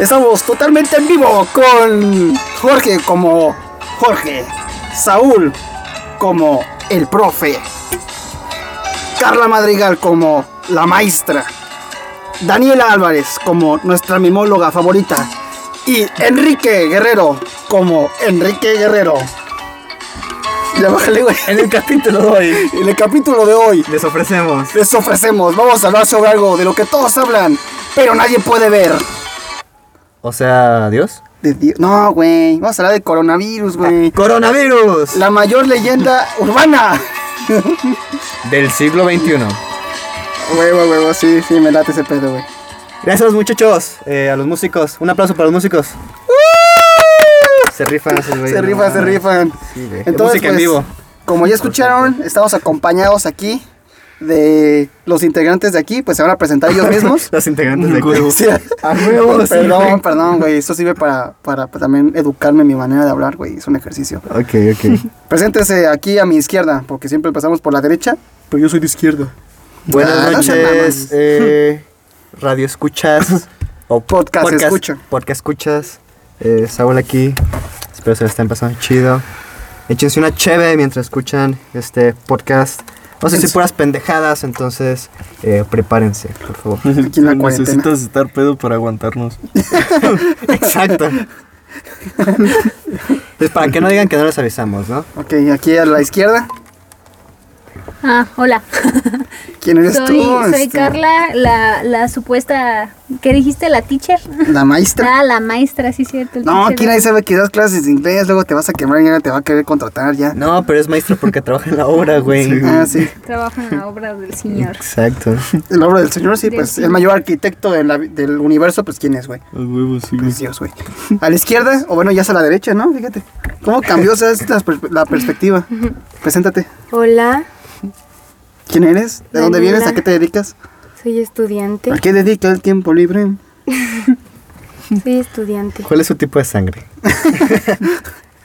Estamos totalmente en vivo con Jorge como Jorge, Saúl como el profe, Carla Madrigal como la maestra, Daniela Álvarez como nuestra mimóloga favorita y Enrique Guerrero como Enrique Guerrero. Ya bájale, güey. En el capítulo de hoy En el capítulo de hoy les ofrecemos les ofrecemos, vamos a hablar sobre algo de lo que todos hablan, pero nadie puede ver. O sea, Dios. De Di- No, güey, vamos a hablar de coronavirus, güey. Coronavirus La mayor leyenda urbana. del siglo XXI. Huevo, huevo, sí, sí, me late ese pedo, güey. Gracias muchachos, eh, a los músicos. Un aplauso para los músicos. Se rifan esos güeyes. Se rifan, se rifan. Sí, güey. Entonces, música en pues, vivo. Como ya escucharon, estamos acompañados aquí de los integrantes de aquí, pues se van a presentar ellos mismos. Los integrantes de Huevo. Sí. A huevo, sí, perdón, perdón, güey. Esto sirve para, para también educarme en mi manera de hablar, güey. Es un ejercicio. Ok, ok. Preséntese aquí a mi izquierda, porque siempre empezamos por la derecha. Pero yo soy de izquierda. Buenas Ah, noches, eh, radio escuchas. o Podcast escucha. Podcast escuchas. Eh, Saúl aquí. Espero se la estén pasando chido. Échense una cheve mientras escuchan este podcast. Vamos a decir puras pendejadas, entonces eh, prepárense, por favor. Aquí en la cuarentena. Necesitas estar pedo para aguantarnos. Exacto. Pues para que no digan que no les avisamos, ¿no? Ok, aquí a la izquierda. Ah, hola. ¿Quién eres Soy, tú? soy Este, Carla, la, la supuesta. ¿Qué dijiste? ¿La teacher? La maestra. Ah, la maestra, sí, cierto. No, teacher aquí nadie sabe que das clases de inglés, luego te vas a quemar y ya te va a querer contratar ya. No, pero es maestro porque trabaja en la obra, güey. Ah, sí. Trabajo en la obra del señor. Exacto. El obra del Señor, sí, Del pues Señor. el mayor arquitecto de la- del universo, pues ¿quién es, güey? A huevo, sí. Pues Dios, güey. A la izquierda, o bueno, ya es a la derecha, ¿no? Fíjate. ¿Cómo cambió o sea, es la, perspe- la perspectiva? Preséntate. Hola, ¿Quién eres? ¿De dónde vienes? ¿A qué te dedicas? Soy estudiante. ¿A qué dedica el tiempo libre? Soy estudiante. ¿Cuál es su tipo de sangre?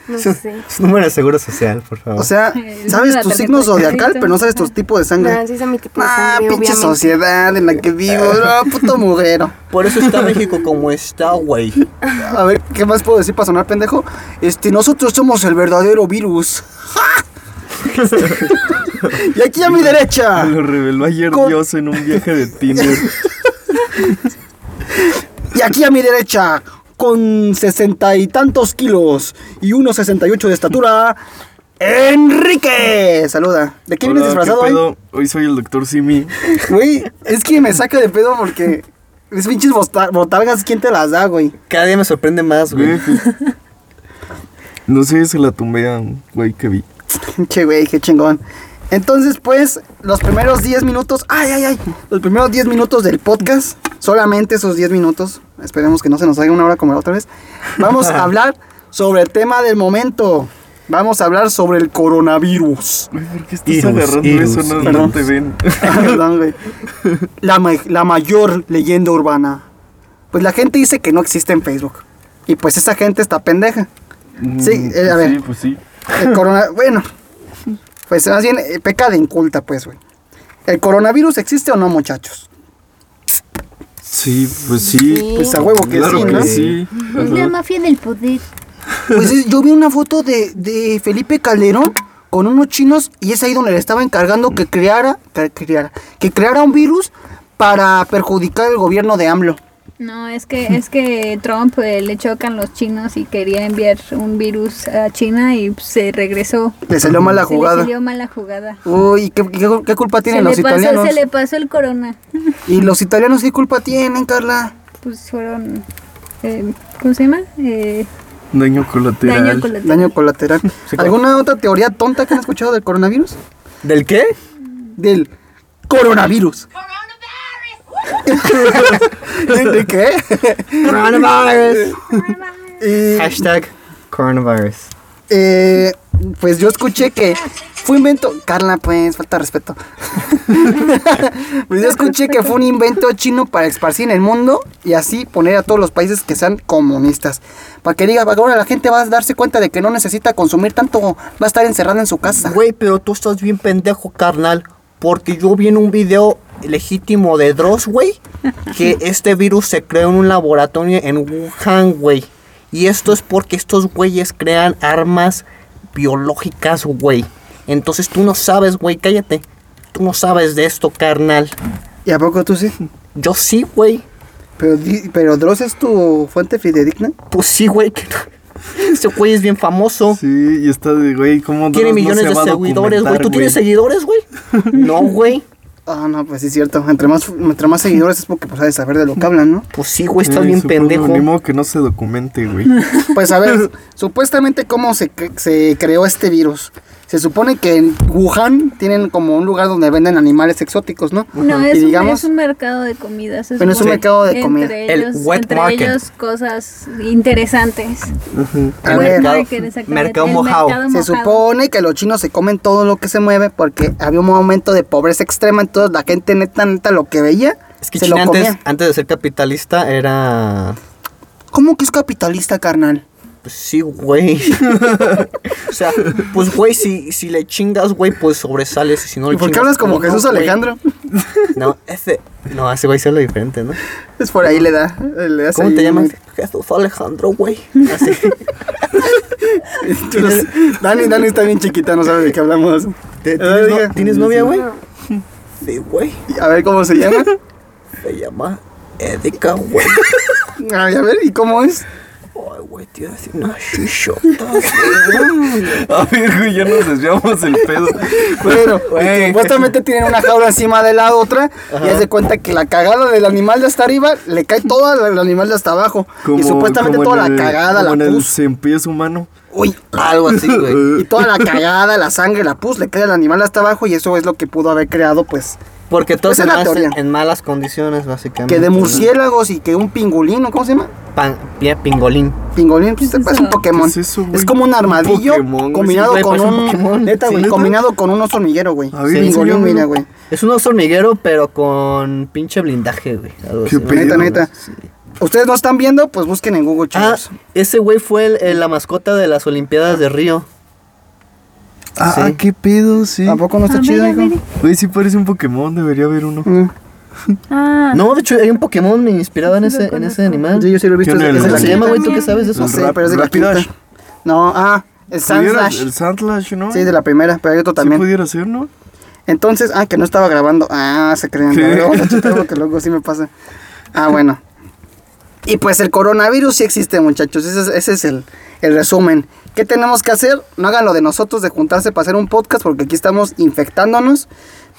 No Su, sé. su número de seguro social, por favor. O sea, sabes tu signo zodiacal, pero no sabes tu tipo de sangre. No, sí sé mi tipo de Ah, sangre, pinche obviamente. sociedad en la que vivo, no, puto mugrero. por eso está México como está, güey. A ver, ¿qué más puedo decir para sonar pendejo? Este, nosotros somos el verdadero virus. y aquí a mi derecha, Lo reveló ayer Con- Dios en un viaje de Tinder. y aquí a mi derecha, con sesenta y tantos kilos y unos sesenta y ocho de estatura, Enrique. Saluda. ¿De qué vienes disfrazado ¿qué hoy? pedo? Hoy soy el doctor Simi. Güey, es que me saca de pedo porque es pinches botargas, ¿quién te las da, güey? Cada día me sorprende más, güey. Güey, pues, No sé, se la tumbé a un güey que vi. Che, güey, qué chingón. Entonces, pues, los primeros 10 minutos, ay, ay, ay, los primeros 10 minutos del podcast, solamente esos 10 minutos, esperemos que no se nos haga una hora como la otra vez, vamos a hablar sobre el tema del momento. Vamos a hablar sobre el coronavirus. Güey, ¿por qué estás Irus, agarrando Irus, eso? No, te ven. Ah, Perdón, güey. La, ma- la mayor leyenda urbana. Pues la gente dice que no existe en Facebook. Y pues esa gente está pendeja. Sí, Mm, eh, a ver. Sí, pues sí. El corona, bueno, pues más bien eh, peca de inculta, pues, güey. ¿El coronavirus existe o no, muchachos? Sí, pues sí. Pues a huevo que claro sí, que ¿no? sí. Es la mafia del poder. Pues es- yo vi una foto de, de Felipe Calderón con unos chinos y es ahí donde le estaba encargando que creara, que creara, que creara un virus para perjudicar el gobierno de AMLO. No, es que es que Trump eh, le chocan los chinos y quería enviar un virus a China y pues, se regresó. Le salió mal la Se le jugada. salió mala jugada. Uy, ¿qué, qué, qué culpa Se tienen le, los pasó, italianos? se le pasó el corona. ¿Y los italianos qué culpa tienen, Carla? Pues fueron. eh, ¿Cómo se llama? Eh, Daño colateral. daño colateral. Daño colateral. ¿Alguna otra teoría tonta que han escuchado del coronavirus? ¿Del qué? Del coronavirus. ¿De qué? Coronavirus. Y, Hashtag coronavirus. eh, pues yo escuché que fue invento. Carla, pues, falta de respeto. pues yo escuché que fue un invento chino para esparcir en el mundo y así poner a todos los países que sean comunistas. Para que diga, ahora la gente va a darse cuenta de que no necesita consumir tanto, va a estar encerrada en su casa. Güey, pero tú estás bien pendejo, carnal. Porque yo vi en un video legítimo de Dross, güey, que este virus se creó en un laboratorio en Wuhan, güey. Y esto es porque estos güeyes crean armas biológicas, güey. Entonces tú no sabes, güey, cállate. Tú no sabes de esto, carnal. ¿Y a poco tú sí? Yo sí, güey. Pero, pero Dross es tu fuente fidedigna. Pues sí, güey. que no. Ese güey es bien famoso. Sí, y está de, güey, ¿cómo Tiene no millones se de va seguidores, güey. ¿Tú tienes seguidores, güey? No, güey. Ah, no, pues sí es cierto. Entre más, entre más seguidores es porque pues sabes saber de lo que hablan, ¿no? Pues sí, güey, estás Sí, bien pendejo. Ni modo que no se documente, güey. Pues a ver, supuestamente cómo se, se creó este virus. Se supone que en Wuhan tienen como un lugar donde venden animales exóticos, ¿no? No, y es, un, digamos, es un mercado de comida. se Pero es un mercado de comida. Entre El ellos, wet entre market. ellos cosas interesantes. a El ver, mercado- market, mercado el mojado. mercado se supone que los chinos se comen todo lo que se mueve porque había un momento de pobreza extrema, entonces la gente neta, neta, lo que veía, Es que se China lo antes, comía. antes de ser capitalista era... ¿Cómo que es capitalista, carnal? Pues sí, güey. o sea, pues güey, si, si le chingas, güey, pues sobresales. Y si no le ¿Y por qué hablas como pues, Jesús no, güey. Alejandro? No, ese... No, ese güey se habla diferente, ¿no? Es por ahí le da. Le das ¿Cómo ahí te llamas? Jesús Alejandro, güey. Así. Entonces, Dani, Dani está bien chiquita, no sabe de qué hablamos. ¿Te- A ¿Tienes, ver, no- diga. ¿Tienes novia, güey? Sí, güey. A ver cómo se llama. Se llama Edika, güey. Ay, a ver, ¿y cómo es? Ay, güey, tío, decir una shishota, güey. A ver, güey, ya nos desviamos el pedo. Bueno, Güey. supuestamente tienen una jaula encima de la otra y haz de cuenta que la cagada del animal de hasta arriba le cae todo al animal de hasta abajo. y supuestamente como toda en la el- cagada, como la en el pus. cien pies humano. Uy, Algo así, güey. y toda la cagada, la sangre, la pus le cae al animal hasta abajo y eso es lo que pudo haber creado, pues, Porque todos Pues nacen teoría. en malas condiciones, básicamente. que de murciélagos y que un pingulino, ¿cómo se llama? Pan, pie, pingolín. Pingolín, pues, ¿Qué es es un? Pokémon. ¿Qué es eso, güey? Es como un armadillo Pokémon, combinado Sí, güey, con parece un un. Pokémon. Neta, güey, ¿Sí, combinado con un oso hormiguero, güey. Ver, Pingolín, enséñamelo. mira, güey. Es un oso hormiguero, pero con pinche blindaje, güey. Neta, neta. Sí. Ustedes no están viendo, pues busquen en Google, Ah, chavos. ese güey fue el- el- la mascota de las Olimpiadas de Río. Ah, Sí. qué pedo, sí. ¿Tampoco no está chido, hijo? Güey, sí parece un Pokémon, debería haber uno. Mm. Ah, No, de hecho, hay un Pokémon inspirado en Sí, ese, en ese animal. Sí, yo sí lo he visto. ¿Quién es- era es de el- la ¿Cómo se llama, güey? ¿Tú qué sabes de eso? Rap- pero es de la. No, ah, el Sandslash. El Sandlash, ¿no? Sí, de la primera, pero hay otro Sí también. pudiera ser, ¿no? Entonces, ah, que no estaba grabando. Ah, se. ¿Qué? Checar porque luego sí me pasa. Ah, bueno. Y pues el coronavirus sí existe, muchachos. Ese es, ese es el, el resumen. ¿Qué tenemos que hacer? No hagan lo de nosotros de juntarse para hacer un podcast porque aquí estamos infectándonos.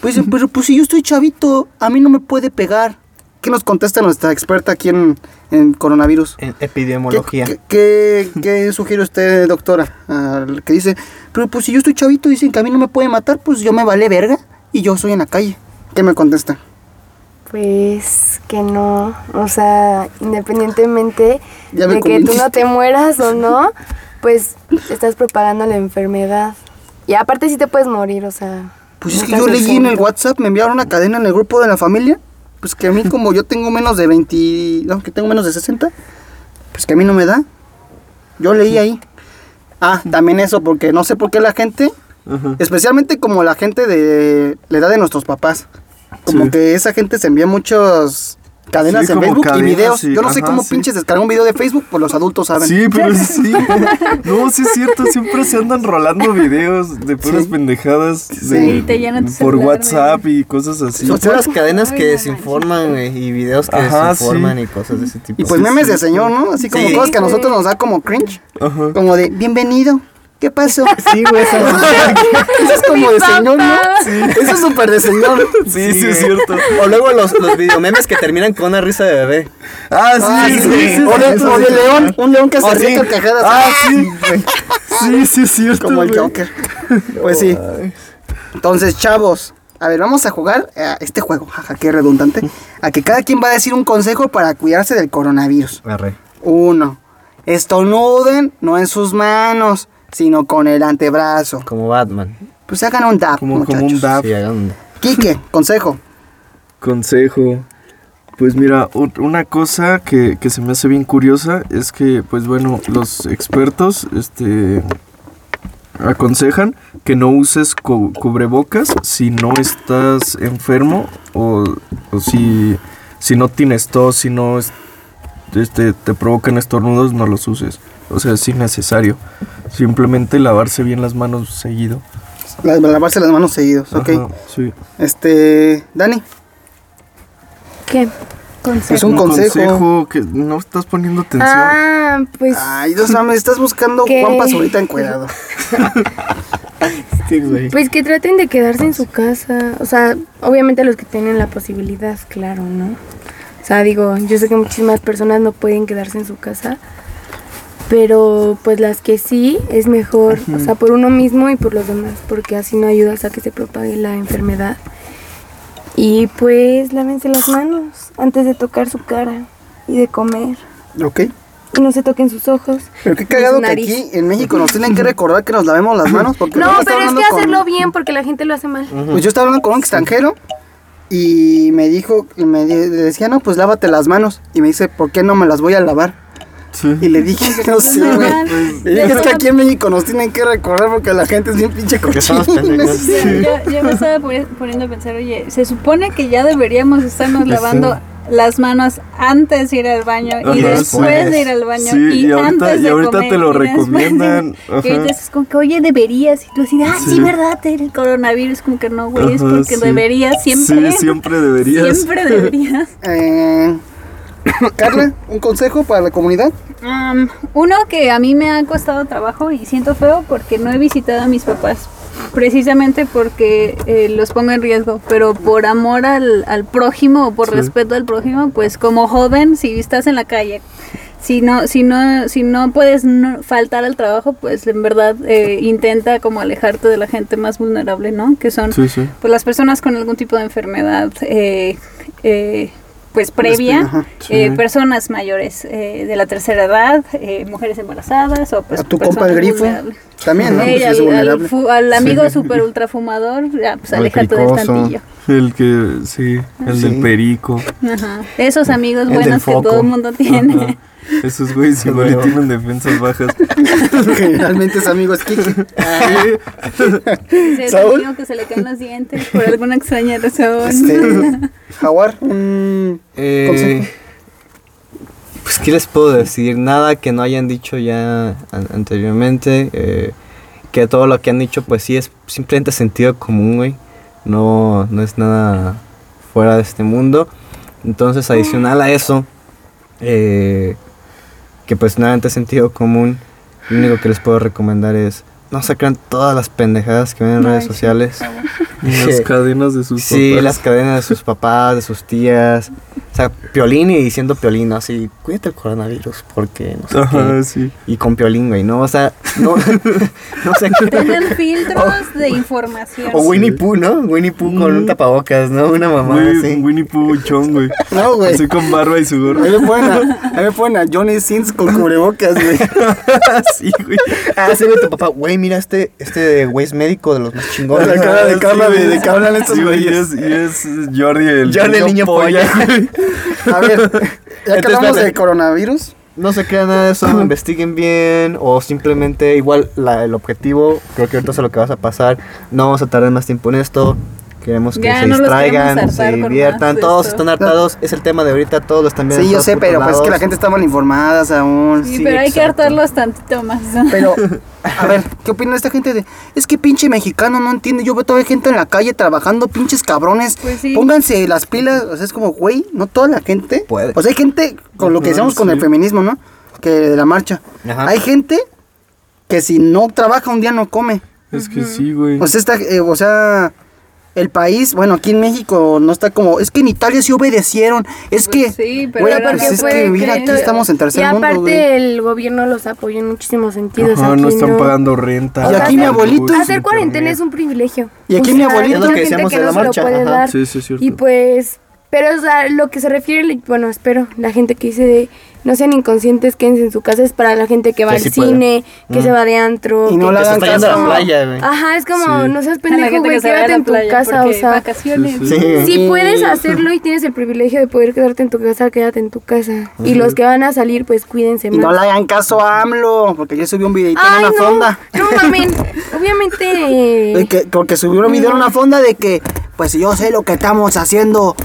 Pues dicen, pero pues si yo estoy chavito, a mí no me puede pegar. ¿Qué nos contesta nuestra experta aquí en, en coronavirus? En ¿Qué, epidemiología. qué, qué- qué sugiere usted, doctora? Al que dice, pero pues si yo estoy chavito, dicen que a mí no me puede matar, pues yo me vale verga y yo soy en la calle. ¿Qué me contesta? Pues que no, o sea, independientemente de que tú no te mueras o no, pues estás propagando la enfermedad. Y aparte sí te puedes morir, o sea. Pues es que yo leí en el. WhatsApp, me enviaron una cadena en el grupo de la familia, pues que a mí como yo tengo menos de 20, no, que tengo menos de 60, pues que a mí no me da. Yo leí ahí. Ah, también eso, porque no sé por qué la gente, Ajá. especialmente como la gente de la edad de nuestros papás, como Sí. que esa gente se envía muchos cadenas Sí, en Facebook y videos. sí, Yo no sé cómo sí. pinches descargar un video de Facebook, pues los adultos saben. Sí, pero sí. No, sí es cierto, siempre se andan rolando videos de puras Sí. pendejadas de- Sí, te llenan tu por WhatsApp y cosas así. Son puras cadenas que desinforman, güey, y videos que Ajá, desinforman sí. y cosas de ese tipo. Y pues Sí, memes sí, de señor, ¿no? Así como Sí. cosas que a Sí. nosotros nos da como cringe. Ajá. Como de, bienvenido. ¿Qué pasó? Sí, güey, Eso es como de señor, ¿no? Eso es súper de señor. Sí, sí, es cierto. O luego los, los videomemes que terminan con una risa de bebé. Ah, sí, Ah, sí, sí, o de, sí, o de sí. león, un león que se ríe sí. con cajadas. Ah, sí. Sí, sí, es cierto. como el. Joker. Pues sí. Entonces, chavos, a ver, vamos a jugar a este juego, jaja, qué redundante. A que cada quien va a decir un consejo para cuidarse del coronavirus. Arre. Uno, estornuden no en sus manos, sino con el antebrazo. Como Batman. Pues hagan un dab, Como- como un dab. Sí, hagan un- Quique, consejo. Consejo. Pues mira, una cosa que, que se me hace bien curiosa es que, pues bueno, los expertos, este, aconsejan que no uses cu- cubrebocas si no estás enfermo o, o si, si no tienes tos, si no es- este, te provocan estornudos, no los uses. O sea, es innecesario. Simplemente lavarse bien las manos seguido. La- lavarse las manos seguidos, ok. Ajá, sí. Este, Dani, ¿Qué? es un consejo. que no estás poniendo atención. Ah, pues Ay, Dios mío, estás buscando Pazurita encuerado. Sí, güey. Pues que traten de quedarse en su casa. O sea, obviamente los que tienen la posibilidad, claro, ¿no? O sea, digo, yo sé que muchísimas personas no pueden quedarse en su casa. Pero pues las que sí, es mejor, o sea, por uno mismo y por los demás, porque así no ayudas a que se propague la enfermedad. Y pues lávense las manos antes de tocar su cara y de comer. Ok. Y no se toquen sus ojos. Pero qué cagado que aquí en México nos tienen que recordar que nos lavemos las manos. Porque No, pero es que con- hacerlo bien porque la gente lo hace mal. Pues yo estaba hablando con un extranjero y me dijo, y me decía, no, pues lávate las manos. Y me dice, ¿por qué no me las voy a lavar? Sí. Y le dije, no sé, güey. Le dije, es que aquí en México nos tienen que recordar porque la gente es bien pinche cochina. pendejos. Yo, yo me estaba poni- poniendo a pensar, oye, se supone que ya deberíamos estarnos lavando las manos antes de ir al baño y Ajá, después sí. de ir al baño Sí, y, y ahorita- antes y de ahorita comer, te lo y de- recomiendan, Y ahorita es como que, oye, deberías. Y tú así, ah, sí, Sí. ¿verdad? El coronavirus, como que no, güey, es porque sí. deberías siempre. Sí, siempre deberías. Siempre deberías. Eh, Carla, ¿un consejo para la comunidad? Um, uno que a mí me ha costado trabajo y siento feo porque no he visitado a mis papás. Precisamente porque eh, los pongo en riesgo, pero por amor al, al prójimo o por Sí. respeto al prójimo, pues como joven, si estás en la calle, si no, si no, si no puedes no faltar al trabajo, pues en verdad eh, intenta como alejarte de la gente más vulnerable, ¿no? Que son Sí, sí. pues las personas con algún tipo de enfermedad eh, eh, pues previa, eh, sí. personas mayores eh, de la tercera edad, eh, mujeres embarazadas o pues a tu compa el grifo. vulnerables. También, ¿no? Pues es al, al vulnerable. fu- al amigo super ultra fumador, ya, pues Al aléjate del tantillo. El que, sí, el Sí. del perico. Ajá. Esos amigos El buenos que todo el mundo tiene. Ajá. Esos güeyes Sí, igual güey. tienen defensas bajas. Generalmente es amigo es Kiki. Ese ¿Saúl? que se le caen los dientes por alguna extraña razón. Este, Jaguar, un Eh, consejo. pues, ¿qué les puedo decir? Nada que no hayan dicho ya an- anteriormente. eh, que todo lo que han dicho, pues sí, es simplemente sentido común, güey. No, no es nada fuera de este mundo. Entonces, adicional a eso, eh, que pues nuevamente es sentido común, lo único que les puedo recomendar es no se crean todas las pendejadas que ven en Ay, redes sí, sociales. Y las cadenas de sus Sí, papás. las cadenas de sus papás, de sus tías. O sea, Piolín y diciendo Piolín, ¿no? así, cuídate el coronavirus, porque no sé Ajá, qué. sí. Y con Piolín, güey, ¿no? O sea, no, no sé qué. Tengan filtros de información. O Winnie Pooh, ¿no? Winnie Pooh con un tapabocas, ¿no? Una mamá Güey, así. Winnie Pooh buchón, güey. No, güey. Así con barba y su gorro. Ahí me ponen a, ahí me ponen a Johnny Sins con cubrebocas, güey. sí, güey. Ah, sí, güey, tu papá, güey, mira este, este güey es médico de los más chingones. La cara de Carla de, de hablan estos güeyes. es, y es Jordi el Jordi el niño polla. A ver, ya que hablamos de coronavirus, No se crean nada de eso, investiguen bien o simplemente igual la- el objetivo, creo que ahorita es lo que vas a pasar, no vamos a tardar más tiempo en esto, queremos que Ya, se no distraigan, se diviertan, todos esto. están hartados, es el tema de ahorita, todos lo están viendo. sí, yo sé, pero pues es que la gente está mal informada aún. Sí, Sí, pero hay que hartarlos tantito más. Pero, a ver, ¿qué opina esta gente de.? Es que pinche mexicano no entiende. Yo veo todavía gente en la calle trabajando, pinches cabrones. Pues sí. Pónganse las pilas. O sea, es como, güey, no toda la gente. Puede. O sea, hay gente, con lo que decíamos con el feminismo, ¿no? Que de la marcha. Ajá. Hay gente que si no trabaja un día no come. Es que sí, güey. O sea, está, eh, o sea, el país, bueno, aquí en México no está como, es que en Italia sí obedecieron, es que, Pues sí, pero era pues es que mira, aquí estamos en Y tercer mundo, aparte güey. el gobierno los apoya en muchísimos sentidos. Ajá, aquí no están no. pagando renta. Y aquí mi abuelito- Hacer cuarentena es un privillegio. Y aquí mi O sea, abuelito- Es lo que decíamos no la se lo marcha, puede ajá. dar. Sí, sí, es cierto. Y pues Pero, o sea, lo que se refiere, bueno, espero, la gente que dice de no sean inconscientes, quédense en su casa, es para la gente que va Que al sí puede. cine, que se va de antro. Y no que- la Que se está yendo a la playa, güey. Ajá, es como, Sí. no seas pendejo, güey, quédate en tu playa casa, o sea. vacaciones. Sí, Sí. Si Y- puedes hacerlo y tienes el privilegio de poder quedarte en tu casa, quédate en tu casa. Y los que van a salir, pues cuídense Y más. no le hagan caso a AMLO, porque yo subí un videito en Ay, una no, fonda. no mamen. Obviamente. Que, porque subió un video en una fonda de que, pues yo sé lo que estamos haciendo.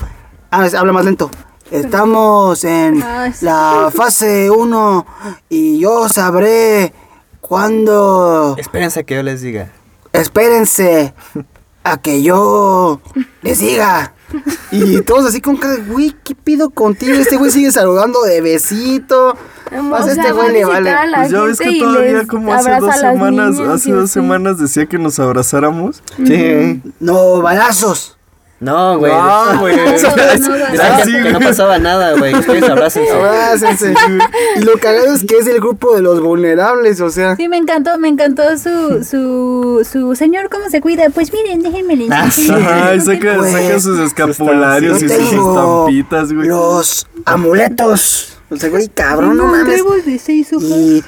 Ah, es- habla más lento. Estamos en la fase 1 y yo sabré cuándo. Espérense a que yo les diga. Espérense a que yo les diga. Y todos así con cara, güey, ¿qué pido contigo? Este güey sigue saludando de besito. O Pues a sea, este güey le vale. Pues ya ves que todavía como hace dos semanas, niñas hace dos semanas decía que nos abrazáramos. Sí. No, balazos. No, güey. No, güey. No, Ah, que, pasaba nada, güey. Ustedes abrácense. Abrácense. Y lo cagado es que es el grupo de los vulnerables, o sea. Sí, me encantó, me encantó su, su, su señor, ¿cómo se cuida? Pues miren, déjenme le Ah. Ajá, y saca, saca sus escapularios y sus estampitas, güey. Los amuletos. O sea, güey, cabrón, no mames. Y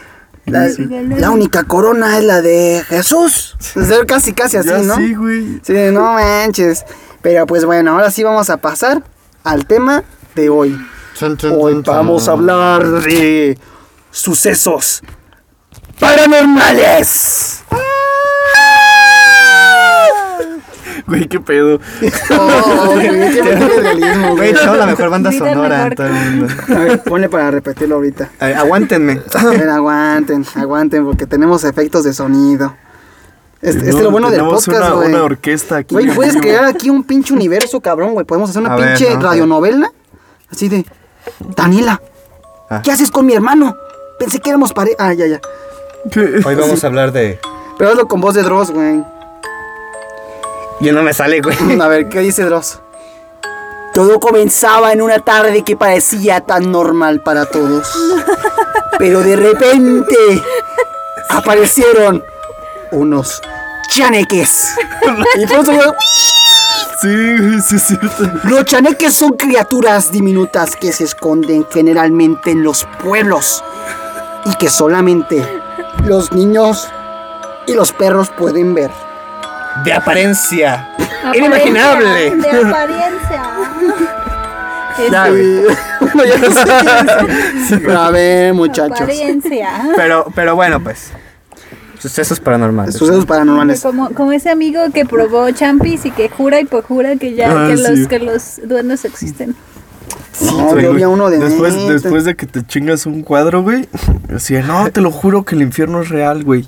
la, la única corona es la de Jesús. O sea, casi, casi así, Ya ¿no? sí, güey. Sí, no manches. Pero pues bueno, ahora sí vamos a pasar al tema de hoy. Hoy vamos a hablar de sucesos paranormales. Güey, qué pedo. Oh, güey, qué realismo, la mejor banda sonora mejor en todo el mundo. A ver, ponle para repetirlo ahorita. A ver, aguántenme. A ver, aguanten, aguanten, porque tenemos efectos de sonido. Este, este es No, lo bueno del podcast, una, güey. una orquesta aquí. Güey, puedes crear aquí un pinche universo, cabrón, güey. Podemos hacer una A ver, pinche no, radionovela. Así de. Daniela, Ah. ¿qué haces con mi hermano? Pensé que éramos pare. Ah, ya, ya. ¿Qué? Hoy vamos a hablar de. Pero hazlo con voz de Dross, güey. Yo no me sale, güey. A ver, ¿qué dice Dross? Todo comenzaba en una tarde que parecía tan normal para todos. Pero de repente aparecieron unos chaneques. Y por eso yo- Sí, sí cierto. Los chaneques son criaturas diminutas que se esconden generalmente en los pueblos y que solamente los niños y los perros pueden ver. De apariencia. Apariencia, Inimaginable. De apariencia. Bueno, ya no sé. A ver, muchachos. Apariencia. Pero, pero bueno, pues. Sucesos paranormales. Sucesos paranormales. Como, como ese amigo que probó champis y que jura y perjura que ya Ah, que, sí. los, que los duendes existen. No, yo vi a uno de después, neta. después de que te chingas un cuadro, güey. Decía, no, te lo juro que el infierno es real, güey.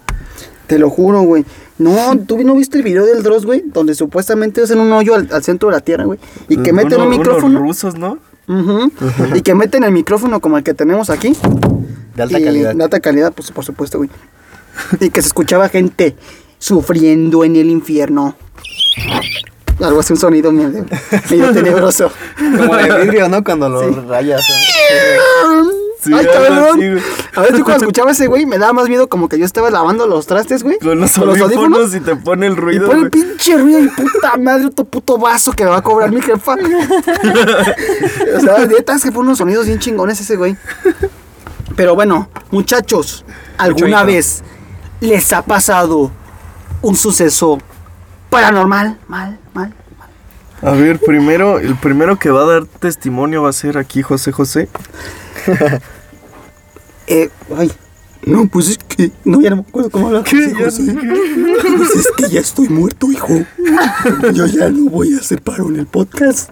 Te lo juro, güey. No, ¿tú no viste el video del Dross, güey? Donde supuestamente hacen un hoyo al, al centro de la tierra, güey. Y que meten Uno- un unos micrófono. rusos, ¿no? Ujú. Y que meten el micrófono como el que tenemos aquí. De alta Y- calidad. De alta calidad, pues por supuesto, güey. Y que se escuchaba gente sufriendo en el infierno. Algo así, un sonido medio, medio tenebroso. Como de vidrio, ¿no? Cuando lo rayas. ¿no? Sí, Ay, cabrón. A ver, yo cuando escuchaba ese güey me daba más miedo como que yo estaba lavando los trastes, güey. Con los audífonos y te pone el Y ruido, pone el pinche ruido y puta madre, otro puto vaso que me va a cobrar mi jefa. o sea, neta, es que pone unos sonidos bien chingones ese güey. Pero bueno, muchachos, ¿alguna vez les ha pasado un suceso paranormal? Mal, mal. A ver, primero, el primero que va a dar testimonio va a ser aquí José José. Eh, ay. No, pues es que. No, ya no me acuerdo cómo hablar. ¿Qué? José José. Pues es que ya estoy muerto, hijo. Yo ya no voy a hacer paro en el podcast.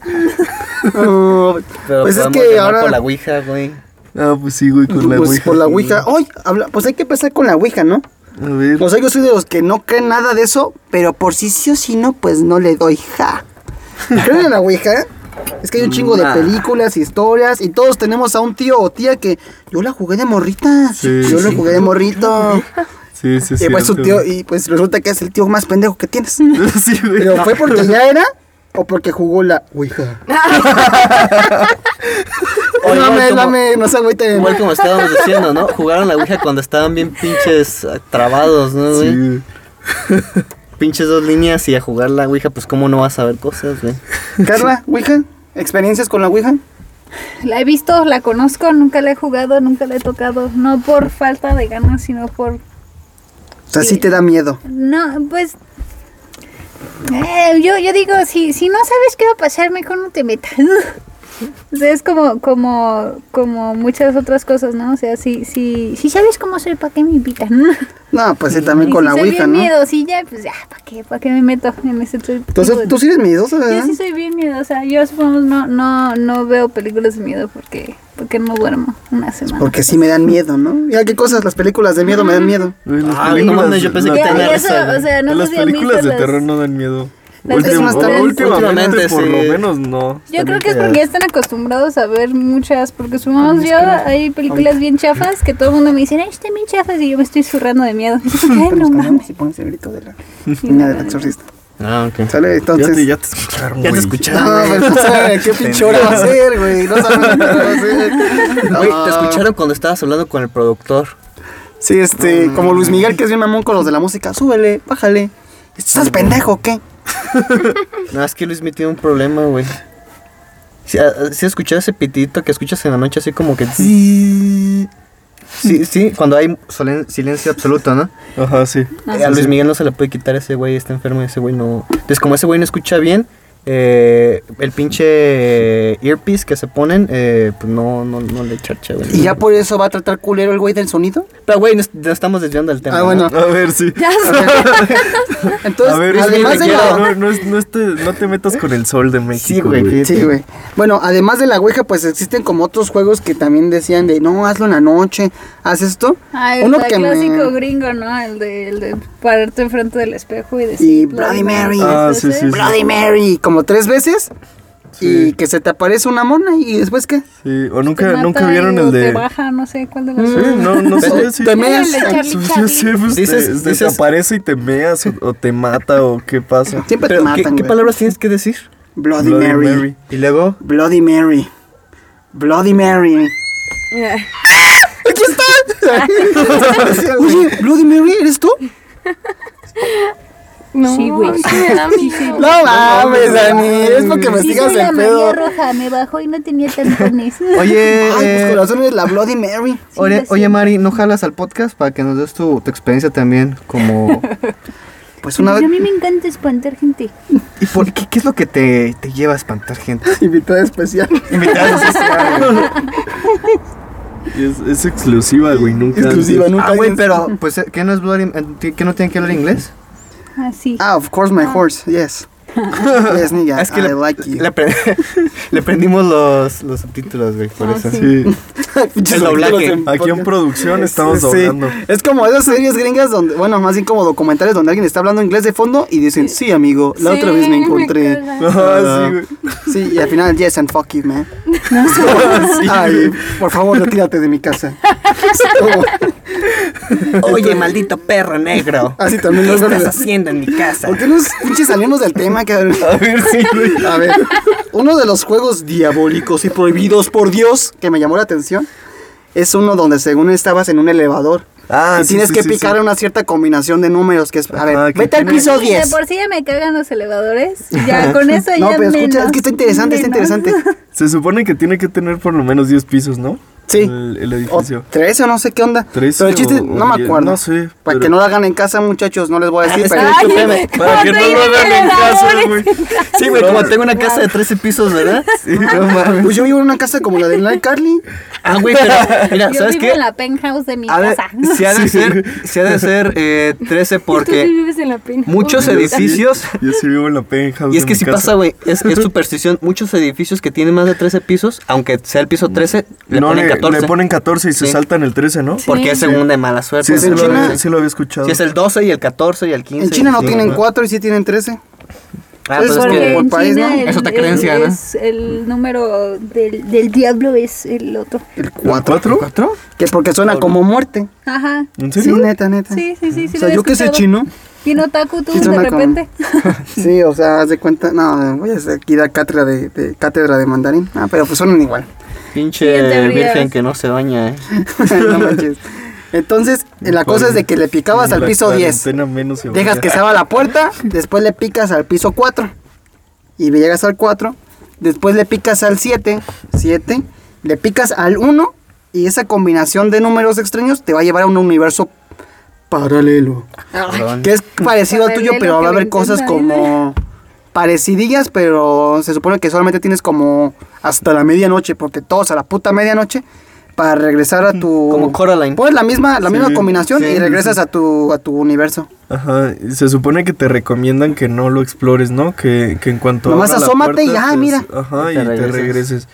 No, Pero pues es que ahora. por la ouija, güey. Ah, pues sí, güey, con la pues ouija. la Ouija. Hoy, habla, pues hay que empezar con la Ouija, ¿no? A ver. O sea, yo soy de los que no creen nada de eso, pero por si sí o si no, pues no le doy ja. ¿Creen en la Ouija? Es que hay un chingo de películas, historias, y todos tenemos a un tío o tía que yo la jugué de morrita. Sí, yo la jugué de morrito. Sí, sí, sí. y pues su tío, y pues resulta que es el tío más pendejo que tienes. Sí. Pero fue porque ya era o porque jugó la Ouija. O dame, no se agüiten. Igual como estábamos diciendo, ¿no? Jugaron la ouija cuando estaban bien pinches ah, trabados, ¿no, güey? Sí. Pinches dos líneas y a jugar la ouija, pues cómo no vas a ver cosas, güey. Carla, Ouija. ¿Experiencias con la Ouija? La he visto, la conozco, nunca la he jugado, nunca la he tocado. No por falta de ganas, sino por... O sea, sí Sí. te da miedo. No, pues... eh, yo, yo digo, si, si no sabes qué va a pasar, mejor no te metas. O sea, es como, como, como muchas otras cosas, ¿no? O sea, si, si, si sabes cómo soy, ¿para qué me invitan? No, pues sí, también Y con si la soy Ouija, bien ¿no? miedosilla, pues ya, ¿para qué? ¿Para qué me meto en ese tipo Entonces, de- tú sí eres miedosa, Yo ¿verdad? sí soy bien miedosa. Yo supongamos no, no, no veo películas de miedo porque, porque no duermo una semana. Porque sí me dan miedo, ¿no? Ya qué cosas, las películas de miedo me dan miedo. Ah, no mames, yo pensé que Ya, tenía y eso, o sea, no las películas de las- terror no dan miedo. Últimamente, Últimamente por sí. lo menos no. Yo creo que es porque ya están acostumbrados a ver muchas, porque supongamos yo, hay películas bien chafas que todo el mundo me dice, ay, están bien chafas y yo me estoy zurrando de miedo. Ay, no mames. y pones el grito de la niña del exorcista. Ah, ok. ¿Sale? Ya Entonces... te, ya te escucharon, Ya te escucharon. No, güey. qué pinche hora va a ser, güey. No sabes qué hora va a ser. Güey, No. te escucharon cuando estabas hablando con el productor. Sí, este, como Luis Miguel, que es bien mamón con los de la música. Súbele, bájale. ¿Estás pendejo o qué? No, es que Luis me tiene un problema, güey. Si, si escuchas ese pitito que escuchas en la noche así como que... Sí, sí, cuando hay solen- silencio absoluto, ¿no? Ajá, sí. a Luis Miguel no se le puede quitar ese güey, está enfermo, ese güey no... Entonces como ese güey no escucha bien, eh, el pinche earpiece que se ponen, eh, pues no, no, no le charcha, güey. ¿Y ya por eso va a tratar culero el güey del sonido? Pero güey, nos, nos estamos desviando del tema. Ah, ¿no? bueno. A ver, sí. Entonces, a ver, además de la... no, no, es- no es te, no te metas con el sol de México. Sí, güey. Sí, güey. Bueno, además de la Ouija, pues existen como otros juegos que también decían de, no, hazlo en la noche, haz esto. Ah, el Uno el que me- clásico gringo, ¿no? El de, el de pararte enfrente del espejo y decir Y Bloody Mary. Ah, sí, sí, sí. Bloody Mary, como tres veces. Sí. Y que se te aparece una mona y después qué? Sí, o Te nunca, mata nunca vieron el Te de... baja, no sé cuál de las Sí, no, no sé. Sí, Te meas. Pues, Dices- te, te aparece y te meas o, o te mata o qué pasa. Siempre te Pero, matan, ¿qué, qué palabras tienes que decir? Bloody, Bloody Mary. Mary. Y luego... Bloody Mary. Bloody Mary. Oye, Bloody Mary, ¿eres tú? No, Sí, güey. sí. No mames, Dani. Es porque me sigas soy la el María pedo. Roja, me bajó y no tenía tampones. Oye, Ay, pues eh, corazón eres la Bloody Mary. oye, oye. Mari, ¿no jalas al podcast para que nos des tu, tu experiencia también como... Pues una Pues vez a mí me encanta espantar gente. ¿Y por qué, qué es lo que te, te lleva a espantar gente? invitada especial. Invitados Y Es, es exclusiva, güey, nunca. Exclusiva, antes. nunca. Ah, güey, pero, pues, eh, ¿qué no es Bloody... eh, ¿Qué no tienen que hablar inglés? Así. Ah, of course, my horse. Yes. Nigga. es que I le, like you. le, pre- le prendimos los, los subtítulos, güey, por Ah, eso. sí. El doblaje. Aquí en producción estamos Sí, doblando. Es como esas series gringas donde, bueno, más bien como documentales donde alguien está hablando inglés de fondo y dicen, sí, amigo, la otra vez me encontré. Ah, sí, güey. Sí, y al final, yes, and fuck you, man. Ay, por favor, retírate de mi casa. Oye, maldito perro negro. Así también ¿Qué lo estás haciendo en mi casa? ¿Por qué nos pinches salimos del tema, cabrón? A ver, sí, güey. A ver, uno de los juegos diabólicos y prohibidos por Dios que me llamó la atención es uno donde según estabas en un elevador Ah, y sí, tienes sí, que sí, picar sí. una cierta combinación de números que es, a ver, que vete al piso Y de 10. por sí ya me cagan los elevadores. Ya con eso No, ya pero escucha, menos, es que está interesante, está interesante. Se supone que tiene que tener por lo menos 10 pisos, ¿no? Sí. El, el O edificio. 13 o no sé qué onda. 13 pero el chiste, o- no o me 10, acuerdo. no sé, Para pero- que no lo hagan en casa, muchachos, no les voy a decir, pero escúcheme. Para que no lo hagan en casa, güey. Sí, güey, como tengo una casa de 13 pisos, ¿verdad? No mames. Pues yo vivo en una casa como la de Night Carly. Ah, güey, pero, mira, Yo ¿sabes vivo qué? en la penthouse de mi de, casa. si ha de ser, si ha de ser eh, 13 Y tú sí porque vives en la muchos sí- edificios... Yo sí vivo en la penthouse. Y es que si pasa, güey, es, es superstición. Muchos edificios que tienen más de 13 pisos, aunque sea el piso 13, le no, ponen le, 14. le ponen 14 y se Sí. saltan el 13, ¿no? Porque es según de mala suerte. Sí, Pues sí, en lo, había- sí lo había escuchado. Si es el 12 y el 14 y el 15. En China no sí, tienen güey. 4 y sí tienen 13. Ah, pues es Porque que- en país, China ¿no? el, Es otra el- creencia, ¿no? es el número del, del diablo es el otro. El ¿El 4. ¿Cuatro? ¿Cuatro? Que porque suena como muerte. Ajá. ¿En Sí, serio? neta, neta. Sí, sí, sí. sí o sea, yo que sé chino. Vino Taku tú de repente. Sí, o sea, haz de cuenta. No, voy a aquí dar cátedra de, de- cátedra de mandarín. Ah, pero pues suenan igual. Pinche virgen que no se baña, eh. no manches. Entonces, la cosa es de que le picabas al La piso 10. cuarentena menos se Dejas que se abra la puerta, después le picas al piso 4. Y llegas al 4 después le picas al 7, 7, le picas al 1 y esa combinación de números extraños te va a llevar a un universo paralelo. Perdón. Que es parecido al tuyo, pero va a haber cosas como parecidillas, pero se supone que solamente tienes como hasta la medianoche, porque todos a la puta medianoche para regresar a tu Como Coraline. Pues la misma la misma combinación sí, y regresas a tu a tu universo. Ajá, se supone que te recomiendan que no lo explores, ¿no? Que, que en cuanto Nomás abra la asómate y puerta, ya, pues, mira. Ajá, Y y te regreses.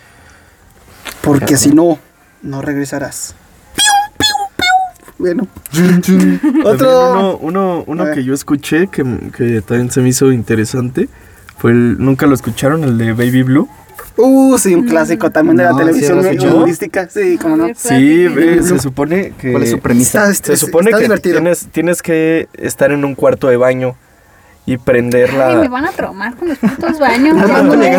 Porque si no no regresarás. Bueno. Otro uno, uno, uno que yo escuché que, que también se me hizo interesante fue el, nunca lo escucharon, el de Baby Blue. Uh, sí, un clásico también de la televisión sí, humorística. Sí, como no. Sí, se supone que ¿Cuál es su premisa? Está, se supone está que divertido. tienes, tienes que estar en un cuarto de baño y prender Ay, me van a traumar con los putos baños. No, Ya no, no, la ya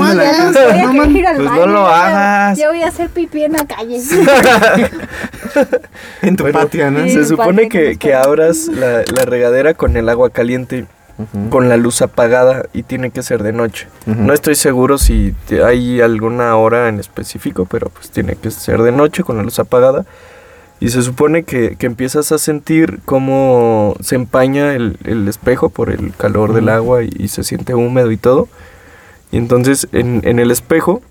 voy a ir al pues no lo ya- hagas. Ya voy a hacer pipí en la calle. En tu Bueno, patio, ¿no? Sí. Se supone que, que abras la, la regadera con el agua caliente, con la luz apagada y tiene que ser de noche. No estoy seguro si hay alguna hora en específico, pero pues tiene que ser de noche con la luz apagada. Y se supone que, que empiezas a sentir cómo se empaña el, el espejo por el calor del agua y, y se siente húmedo y todo. Y entonces en, en el espejo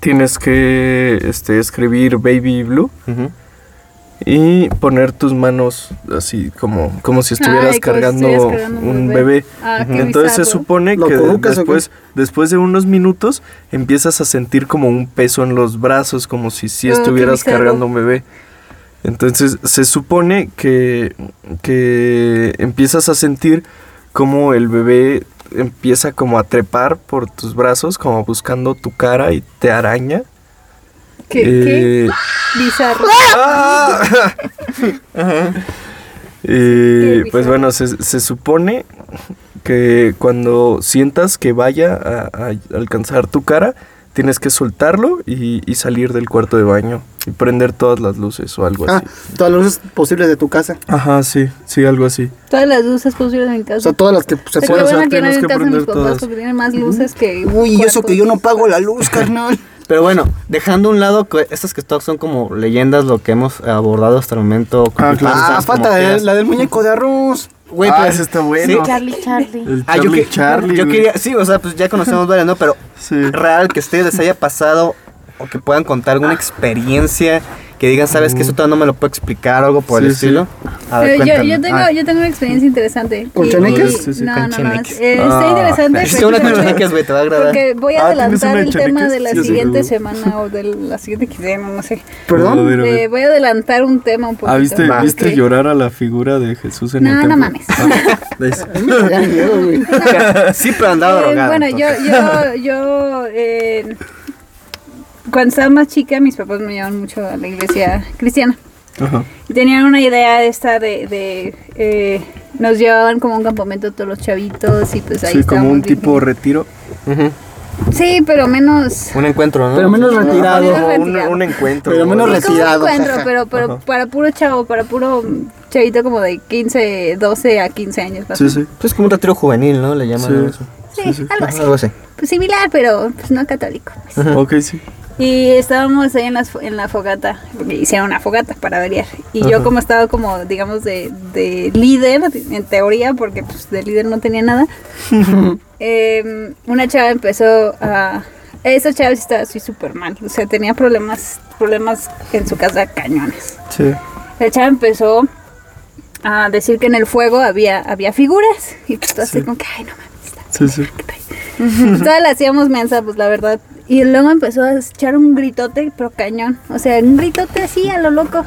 tienes que este, escribir Baby Blue y poner tus manos así como, como si estuvieras Ay, como si cargando, un bebé. Ah, Entonces se supone ¿Lo que después, después de unos minutos empiezas a sentir como un peso en los brazos, como si sí Oh, estuvieras cargando un bebé. Entonces se supone que, que empiezas a sentir como el bebé empieza como a trepar por tus brazos, como buscando tu cara y te araña. Qué, qué Eh, bizarro. Y Qué pues bizarro. bueno, se, se supone que cuando sientas que vaya a, a alcanzar tu cara, tienes que soltarlo y, y salir del cuarto de baño y prender todas las luces o algo Ah, así. todas las luces posibles de tu casa. Ajá, sí, sí, algo así. Todas las luces posibles en mi casa. O sea, todas las que se pueden. o sea, tienes que prender papás todas. porque tienen más luces que. Uy, eso que yo no pago la luz, carnal. Pero bueno, dejando a un lado que estas que son como leyendas, lo que hemos abordado hasta el momento. Ah, claro. Ah, falta la del muñeco de arroz. Güey, ah, pero- ese está bueno. Charlie, Charlie. El Ah, yo, Charlie que- Charlie. yo quería, sí, o sea, pues ya conocemos varias, ¿no? Pero Sí. real que a ustedes les haya pasado o que puedan contar alguna experiencia que digan, sabes que eso todavía no me lo puedo explicar o algo por el Sí, sí. estilo. A ver, yo, yo, tengo, Ah, yo tengo una experiencia interesante. ¿Con chaneques? sí, No, con no, no. eh, está Ah, interesante. Hiciste una con precisamente chaneques, güey, te va a agradar. Porque voy a Ah, ¿tienes adelantar el tema de la Sí, siguiente sí. semana o de la siguiente quincena, no sé. A Perdón. ver, a ver. Eh, voy a adelantar un tema un poquito. Ah, ¿viste, Va. ¿viste llorar a la figura de Jesús en el No, templo? no mames. Ah, miedo, güey. sí, pero andaba Eh, drogado. bueno, yo, yo, yo, eh, cuando estaba más chica, mis papás me llevaban mucho a la iglesia cristiana. Ajá. Y tenían una idea de esta de, de eh, nos llevaban como a un campamento todos los chavitos y pues ahí Sí, como un bien tipo retiro. Ujú. Sí, pero menos... Un encuentro, ¿no? Pero menos No, retirado. no, un, retirado. un encuentro. Pero menos Sí, así. como un retirado, encuentro, pero, pero Ajá. para puro chavo, para puro chavito como de 15, 12 a 15 años. Sí, sí. Pues es como un retiro juvenil, ¿no? Le llaman Sí. eso. Sí, Sí, sí. algo así. Algo así. Pues similar, pero pues no católico. pues. Ok, sí. Y estábamos ahí en, las fo- en la fogata, porque hicieron una fogata para variar. Y yo como estaba como, digamos, de, de líder, en teoría, porque pues de líder no tenía nada, em, una chava empezó a... Esa chava sí estaba así súper mal, o sea, tenía problemas, problemas en su casa cañones. Sí. La chava empezó a decir que en el fuego había, había figuras. Y pues todo así Sí. como que, ay, no mames, Sí, sí. Todas la hacíamos mensa, pues la verdad. Y luego empezó a echar un gritote, pero cañón. O sea, un gritote así a lo loco.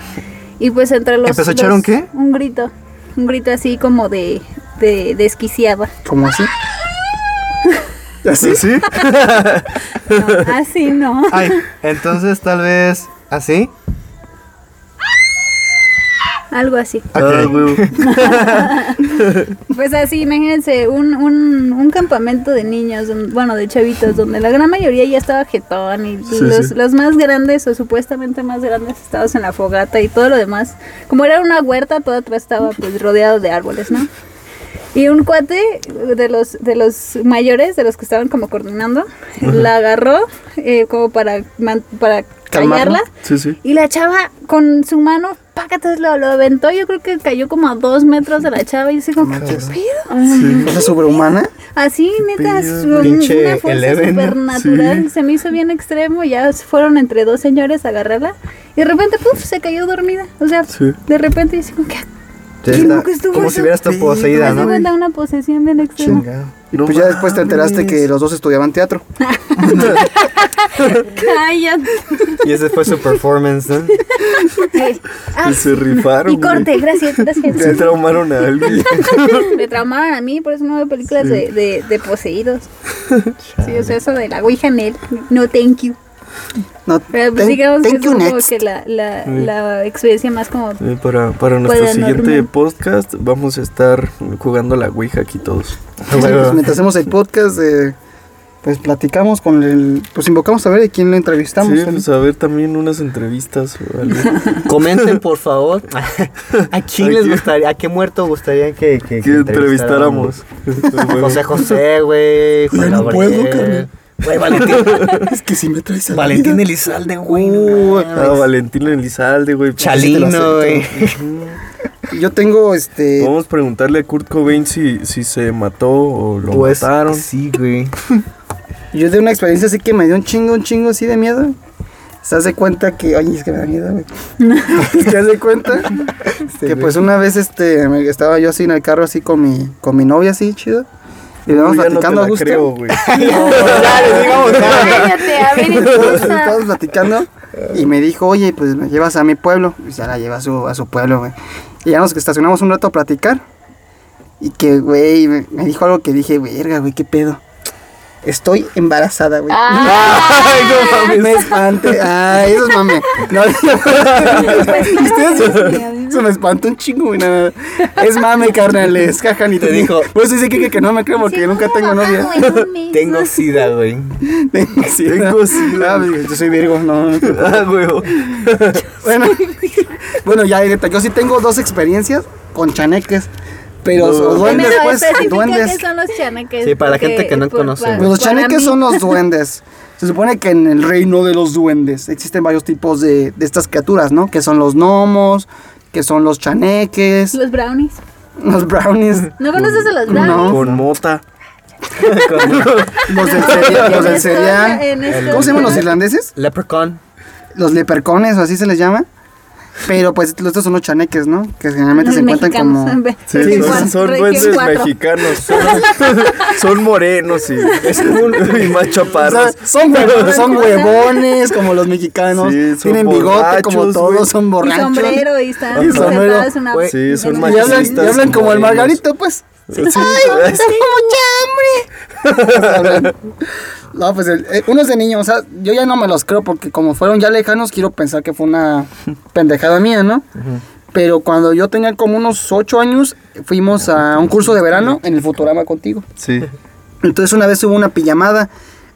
Y pues entre los. ¿Empezó a echar un qué? Un grito. Un grito así como de, de desquiciada. ¿Cómo así? ¿Así? Sí. No, así no. Ay, entonces tal vez así. Algo así. Ah. Pues así, imagínense, un, un, un campamento de niños, bueno, de chavitos, donde la gran mayoría ya estaba jetón y Sí, los, sí. los más grandes o supuestamente más grandes estaban en la fogata y todo lo demás. Como era una huerta, todo atrás estaba pues rodeado de árboles, ¿no? Y un cuate de los, de los mayores, de los que estaban como coordinando, la agarró eh, como para, man- para callarla. Sí, sí. Y la chava con su mano, pácate, lo, lo aventó. Yo creo que cayó como a dos metros de la chava. Y así como, ¿qué pedo? Cosa sobrehumana. Así, neta, Pinche una fuerza supernatural. Sí. Se me hizo bien extremo. Ya se fueron entre dos señores a agarrarla. Y de repente, puf, se cayó dormida. O sea, Sí. de repente, así como ¿Qué estuvo como si hubiera estado poseída, ¿no? cuenta una posesión bien extrema. Chingado. Y No pues ya después te enteraste que los dos estudiaban teatro. Cállate. Y ese fue su performance, ¿no? Ah, Se rifaron. y corte, gracias, güey. Se gracias. traumaron a alguien. Me traumaron a mí, por eso no veo películas de, de, de poseídos. Sí, o sea, eso de la Ouija Nel. No, thank you. No, Pero pues thank- digamos que thank es you como next. que la, la, Sí. la experiencia más como... Eh, para, para nuestro Paranormal. siguiente podcast vamos a estar jugando la Ouija aquí todos. Sí, pues, mientras hacemos el podcast, eh, pues platicamos con el. Pues invocamos a ver de quién lo entrevistamos. Sí, ¿no? pues a ver también unas entrevistas. Comenten, por favor. ¿A quién ¿A les gustaría, a qué muerto gustaría que, que, que entrevistáramos. José José, güey. Juan no puedo. Güey, Valentín. Es que si me traes a Valentín. Elizalde, güey. no ah, Valentín Elizalde, güey. Chalino, güey. Yo tengo este. Vamos a preguntarle a Kurt Cobain si, si se mató o lo Pues, mataron. Sí, güey. Yo de una experiencia así que me dio un chingo, un chingo así de miedo. Se hace cuenta que. Ay, es que me da miedo, güey. es que hace cuenta que pues una vez este me- estaba yo así en el carro así con mi, con mi novia así, chido. Y no te platicando a la gusto. creo, güey. Dale, digamos, Cállate, a ver, estábamos platicando y me dijo, oye, pues me llevas a mi pueblo. Y ya la lleva a su, a su pueblo, güey. Y ya nos estacionamos un rato a platicar. Y que, güey, me, me dijo algo que dije, verga, güey, qué pedo. Estoy embarazada, güey. Ay, no mames. Me espanté. Ay, eso es mame. No, Ustedes- eso me espantó un chingo, güey. no. Es mame, carnales. Jaja, ni te dijo. Por eso dice que, que no me creo porque nunca tengo novia. Tengo sida, güey. Tengo sida. Tengo sida. Ah, yo soy Virgo, no. no. Ah, güey. Bueno, bueno, ya, neta, yo sí tengo dos experiencias con chaneques. Pero No. los duendes, Primero, pues, duendes. qué son los chaneques. Sí, para la porque, gente que no por- conoce. para- Pues los chaneques son los duendes. Se supone que en el reino de los duendes existen varios tipos de, de estas criaturas, ¿no? Que son los gnomos, que son los chaneques, Los brownies. los brownies, ¿No conoces a los brownies? No. Con mota. los del cereal. Los del cereal. ¿Cómo se llaman los irlandeses? Leprechaun. Los lepercones o así se les llama. Pero pues estos son los chaneques, ¿no? Que generalmente se encuentran como... Sí, son, son duendes mexicanos. Son, son morenos y, y más O sea, chaparros. son, huevones, son huevones como los mexicanos. Sí, son Tienen bigote como todos, son Y borrachos. sombrero y están Y sombrero. sentados en una... Sí, son Y hablan, y hablan como el margarito, pues. Sí, ¡Ay, tengo mucha hambre! no, pues el- eh, uno es de niño, o sea, yo ya no me los creo porque como fueron ya lejanos, quiero pensar que fue una pendejada mía, ¿no? Pero cuando yo tenía como unos 8 años, fuimos a un curso de verano en el Futurama contigo. sí. Entonces una vez hubo una pijamada.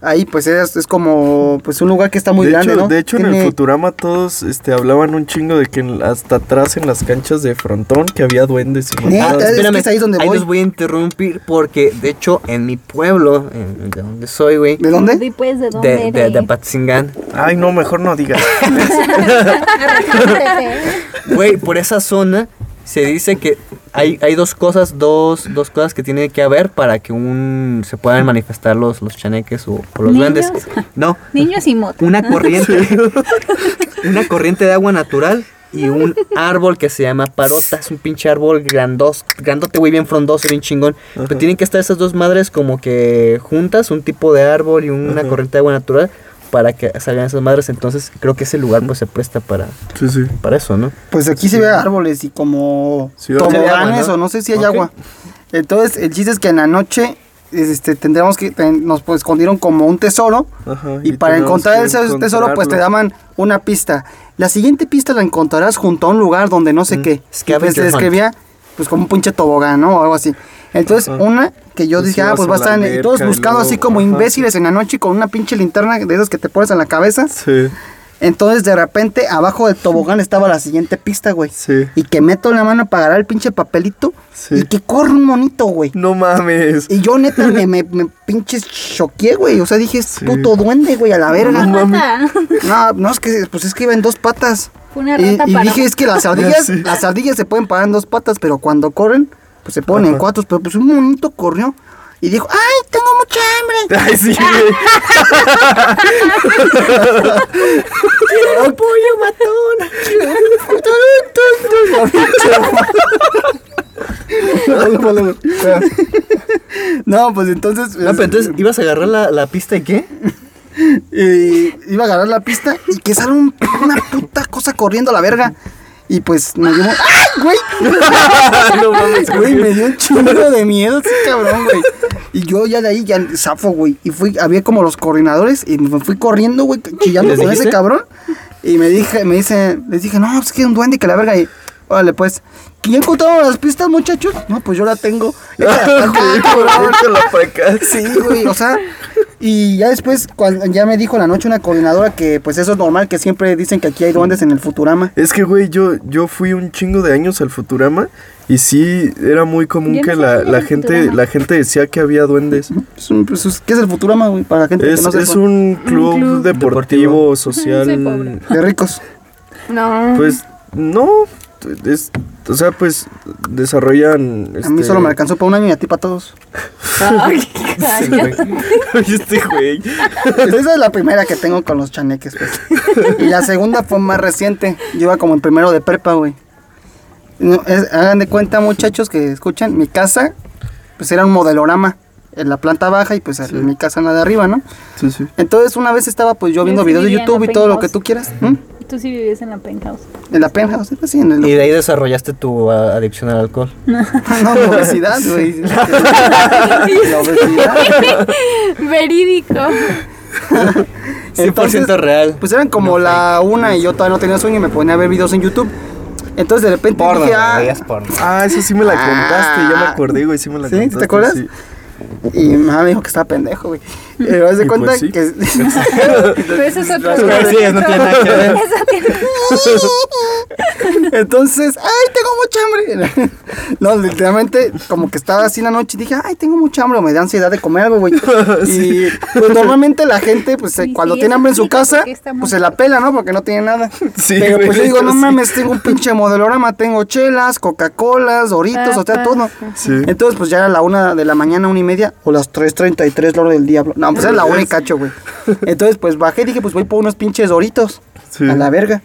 Ahí pues es, es como pues un lugar que está muy de grande, hecho, ¿no? de hecho en el Futurama todos este, hablaban un chingo de que en- hasta atrás en las canchas de frontón que había duendes y Neta, mamadas. es que espérame, es ahí donde voy. los voy a interrumpir porque, de hecho, en mi pueblo, en- de donde soy, güey, ¿De dónde? Di, pues, ¿de dónde de, de, eres? de Apatzingán, Ay, no, mejor no digas. güey, por esa zona se dice que hay, hay dos cosas, dos, dos cosas que tiene que haber para que un se puedan manifestar los, los chaneques o, o los duendes. No, Niños y moto. una corriente, una corriente de agua natural y un árbol que se llama parota. Es un pinche árbol grandos, grandote, güey, bien frondoso, bien chingón. Pero tienen que estar esas dos madres como que juntas, un tipo de árbol y una Ajá. corriente de agua natural para que salgan esas madres. Entonces creo que ese lugar pues se presta para, Sí, sí. para eso, ¿no? Pues aquí se ve árboles y como toboganes o no sé si hay agua. Entonces, el chiste es que en la noche este tendríamos que ten- nos pues escondieron como un tesoro Ajá, y, para encontrar que ese tesoro pues te daban una pista. La siguiente pista la encontrarás junto a un lugar donde no sé Mm, qué. Pues scavenger se hunt. describía pues como un pinche tobogán, ¿no? O algo así. Entonces, Ajá. una que yo Pues dije, ah, pues va a estar en- y todos y buscando así como ajá. imbéciles en la noche con una pinche linterna de esas que te pones en la cabeza. Sí. Entonces de repente abajo del tobogán estaba la siguiente pista, güey. Sí. Y que meto la mano para agarrar el pinche papelito Sí. y que corre un monito, güey. No mames. Y yo neta me, me, me pinches choqué, güey. O sea, dije, es Sí. puto duende, güey, a la verga. No mames. No, no, es que, pues es que iba en dos patas. Una Y, rata y para- dije, es que las ardillas, Sí. las ardillas se pueden parar en dos patas, pero cuando corren, pues se ponen en Ajá. cuatro. Pero pues un monito corrió y dijo, ¡ay, tengo mucha hambre! Ay, sí, güey. ¡El pollo matón! no, pues entonces... No, pero entonces, ¿ibas a agarrar la, la pista y qué? Y iba a agarrar la pista y que sale un- una puta cosa corriendo a la verga. Y pues me dio. ¡Ay, güey! No mames, Güey, me dio un chingo de miedo ese cabrón, güey. Y yo ya de ahí ya zafo, güey. Y fui, había como los coordinadores y me fui corriendo, güey, chillando ¿Les con ese cabrón. Y me dije, me dice, les dije, no, pues que un duende que la verga. Y órale, pues, ¿ya encontraron las pistas, muchachos? No, pues yo la tengo. Sí, güey, o sea, y ya después, cuando ya me dijo en la noche una coordinadora que pues eso es normal, que siempre dicen que aquí hay duendes en el Futurama. Es que, güey, yo, yo fui un chingo de años al Futurama y sí, era muy común no que la, la gente Futurama. la gente decía que había duendes. Es un- pues, es- ¿Qué es el Futurama, güey? Para la gente Es, que no es un club, club. deportivo, social. Soy pobre. De ricos. No. Pues no, es, o sea, pues desarrollan... A mí este- solo me alcanzó para un año y a ti para todos. Ay, este güey. Pues esa es la primera que tengo con los chaneques, pues. Y la segunda fue más reciente. Yo iba como en primero de prepa, güey. No, es- hagan de cuenta, muchachos que escuchan, mi casa, pues era un modelorama en la planta baja y pues en mi casa en la de arriba, ¿no? Sí, sí. Entonces una vez estaba pues yo viendo videos de YouTube y todo lo que tú quieras. Tú sí vivías en la penthouse. En la penthouse, pues, sí, en el... Y de ahí desarrollaste tu ah, adicción al alcohol. No, la obesidad, güey. la obesidad. Verídico. 100% Entonces, real. Pues eran como la una y yo todavía no tenía sueño y me ponía a ver videos en YouTube. Entonces de repente Porno, dije, ah, veías porno. Ah, eso sí me la Ah. contaste, ya me acordé, güey, sí me la ¿Sí? contaste. ¿Te acuerdas? sí. y mi mamá me dijo que estaba pendejo, güey. Pero haz de Y cuenta pues sí. que... Pero eso es otro. Sí, eso no tiene nada que ver. Eso tiene- Entonces, ay, tengo mucha hambre. No, literalmente, como que estaba así en la noche y dije, ay, tengo mucha hambre, me da ansiedad de comer algo, güey. Y pues normalmente la gente, pues Sí, cuando sí, tiene hambre en su casa, pues se la pela, ¿no? Porque no tiene nada. Sí, Pero pues yo digo, no sí. mames, tengo un pinche modelorama, tengo chelas, Coca-Colas, Doritos, o sea, todo. Sí. Entonces, pues ya era la una de la mañana, una y media, o las 3.33, la hora del diablo. No, pues era la una y cacho, güey. Entonces, pues bajé y dije, pues voy por unos pinches Doritos. Sí. A la verga.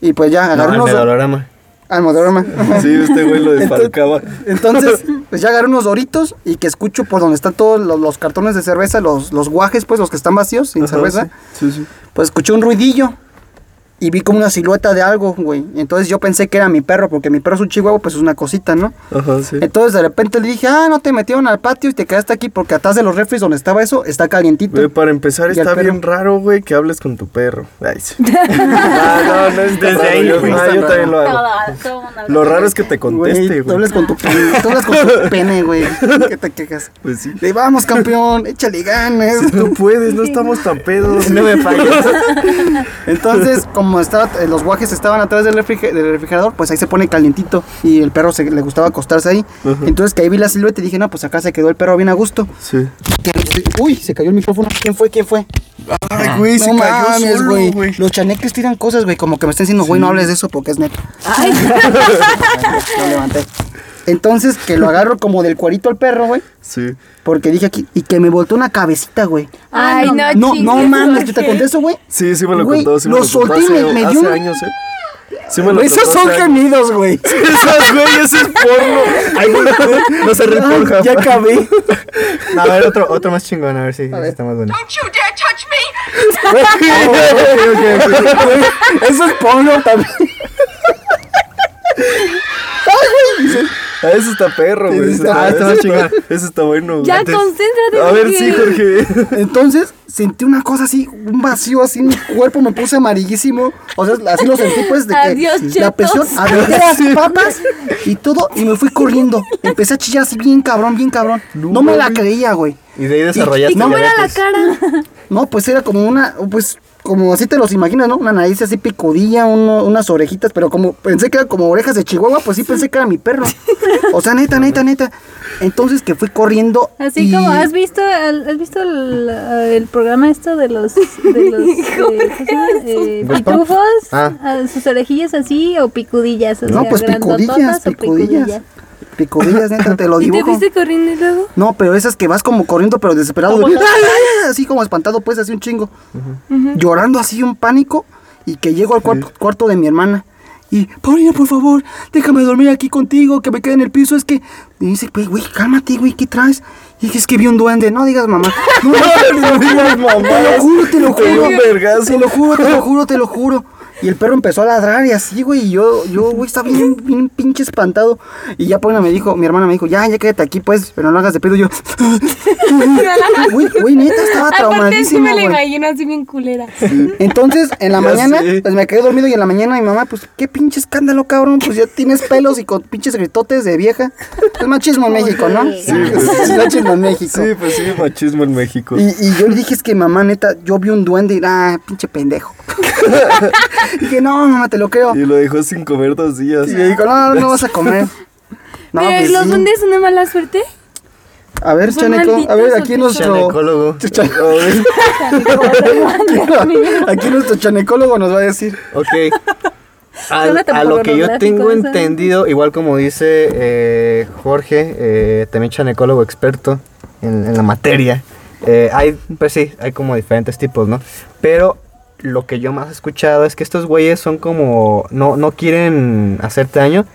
Y pues ya, No, agarré el unos... medalorama. Al modelorama. Sí, este güey lo desfalcaba. Entonces, pues ya agarré unos doritos y que escucho por donde están todos los, los cartones de cerveza, los, los guajes, pues los que están vacíos, sin Ajá, cerveza. Sí, sí. sí. Pues escuché un ruidillo y vi como una silueta de algo, güey. Entonces yo pensé que era mi perro, porque mi perro es un chihuahua, pues es una cosita, ¿no? Ajá, sí. Entonces de repente le dije, ah, no te metieron al patio y te quedaste aquí porque atrás de los refres donde estaba eso está calientito. Güey, para empezar, ¿Y está perro? bien raro, güey, que hables con tu perro. Ay, sí. Ah, no, no es Desde raro, ahí, yo, güey, ah, yo también lo hago. Todo, todo. Lo raro es que te conteste, Güey, tú hablas con tu pene, tú hablas con tu pene, güey. ¿Qué te quejas? Pues sí. Le vamos, campeón, échale ganas. Tú puedes, no estamos tan pedos. No me falles. Entonces, como estaba, eh, los guajes estaban atrás del, refrige- del refrigerador, pues ahí se pone calientito. Y el perro se, le gustaba acostarse ahí. Ajá. Entonces que ahí vi la silueta y dije, no, pues acá se quedó el perro bien a gusto. Sí. Uy, se cayó el micrófono. ¿Quién fue? ¿Quién fue? Ay, güey, se no cayó mames, solo, güey. güey. Los chaneques tiran cosas, güey, como que me están diciendo, güey, no hables de eso porque es neto. Ay, Lo levanté. Entonces, que lo agarro como del cuerito al perro, güey. Sí. Porque dije aquí, y que me voltó una cabecita, güey. Ay, no, No, no chingues, mames, ¿por ¿yo te qué? conté eso, güey? Sí, sí me lo Güey, contó, sí me lo solté y hace, me- me hace dio un- años, ¿eh? Sí me lo Esos son hace gemidos, güey. Esos, güey, ese es porno. Ay, güey, no, no se Ay, por ya acabé. No, a ver, otro, otro más chingón, a ver si, si ver. está más bueno. Don't you dare touch me! Güey, Eso es porno también. Ah, eso está perro, güey. Eso está- ah, está eso está- chingón. Eso está bueno, güey. Ya, Antes- concéntrate. A ver, sí, Jorge. Entonces sentí una cosa así, un vacío así en mi cuerpo, me puse amarillísimo. O sea, así lo sentí pues de que Adiós, la presión, aventé las papas y todo y me fui corriendo. Empecé a chillar así bien cabrón, bien cabrón. No No, me la creía, güey. Y de ahí desarrollaste ¿Y cómo era la cara? No, pues era como una, pues como así te los imaginas, ¿no? Una nariz así picudilla, uno- unas orejitas, pero como pensé que eran como orejas de Chihuahua, pues sí pensé que era mi perro. O sea, neta, neta, neta. Entonces que fui corriendo. Así y- como, ¿has visto, el- has visto el, el programa esto de los, de los eh. Eh, ¿Goosebumps? pitufos? Ah. Sus orejillas así o picudillas. O No, sea, pues picudillas, o picudillas. Picudillas, neta, te lo ¿Y te dibujo. fuiste corriendo y luego? No, pero esas que vas como corriendo, pero desesperado. así como espantado, pues, así un chingo. Llorando así, un pánico. Y que llego al cuarto, cuarto de mi hermana. Y, Paulina, por favor, déjame dormir aquí contigo, que me quede en el piso. Es que. Y dice, güey, güey, cálmate, güey, ¿qué traes? Y dije, es que vi un duende. No digas mamá. No, no, digas mamá. Te lo juro, te lo juro. Te lo juro, te lo juro, te lo juro. Y el perro empezó a ladrar y así, güey. Y yo, yo, güey, estaba bien, bien pinche espantado. Y ya Paulina me dijo, mi hermana me dijo, ya, ya quédate aquí, pues, pero no hagas de pedo. Y yo, güey, güey, neta, estaba Aparte sí traumadísimo, me la güey. imagino así bien culera. Entonces, en la Ya mañana, sé. pues me quedé dormido y en la mañana mi mamá, pues, qué pinche escándalo, cabrón. Pues ya tienes pelos y con pinches gritotes de vieja. Es machismo en México, ¿no? Sí, es machismo en México. Sí, pues sí, machismo en México. Y, y yo le dije, es que mamá, neta, yo vi un duende y, ah, pinche pendejo. dije, no, mamá, te lo creo. Y lo dejó sin comer dos días. Y le dijo, no, no, no vas a comer. No, Pero pues los sí. duendes son una mala suerte. A ver, son Chaneco, a ver, aquí nuestro... Chanecólogo. Aquí nuestro chanecólogo nos va a decir. Ok. Al- a lo que yo tengo eso. entendido, igual como dice eh, Jorge, eh, también chanecólogo experto en, en la materia, eh, hay, pues sí, hay como diferentes tipos, ¿no? Pero lo que yo más he escuchado es que estos güeyes son como, no, no quieren hacerte daño.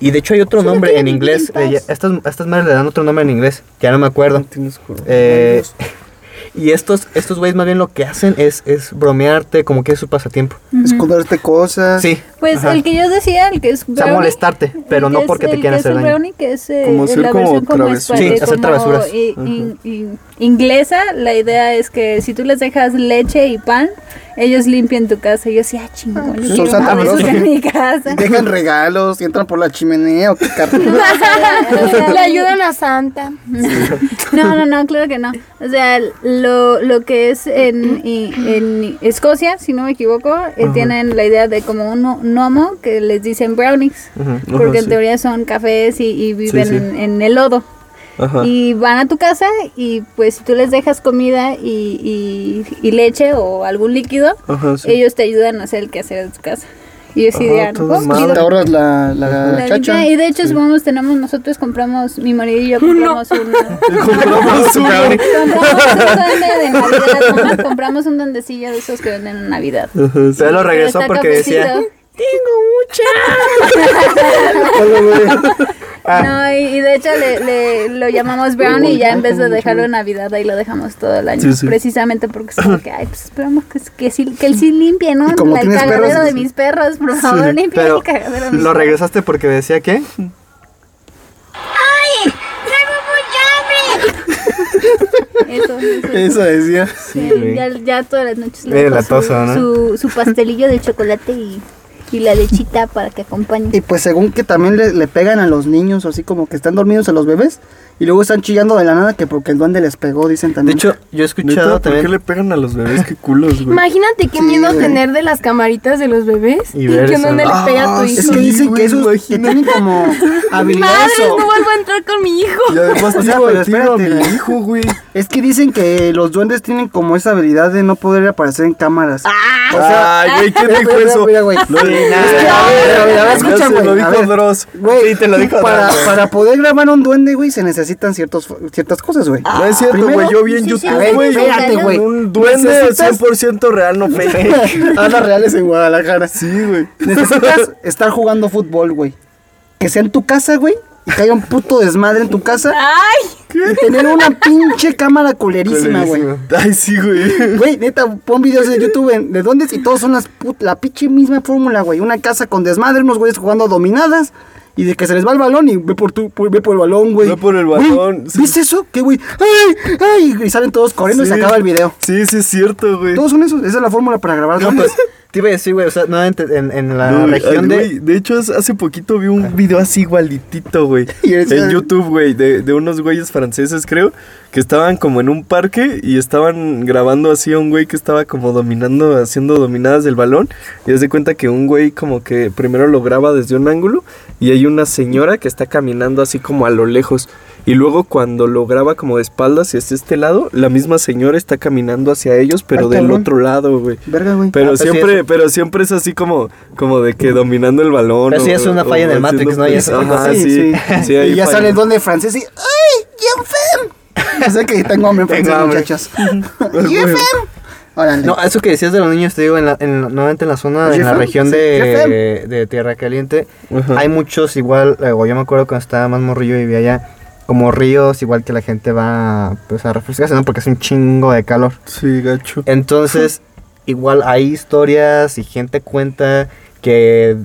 Y de hecho hay otro nombre en inglés. eh, estas, estas madres le dan otro nombre en inglés, ya no me acuerdo. Juro. Eh, y estos, estos güeyes más bien lo que hacen es, es bromearte como que es su pasatiempo. Esconderte cosas. Sí. Pues ajá. el que yo decía, el que es O sea, brownie, molestarte, pero no que porque es- te quieran hacer el daño. brownie, que es eh, Como la como travesuras. Sí, hacer como travesuras. i- in- in- inglesa, la idea es que si tú les dejas leche y pan, ellos limpian tu casa. Y yo decía, ah, chingón, yo Son Claus. en mi casa. Dejan regalos y entran por la chimenea o qué. Le ayudan a Santa. No, no, no, claro que no. O sea, lo, lo que es en, en Escocia, si no me equivoco, eh, tienen la idea de como un no- gnomo que les dicen brownies. Ujú. Porque Ajá, en sí. teoría son cafés y, y viven sí. En, en el lodo. Ajá. Y van a tu casa y pues si tú les dejas comida y, y- y leche o algún líquido, Ajá, sí. ellos te ayudan a hacer el quehacer de tu casa. Y sí Ah, diría, toda "Oh, madre. chido". Te ahorras la, la, La chacha. y de hecho, supongamos, tenemos, nosotros compramos, mi marido y yo compramos una, Compramos un brownie. compramos un duende de Navidad, ¿no? compramos un duendecillo de esos que venden en Navidad. Sí. Pero lo regresó porque decía, cafecito. Ah. No, y, y de hecho le, le- lo llamamos brownie y ya en vez de dejarlo en Navidad ahí lo dejamos todo el año. Sí, sí. Precisamente porque es como que, ay, pues esperamos que, que, sí, que él sí limpie, ¿no? Como el cagadero perros, de sí. mis perros, por favor, limpia el cagadero de mis lo perros. regresaste porque decía que Eso, eso. Eso decía. Sí, güey. ya, ya todas las noches le su, ¿no? su, su pastelillo de chocolate y, y la lechita para que acompañe. Y pues según que también le, le pegan a los niños, así como que están dormidos a los bebés. Y luego están chillando de la nada que porque el duende les pegó, dicen De también. hecho, yo he escuchado ¿por qué también le pegan a los bebés? Qué culos, güey. Imagínate qué Sí, miedo güey. tener de las camaritas de los bebés. Y que eso. le pega a tu hijo. es que dicen que esos que tienen como habilidades Madres, o- no vuelvo a entrar con mi hijo. Y además O sea, pero tiro a mi espérate. hijo, güey. Es que dicen que los duendes tienen como esa habilidad de no poder aparecer en cámaras. Ah, o sea, Ay, güey, ¿quién mira, dijo eso? mira, güey. Lo- Es que, escucha, güey, lo dijo. Dross. Güey, Sí, te lo dijo para, Dross, para poder grabar un duende, güey, se necesitan ciertos, ciertas cosas, güey. No es cierto, güey. Yo vi en YouTube, sí, güey. espérate, güey. Un duende Necesitas- 100% real, no fake. Andas reales en Guadalajara. Sí, güey. Necesitas estar jugando fútbol, güey. Que sea en tu casa, güey. Y que haya un puto desmadre en tu casa. Ay, Y tener una pinche cámara culerísima, güey. Ay, sí, güey. Güey, neta, pon videos de YouTube en- de dónde y todos son las put- la pinche misma fórmula, güey. Una casa con desmadre, unos güeyes jugando dominadas. Y de que se les va el balón y ve por tu, ve por el balón, güey. Ve por el balón, sí. ¿Viste eso? ¿Qué, güey? ¡Ay! ¡Ay! Y salen todos corriendo y se acaba el video. Sí, sí, es cierto, güey. Todos son esos. Esa es la fórmula para grabar No, pues, te iba a decir, güey, o sea, nuevamente en, en la No, región ay, de... de hecho, hace- poquito vi un video así igualitito, güey. En YouTube, güey, de, de unos güeyes franceses, creo, que estaban como en un parque y estaban grabando así a un güey que estaba como dominando, haciendo dominadas del balón. Y de cuenta que un güey como que primero lo graba desde un ángulo y hay una señora que está caminando así como a lo lejos. Y luego cuando lo graba como de espaldas y hacia este lado, la misma señora está caminando hacia ellos, pero Ay, del cabrón. otro lado, güey. Verga, güey. Pero Ah, pues sí, siempre, pero siempre es así como, como de que dominando el balón. Pero sí o- es una o falla en el Matrix, ¿no? Ya Ajá, así, sí, sí, ahí y ya falla. sale el don de francés y ¡Ay! ¡Yo fem! Ya sé que tengo hambre francés, muchachos. Órale. No, eso que decías de los niños, te digo, en la, en, nuevamente en la zona, en la región sí, de, de Tierra Caliente, hay muchos igual, eh, o yo me acuerdo cuando estaba más morrillo y vivía allá, como ríos, igual que la gente va pues, a refrescarse, ¿no? Porque es un chingo de calor. Sí, gacho. Entonces, igual hay historias y gente cuenta que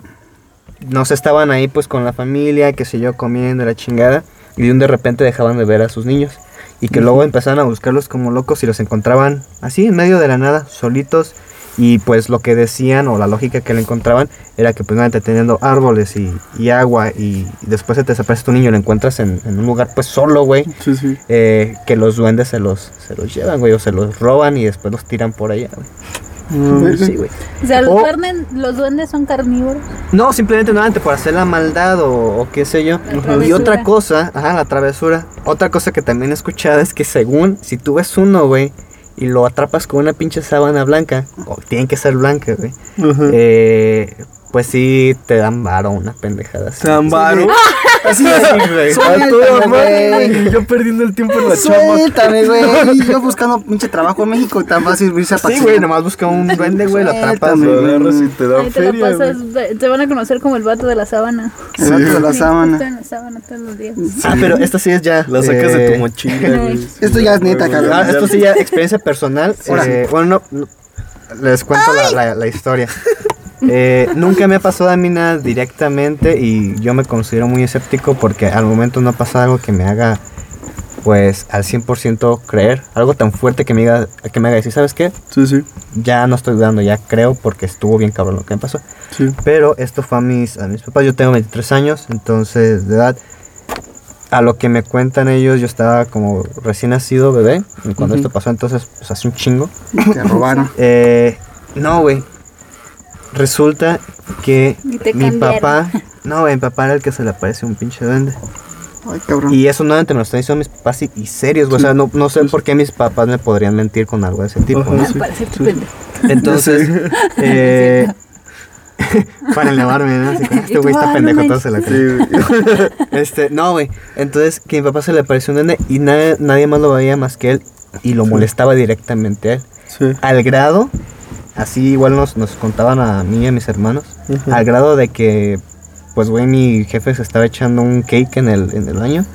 no se estaban ahí pues con la familia, que sé yo, comiendo la chingada, y de un de repente dejaban de ver a sus niños. Y que luego empezaban a buscarlos como locos y los encontraban así en medio de la nada, solitos. Y pues lo que decían o la lógica que le encontraban era que pues nada, teniendo árboles y, y agua y, y después se te desaparece tu niño y lo encuentras en, en un lugar pues solo, güey Sí, sí. eh, que los duendes se los, se los llevan, güey, o se los roban y después los tiran por allá, güey. Sí, güey. O sea, los, O- los duendes son carnívoros. No, simplemente no antes por hacer la maldad o, o qué sé yo. Y otra cosa, ajá, la travesura. Otra cosa que también he escuchado es que según, si tú ves uno, güey, y lo atrapas con una pinche sábana blanca, o tienen que ser blanca, güey, eh, pues sí te dan varo, una pendejada así. Te dan varo. Así es, güey. Yo perdiendo el tiempo en la chamba. Suéltame, güey. Yo buscando pinche trabajo en México y tan fácil irse a Sí, güey, nomás busca un duende, güey, lo atrapas. Lo güey. agarras y te dan te feria. pasas, güey. te van a conocer como el vato de la sábana. El vato de la sábana. está en la sábana todos los días. Ah, pero esta sí es ya. La sacas de eh, tu mochila, güey. Esto ya es neta, cabrón. Ah, esto sí ya experiencia personal. Eh, bueno, no, no, les cuento la, la- la historia. Eh, nunca me ha pasado a mí nada directamente y yo me considero muy escéptico porque al momento no ha pasado algo que me haga pues al 100% creer, algo tan fuerte que me, haga, que me haga decir, ¿sabes qué? Sí, sí. Ya no estoy dudando, ya creo porque estuvo bien cabrón lo que me pasó. Sí. Pero esto fue a mis, a mis papás. Yo tengo 23 años, entonces de edad. A lo que me cuentan ellos, yo estaba como recién nacido bebé. y Cuando esto pasó, entonces, pues hace un chingo. Te robaron. Eh, no, güey. Resulta que mi papá. No, güey, mi papá era el que se le aparece un pinche duende. Ay, cabrón. Y eso nuevamente me lo están diciendo mis papás y, y serios, güey. O sea, no, no sé por qué mis papás me podrían mentir con algo de ese tipo. Ajá, ¿no? sí. Para. Entonces, eh, para elevarme, ¿no? Así como, este güey está Ah, no pendejo, todo se la Sí, cree. güey. Este, no, güey. Entonces, que mi papá se le apareció un nene y nadie, nadie más lo veía más que él y lo molestaba directamente a él. Sí. Al grado, así igual nos, nos contaban a mí y a mis hermanos, al grado de que, pues, güey, mi jefe se estaba echando un cake en el, en el baño.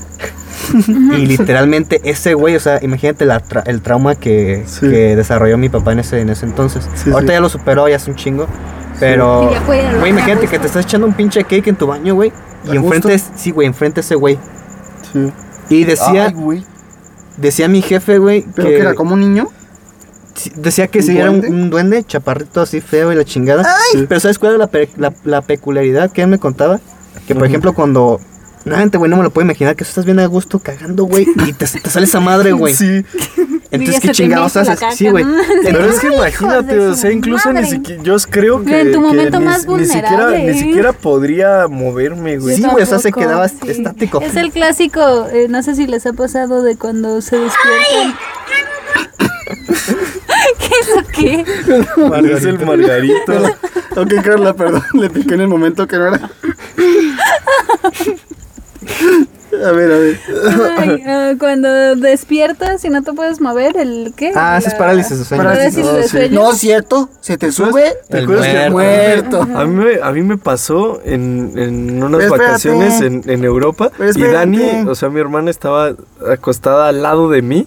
y literalmente ese güey, o sea, imagínate la tra- el trauma que, Sí. que desarrolló mi papá en ese, en ese entonces. Sí, Ahorita sí. ya lo superó, ya es un chingo. Pero, güey, imagínate que te estás echando un pinche cake en tu baño, güey. ¿A Y enfrente, gusto? sí, güey, enfrente ese güey. Sí. Y decía, Ay, güey. decía mi jefe, güey, ¿Pero que era como un niño? Decía que ¿Un si era un, duende? un duende, chaparrito así feo y la chingada. Pero ¿sabes cuál era la, pe- la, la peculiaridad que él me contaba? Que por ejemplo cuando... Nada, güey, no me lo puedo imaginar que estás bien a gusto cagando, güey, y te, te sale esa madre, güey. Sí. Entonces, ¿qué chingados haces? Sí, güey. Pero es que imagínate, o sea, incluso ni siquiera, yo creo que, En tu que momento ni, más ni siquiera, vulnerable, ni ¿eh? siquiera podría moverme, güey. Sí, güey, o sea, se quedaba sí. estático. Es el clásico, eh, no sé si les ha pasado de cuando se despiertan. ¿Qué es eso qué? Es el Margarito. Ok, Carla, perdón. Le piqué en el momento que no era. A ver, a ver. Ay, cuando despiertas y no te puedes mover, ¿el qué? Ah, esa es La- parálisis de sueño. Parálisis No, de sueño. No es cierto. Se te sube. ¿Te acuerdas que muerto. Muerto. A mí, me, a mí me pasó en, en unas espérate. vacaciones en, en Europa Pero y espérate. Dani, o sea, mi hermana estaba acostada al lado de mí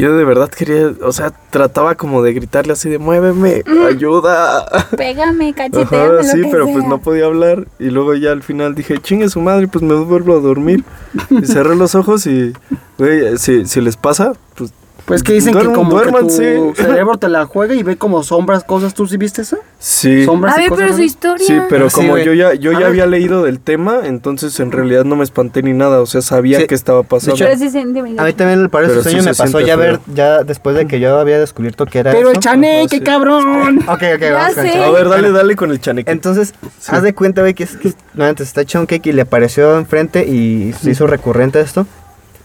yo de verdad quería, o sea, trataba como de gritarle así de muéveme, ayuda. Pégame, cacheteame, Ajá, lo sí, que pero pues no podía hablar y luego ya al final dije, chingue su madre, pues me vuelvo a dormir. Y cerré los ojos y, güey, si, si les pasa, pues Pues que dicen Duerm- que como que duérmanse. tu cerebro te la juega y ve como sombras, cosas. ¿Tú sí viste eso? Sí. Sombras A y ver, cosas pero su historia. Sí, pero Sí, como güey. yo ya, yo A ya ver. había leído del tema, entonces en realidad no me espanté ni nada. O sea, sabía Sí. que estaba pasando. hecho, sí A mí también Pero ese sí sueño se me pasó ya ver, ya después de que yo había descubierto que era Pero el eso. chané, Ajá, qué sí. cabrón. Ok, ok, vamos con el. A ver, dale, dale con el chaneque. Entonces, haz de cuenta, güey, que es que no, antes está echando un cake y le apareció enfrente y se hizo recurrente esto.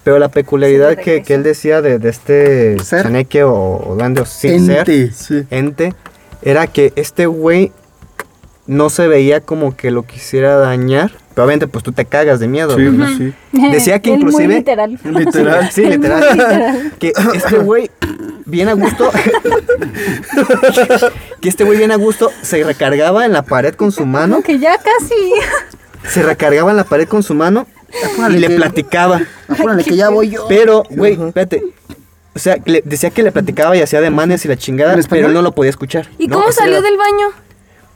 Pero la peculiaridad Sí, que, él decía de, de este Ser. chaneque o, o duende o sin ser, Ente. sí. ente, era que este güey no se veía como que lo quisiera dañar. Pero obviamente, pues tú te cagas de miedo. Sí, pues sí. Decía que Él muy inclusive- literal. Literal. Sí, literal. que este güey, bien a gusto. que este güey, bien a gusto, se recargaba en la pared con su mano. Que ya casi. Se recargaba en la pared con su mano y le que- platicaba. Apúrale que ya voy yo. Pero, güey, espérate. O sea, le- decía que le platicaba y hacía demanes y la chingada, pero él no lo podía escuchar. ¿Y No, cómo salió era- del baño?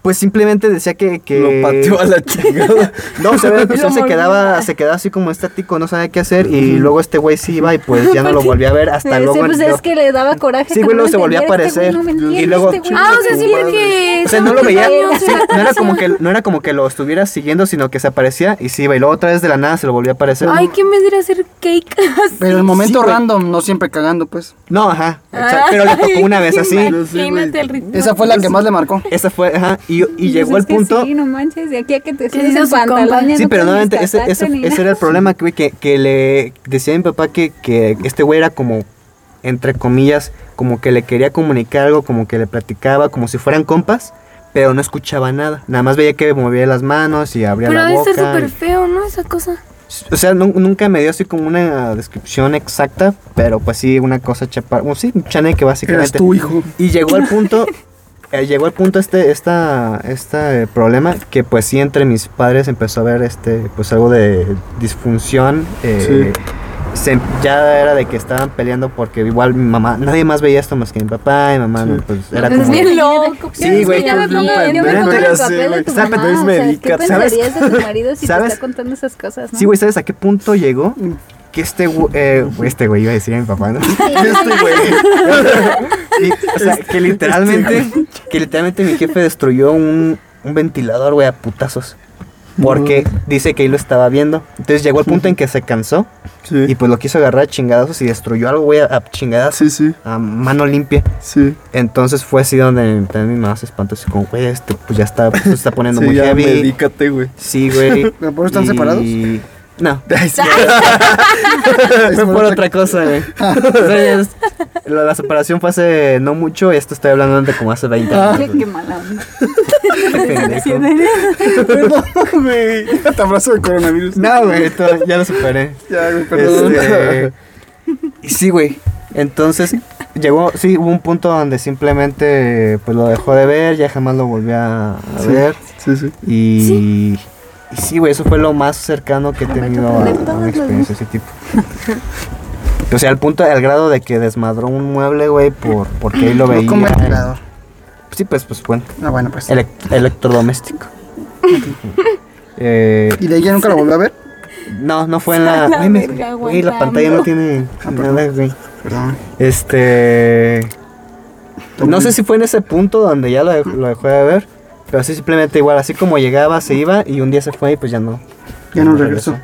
Pues simplemente decía que... que... Lo pateó a la chingada. No, o sea, pues, Lo él se mordió. quedaba, se quedaba así como estático, no sabía qué hacer y luego este güey sí iba y pues ya no lo volví a ver hasta Sí, luego. pues yo- es que le daba coraje. Sí, güey, no luego se volvía a este aparecer. no me Y luego- este güey Ah, o sea, me entiende. que. O sea, no lo veía, el sí, se no era como que no era como que lo estuviera siguiendo, sino que se aparecía y sí iba y luego otra vez de la nada se lo volvió a aparecer. Ay, ¿quién vendría a hacer cake? Pero en momento Sí, random, no siempre cagando, pues. No, ajá, exacto, pero le tocó una vez así. El. Esa fue la que más le marcó. Esa fue, ajá, y, y llegó el que punto. Sí, no manches, de aquí a que te ¿Qué subes ya Sí, no pero nuevamente ese, ese, ese era el problema, güey, que, que le decía a mi papá que, que este güey era como, entre comillas, como que le quería comunicar algo, como que le platicaba, como si fueran compas, pero no escuchaba nada. Nada más veía que movía las manos y abría Pero la debe boca. estar súper y- feo, ¿no? Esa cosa. O sea, nu- nunca me dio así como una descripción exacta, pero pues sí, una cosa chapa, bueno, sí, un chaneque básicamente. Eras tu hijo. Y llegó al punto, eh, llegó al punto este, esta, este problema que pues sí entre mis padres empezó a haber este, pues algo de disfunción. eh, se- ya era de que estaban peleando porque igual mi mamá, nadie más veía esto más que mi papá, y mi mamá, no, pues era Es como... bien loco. Sí, güey, Yo me tú bien pongo, yo me pendejo, pongo en ya el sé, papel güey. de tu Está mamá. pendejo, O sea, ¿qué ¿sabes? pensarías de tu marido si ¿Sabes? te está contando esas cosas, no? Sí, güey, ¿sabes a qué punto llegó? Que este, güey- eh, este güey iba a decir a mi papá, ¿no? Este güey. O sea, que literalmente, que literalmente mi jefe destruyó un, un ventilador, güey, a putazos. Porque dice que ahí lo estaba viendo. Entonces llegó el punto en que se cansó Sí. y pues lo quiso agarrar a chingadazos y destruyó algo, güey, a, chingadazos. Sí, sí, A mano limpia. sí. Entonces fue así donde también mi mamá se espantó. Así como, güey, este pues ya está, pues, se está poniendo muy ya heavy. medícate, güey. Sí, güey. ¿Pero por eso están Y- separados? No. Ay, sí. Fue por otra cosa, güey. Es- la, la separación fue hace no mucho, esto estoy hablando de como hace 20 años. Qué, mala. Perdón, güey. Te abrazo de coronavirus. No, güey, ya lo superé. Ya, güey, perdón. Este, y sí, güey. Entonces, llegó, sí, hubo un punto donde simplemente pues lo dejó de ver, ya jamás lo volvió a, a Sí. ver. Sí, sí. Y, y sí, güey, eso fue lo más cercano que he tenido a, a una experiencia de ese tipo. O sea, al punto, al grado de que desmadró un mueble, güey, por, porque ahí lo veía. No con ventilador. Sí, pues, pues bueno, Ah, bueno, pues. elec- electrodoméstico. eh, ¿Y de ella nunca lo volvió a ver? no, no fue en la... La Güey, me- güey, la pantalla no tiene nada, güey. Perdón. Este... No sé si fue en ese punto donde ya lo, lo dejó de ver, pero sí simplemente igual, así como llegaba, se iba y un día se fue y pues ya no. Ya no regresó.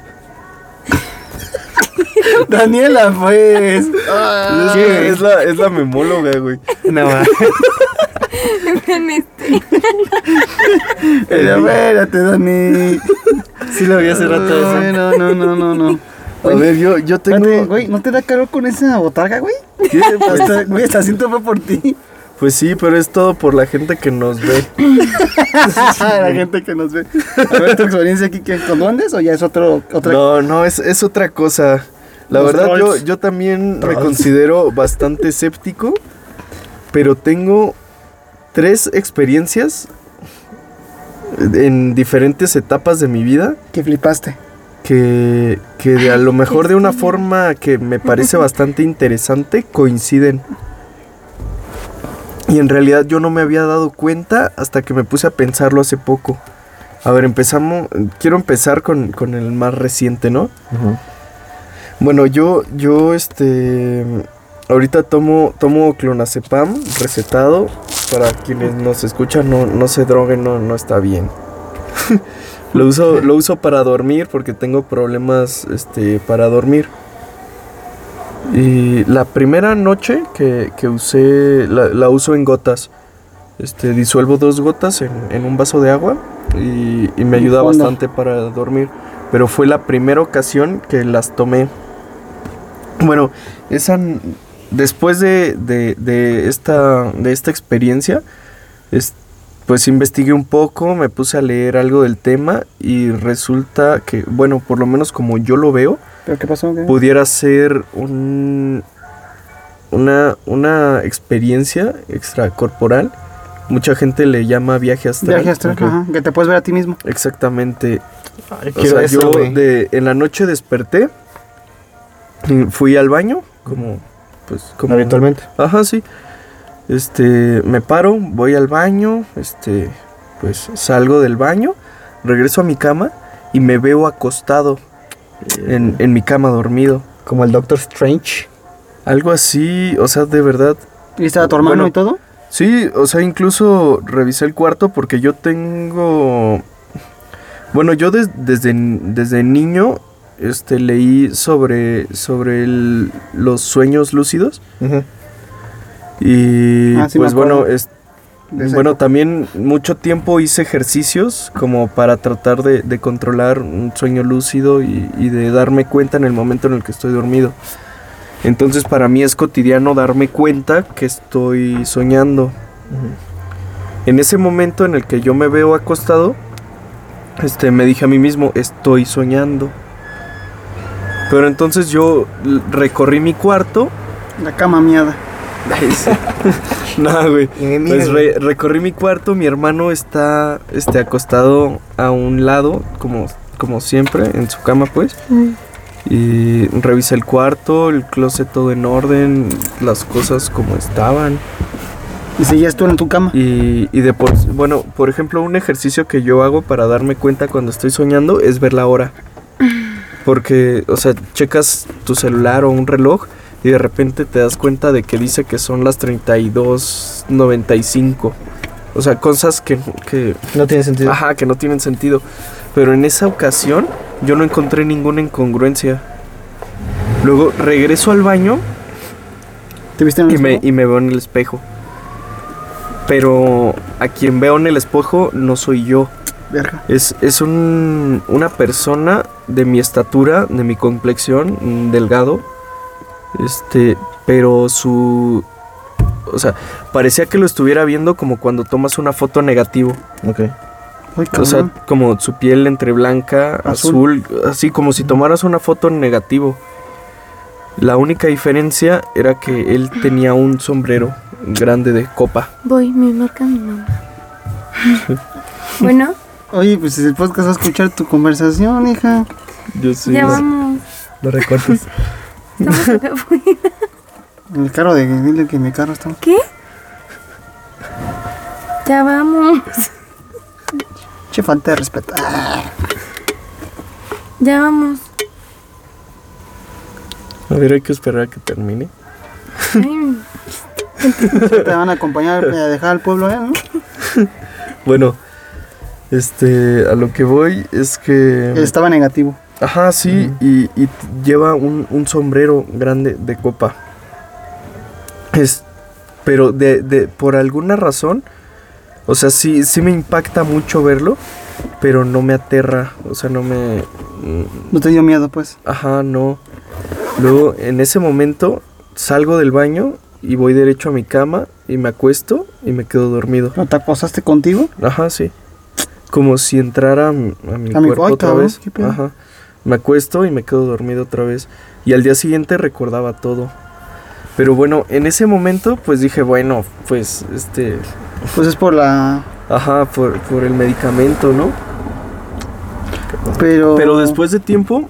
Daniela, pues. Ah, Sí, es la, es la memóloga, güey. No, va. Pero espérate, Dani. sí lo vi hace rato Ay, eso. No, no, no, no, no. A ver, yo, yo tengo. Espérate, güey, ¿no te da calor con esa botarga, güey? ¿Qué? Pues, Hasta, güey, hasta siento fue por ti. Pues sí, pero es todo por la gente que nos ve. La gente que nos ve. A ver, tu experiencia aquí que con duendes o ya es otro, otra No, no, es, es otra cosa. La Los verdad, yo, trolls. yo también me considero bastante escéptico, pero tengo tres experiencias en diferentes etapas de mi vida que flipaste? que, que de a lo mejor de una forma que me parece bastante interesante coinciden. Y en realidad yo no me había dado cuenta hasta que me puse a pensarlo hace poco. A ver, empezamos. Quiero empezar con, con el más reciente, ¿no? Bueno, yo, yo, este. ahorita tomo, tomo clonazepam recetado. Para quienes nos escuchan, no, no se droguen, no, no está bien. lo, uso, lo uso para dormir porque tengo problemas este, para dormir. Y la primera noche que, que usé, la, la uso en gotas. Este, disuelvo dos gotas en, en un vaso de agua y, y me ayuda bastante para dormir. Pero fue la primera ocasión que las tomé. Bueno, esa después de, de- de esta, de esta experiencia, es- pues investigué un poco, me puse a leer algo del tema y resulta que, bueno, por lo menos como yo lo veo, ¿Pero qué pasó? ¿Qué? pudiera ser un, una, una experiencia extracorporal. Mucha gente le llama viaje astral. Viaje astral, Ok. ajá, que te puedes ver a ti mismo. Exactamente. Ay, O sea, eso, yo de, en la noche desperté, fui al baño, como, pues, como Habitualmente. Ajá, sí. Este, me paro, voy al baño, este, pues salgo del baño, regreso a mi cama y me veo acostado en, en mi cama dormido. Como el Doctor Strange. Algo así, o sea, de verdad. ¿Viste a tu hermano Bueno. y todo? Sí, o sea, incluso revisé el cuarto porque yo tengo... Bueno, yo des- desde, desde niño este, leí sobre, sobre el- los sueños lúcidos. Y Ah, sí pues bueno, es, bueno, también mucho tiempo hice ejercicios como para tratar de, de controlar un sueño lúcido y, y de darme cuenta en el momento en el que estoy dormido. Entonces para mí es cotidiano darme cuenta que estoy soñando. En ese momento en el que yo me veo acostado, este, me dije a mí mismo, estoy soñando. Pero entonces yo recorrí mi cuarto La cama miada. no, güey. Mira, Pues re- recorrí mi cuarto, mi hermano está este, acostado a un lado, como, como siempre, en su cama, pues. Y revisé el cuarto, el closet todo en orden, las cosas como estaban. Y seguías tú en tu cama. Y, y de por, bueno, por ejemplo, un ejercicio que yo hago para darme cuenta cuando estoy soñando es ver la hora. Porque, o sea, checas tu celular o un reloj y de repente te das cuenta de que dice que son las 32.95. O sea, cosas que, que, No tiene sentido. ajá, que no tienen sentido. Pero en esa ocasión yo no encontré ninguna incongruencia. Luego regreso al baño ¿Te viste en el y me, y me veo en el espejo. Pero a quien veo en el espejo no soy yo. Verga. Es, es un, una persona de mi estatura, de mi complexión, delgado. Este, pero su... O sea, parecía que lo estuviera viendo como cuando tomas una foto negativo. Ok. Ay, O sea, como su piel entre blanca, azul, así como si tomaras una foto en negativo. La única diferencia era que él tenía un sombrero grande de copa. Voy, me marca mi mamá. bueno, Oye, pues el podcast va a escuchar tu conversación, hija. Yo sí. ya vamos. Lo recortes. Estamos acá afuera. En el carro de... Dile que mi carro está... ¿Qué? Ya vamos. Che, falta de respeto. Ah, Ya vamos. A ver, hay que esperar a que termine. Ay, te van a acompañar a dejar al pueblo, ¿eh? ¿no? Bueno, este, a lo que voy es que... Estaba negativo. Ajá, sí, y, lleva un, un sombrero grande de copa. Es, pero de, de, por alguna razón, o sea, sí, sí me impacta mucho verlo, pero no me aterra, o sea, no me... mm, No te dio miedo, pues. Ajá, no. Luego, en ese momento, salgo del baño y voy derecho a mi cama y me acuesto y me quedo dormido. ¿No te acosaste contigo? Ajá, sí. Como si entrara a mi, a mi A mi- cuerpo otra vez. qué. Ajá. Me acuesto y me quedo dormido otra vez. Y al día siguiente recordaba todo. Pero bueno, en ese momento pues dije, bueno, pues este... Pues es por la... Ajá, por, por el medicamento, ¿no? Pero... Pero después de tiempo...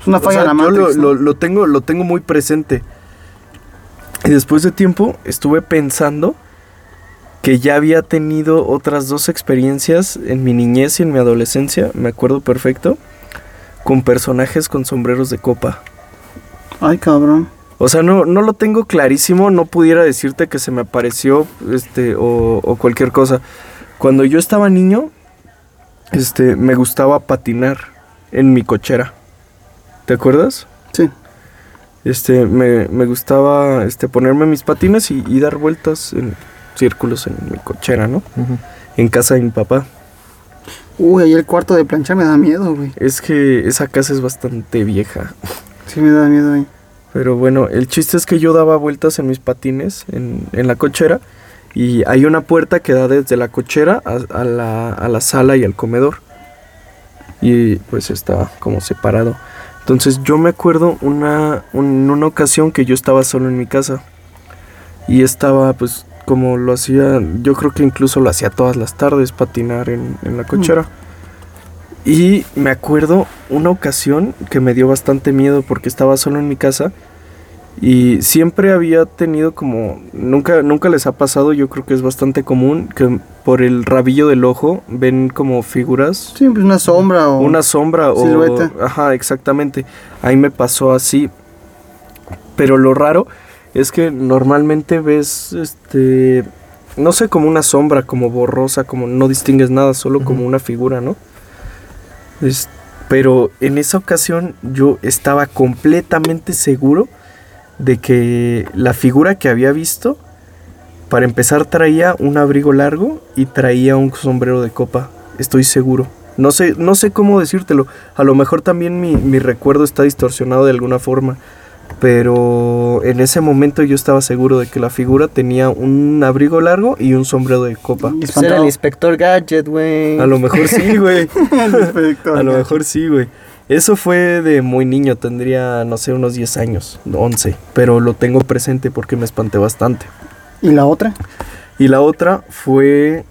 Es una o falla sea, en la yo lo, Matrix, ¿no? lo- lo tengo, lo tengo muy presente. Y después de tiempo estuve pensando que ya había tenido otras dos experiencias en mi niñez y en mi adolescencia, me acuerdo perfecto, con personajes con sombreros de copa. Ay, cabrón. O sea, no, no lo tengo clarísimo, no pudiera decirte que se me apareció este, o, o cualquier cosa. Cuando yo estaba niño, este, me gustaba patinar en mi cochera. ¿Te acuerdas? Sí. Este, me, me gustaba este, ponerme mis patines y, y dar vueltas en círculos en mi cochera, ¿no? En casa de mi papá. Uy, ahí el cuarto de planchar me da miedo, güey. Es que esa casa es bastante vieja. Sí, me da miedo ahí. Pero bueno, el chiste es que yo daba vueltas en mis patines en, en la cochera y hay una puerta que da desde la cochera a, a la, a la sala y al comedor. Y pues está como separado. Entonces yo me acuerdo una, un- una ocasión que yo estaba solo en mi casa y estaba pues como lo hacía, yo creo que incluso lo hacía todas las tardes, patinar en, en la cochera. Y me acuerdo una ocasión que me dio bastante miedo porque estaba solo en mi casa y siempre había tenido como nunca nunca les ha pasado, yo creo que es bastante común que por el rabillo del ojo ven como figuras, Sí, pues una sombra o... una sombra o silueta. ajá, exactamente. Ahí me pasó así. Pero lo raro es que normalmente ves este no sé, como una sombra, como borrosa, como no distingues nada, solo como una figura, ¿no? Es- pero en esa ocasión yo estaba completamente seguro de que la figura que había visto, para empezar, traía un abrigo largo y traía un sombrero de copa. Estoy seguro. No sé, no sé cómo decírtelo. A lo mejor también mi, mi recuerdo está distorsionado de alguna forma. Pero en ese momento yo estaba seguro de que la figura tenía un abrigo largo y un sombrero de copa. Y Pues era el inspector Gadget, güey. A lo mejor sí, güey. A lo mejor sí, güey. Eso fue de muy niño, tendría, no sé, unos 10 años, 11. Pero lo tengo presente porque me espanté bastante. ¿Y la otra? Y la otra fue...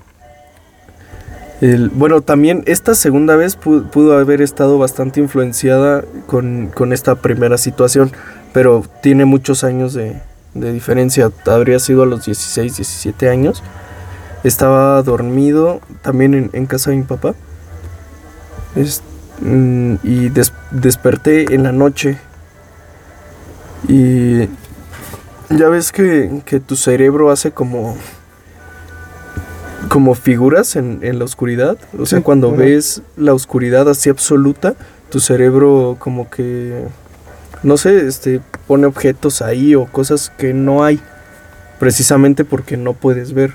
El, bueno, también esta segunda vez pu- pudo, haber estado bastante influenciada con, con esta primera situación, pero tiene muchos años de, de diferencia. Habría sido a los 16, 17 años. Estaba dormido también en, en casa de mi papá. Es- mm, y des- desperté en la noche. Y ya ves que, que tu cerebro hace como como figuras en, en la oscuridad. O sea, Sí, cuando ves la oscuridad así absoluta, tu cerebro como que, no sé, este, pone objetos ahí o cosas que no hay, precisamente porque no puedes ver.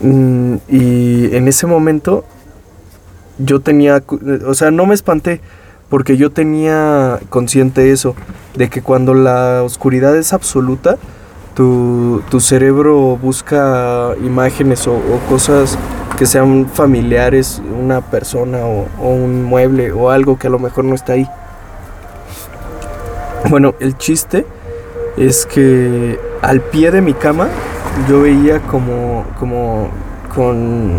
Mm, y en ese momento yo tenía, o sea, no me espanté, porque yo tenía consciente eso, de que cuando la oscuridad es absoluta, tu, tu cerebro busca imágenes o, cosas que sean familiares, una persona o un mueble o algo que a lo mejor no está ahí. Bueno, el chiste es que al pie de mi cama yo veía como, como con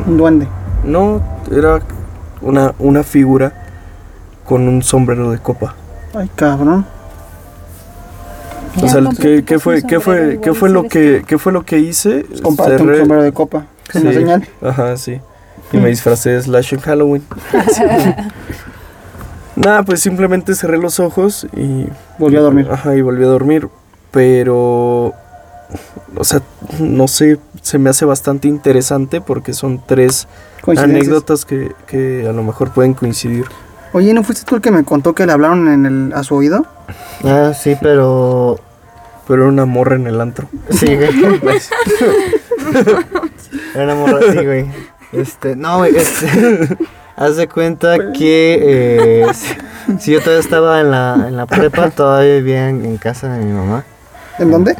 Un duende. no, era una, una figura con un sombrero de copa. Ay, cabrón. O sea, ¿qué, qué fue, qué fue, qué fue lo que, qué fue lo que hice? Comparte un Cerré- sombrero de copa. Es una Sí. señal. Ajá, sí. Y me disfracé de Slash en Halloween. Nada, pues simplemente cerré los ojos y... Volví a dormir. Ajá, y volví a dormir. Pero... O sea, no sé, se me hace bastante interesante porque son tres anécdotas que, que a lo mejor pueden coincidir. Oye, ¿no fuiste tú el que me contó que le hablaron en el, a su oído? Ah, sí, pero. Pero era una morra en el antro. Sí, güey. Pues. Era una morra, sí, güey. Este, no, güey, este. Haz de cuenta que. Eh, si, yo todavía estaba en la, en la prepa, todavía vivía en, en casa de mi mamá. ¿En dónde?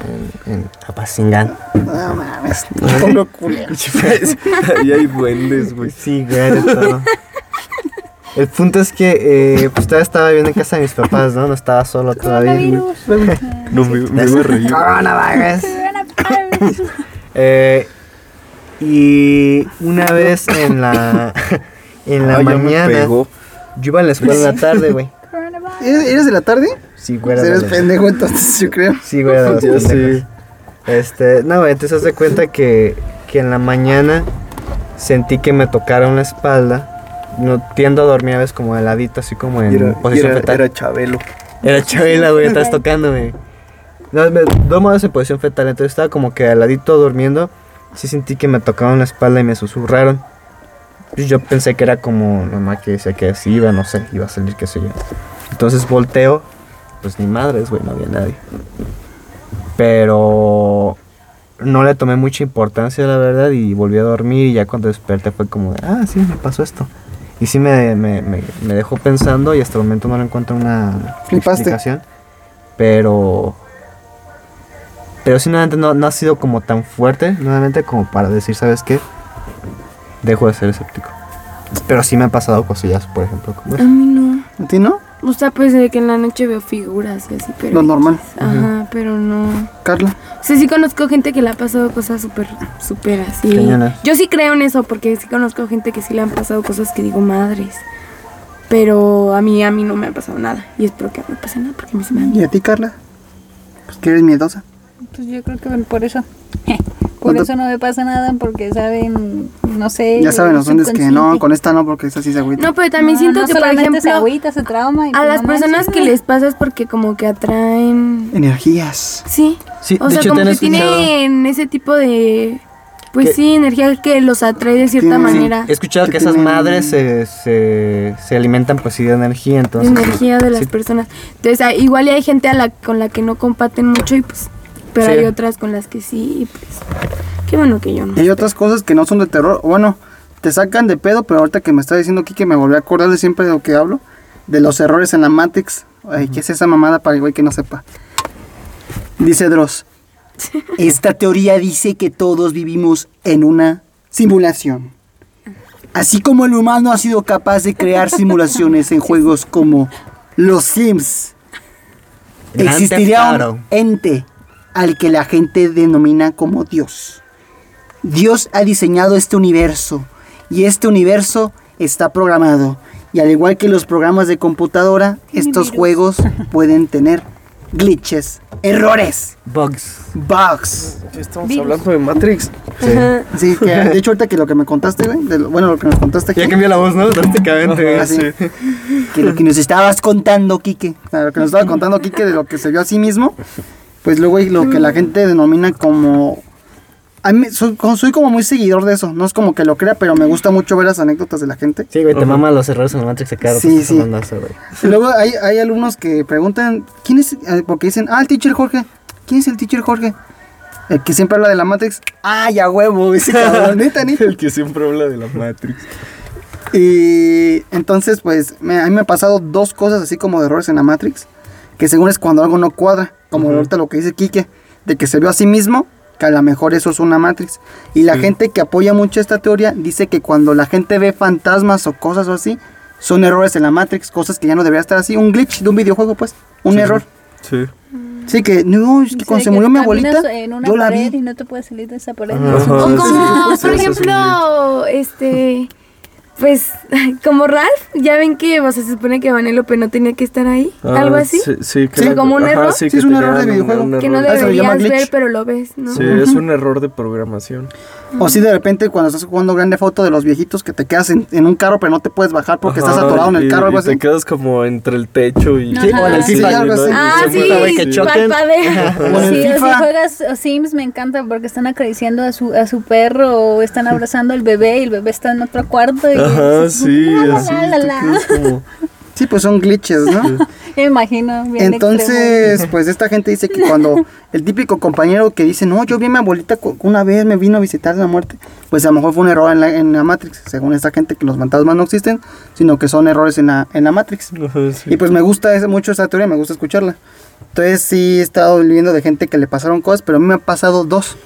En, en Apacingán. No mames. Pueblo culero. Ahí hay duendes, güey. Sí, güey, de todo. El punto es que, eh, pues todavía estaba viviendo en casa de mis papás, ¿no? No estaba solo todavía. Coronavirus. No me, me voy a reír. Coronavirus. Eh, y una vez en la en la Ay, ya me mañana pegó. yo iba a la escuela en la tarde, güey. ¿Eres eres de la tarde? Sí, güey. de Eres pendejo entonces, yo creo. Sí, güey. sé. pendejos. Este, no, güey, entonces haz de cuenta que, que en la mañana sentí que me tocaron la espalda. No tiendo a dormir a veces como de ladito, así como en era, posición era, fetal. era Chabelo. Era Chabela, güey, estás tocándome. No, me duermo en posición fetal, entonces estaba como que al ladito durmiendo. Sí sentí que me tocaban la espalda y me susurraron. Pues yo pensé que era como mamá que decía que así iba, no sé, iba a salir, qué sé yo. Entonces volteo, pues ni madres, güey, no había nadie. Pero no le tomé mucha importancia, la verdad, y volví a dormir y ya cuando desperté fue como, de, ah, sí, me pasó esto. Y sí me, me, me, me dejó pensando y hasta el momento no le encuentro una Flipaste. explicación. Pero... Pero sí, nuevamente no, no ha sido como tan fuerte, nuevamente como para decir, ¿sabes qué? Dejo de ser escéptico. Pero sí me han pasado cosillas, por ejemplo, como A mí no. ¿A ti no? O sea, pues de que en la noche veo figuras y así, pero... Lo normal. Ajá, pero no... Carla. O sea, sí conozco gente que le ha pasado cosas súper, súper así. Cañonas. Yo sí creo en eso, porque sí conozco gente que sí le han pasado cosas que digo madres. Pero a mí, a mí no me ha pasado nada. Y espero que no me pase nada, porque a mí se me da ¿Y a ti, Carla? Pues que eres miedosa. Pues yo creo que por eso. Por ¿Cuánto- eso no me pasa nada, porque saben, no sé. Ya saben los duendes que no, con esta no, porque esta sí se agüita. No, pero también No, siento no que, por solamente se ejemplo, agüita, se trauma. y a pues las personas que les pasa es porque como que atraen... Energías. Sí. Sí, o de sea, hecho, como que tienen ese tipo de... Pues Que- sí, energía que los atrae de cierta Tienen- manera. He escuchado Que que esas tienen- madres se, se, se alimentan pues sí de energía, de entonces... energía de las sí, personas. Entonces, ah, igual hay gente a la, con la que no comparten mucho y pues... Pero Sí. hay otras con las que sí y pues... Qué bueno que yo no. Y hay otras cosas que no son de terror. Bueno, te sacan de pedo, pero ahorita que me está diciendo aquí que me volví a acordar de siempre de lo que hablo. De los errores en la Matrix. Ay, ¿qué es esa mamada para el güey que no sepa? Dice Dross. Esta teoría dice que todos vivimos en una simulación. Así como el humano ha sido capaz de crear simulaciones en juegos como Los Sims, existiría un ente al que la gente denomina como Dios. Dios ha diseñado este universo y este universo está programado. Y al igual que los programas de computadora, estos juegos pueden tener glitches, errores, Bugs. bugs. Estamos hablando de Matrix. Sí, que de hecho ahorita que lo que me contaste, güey, de lo- bueno, lo que nos contaste aquí, Ya cambió la voz, ¿no? Sí. que lo que nos estabas contando, Quique, o sea, lo que nos estaba contando Quique de lo que se vio a sí mismo, pues luego hay lo que la gente denomina como... A mí soy, como- soy como muy seguidor de eso, no es como que lo crea, pero me gusta mucho ver las anécdotas de la gente. Sí, güey, te mama los errores en la Matrix acá. Sí, Sí, sí. luego hay, hay alumnos que preguntan, ¿quién es? Eh, Porque dicen, ah, el teacher Jorge. ¿Quién es el teacher Jorge? El que siempre habla de la Matrix. Ah, ya huevo, ese cabrón, neta, neta. El que siempre habla de la Matrix. Y entonces, pues, me- a mí me han pasado dos cosas así como de errores en la Matrix. Que según es cuando algo no cuadra. Como ahorita lo que dice Quique. De que se vio a sí mismo. Que a lo mejor eso es una Matrix. Y la gente que apoya mucho esta teoría dice que cuando la gente ve fantasmas o cosas o así. Son errores en la Matrix. Cosas que ya no debería estar así. Un glitch de un videojuego, pues. Un error. Sí. Sí, que no, es que cuando se murió mi abuelita, En una yo la pared vi. y no te puedes salir de esa pared. O como, sí, sí, por ejemplo, este, pues, como Ralph, ya ven que, o sea, se supone que Vanellope no tenía que estar ahí, Ah, algo así, Sí, sí, que O sea, como un error. Sí, que es un error de videojuego. un que no error. Ah, deberías ver, pero lo ves, ¿no? Sí, es un error de programación. O si de repente cuando estás jugando grande foto de los viejitos que te quedas en, en un carro pero no te puedes bajar porque estás atorado en el carro algo y te así. quedas como entre el techo y... Sí, o en el FIFA, algo así. Ah, sí, que choquen. O en el Sí, si juegas Sims me encanta porque están acariciando a su, a su perro o están abrazando al bebé y el bebé está en otro cuarto y Ajá, sí, así. como- Sí, pues son glitches, ¿no? Me imagino. bien Entonces, pues esta gente dice que cuando el típico compañero que dice, no, yo vi a mi abuelita una vez, me vino a visitar la muerte, pues a lo mejor fue un error en la, en la Matrix, según esta gente que los fantasmas no existen, sino que son errores en la, en la Matrix. Ajá, sí. Y pues me gusta ese- mucho esa teoría, me gusta escucharla. Entonces sí he estado viviendo de gente que le pasaron cosas, pero a mí me han pasado dos.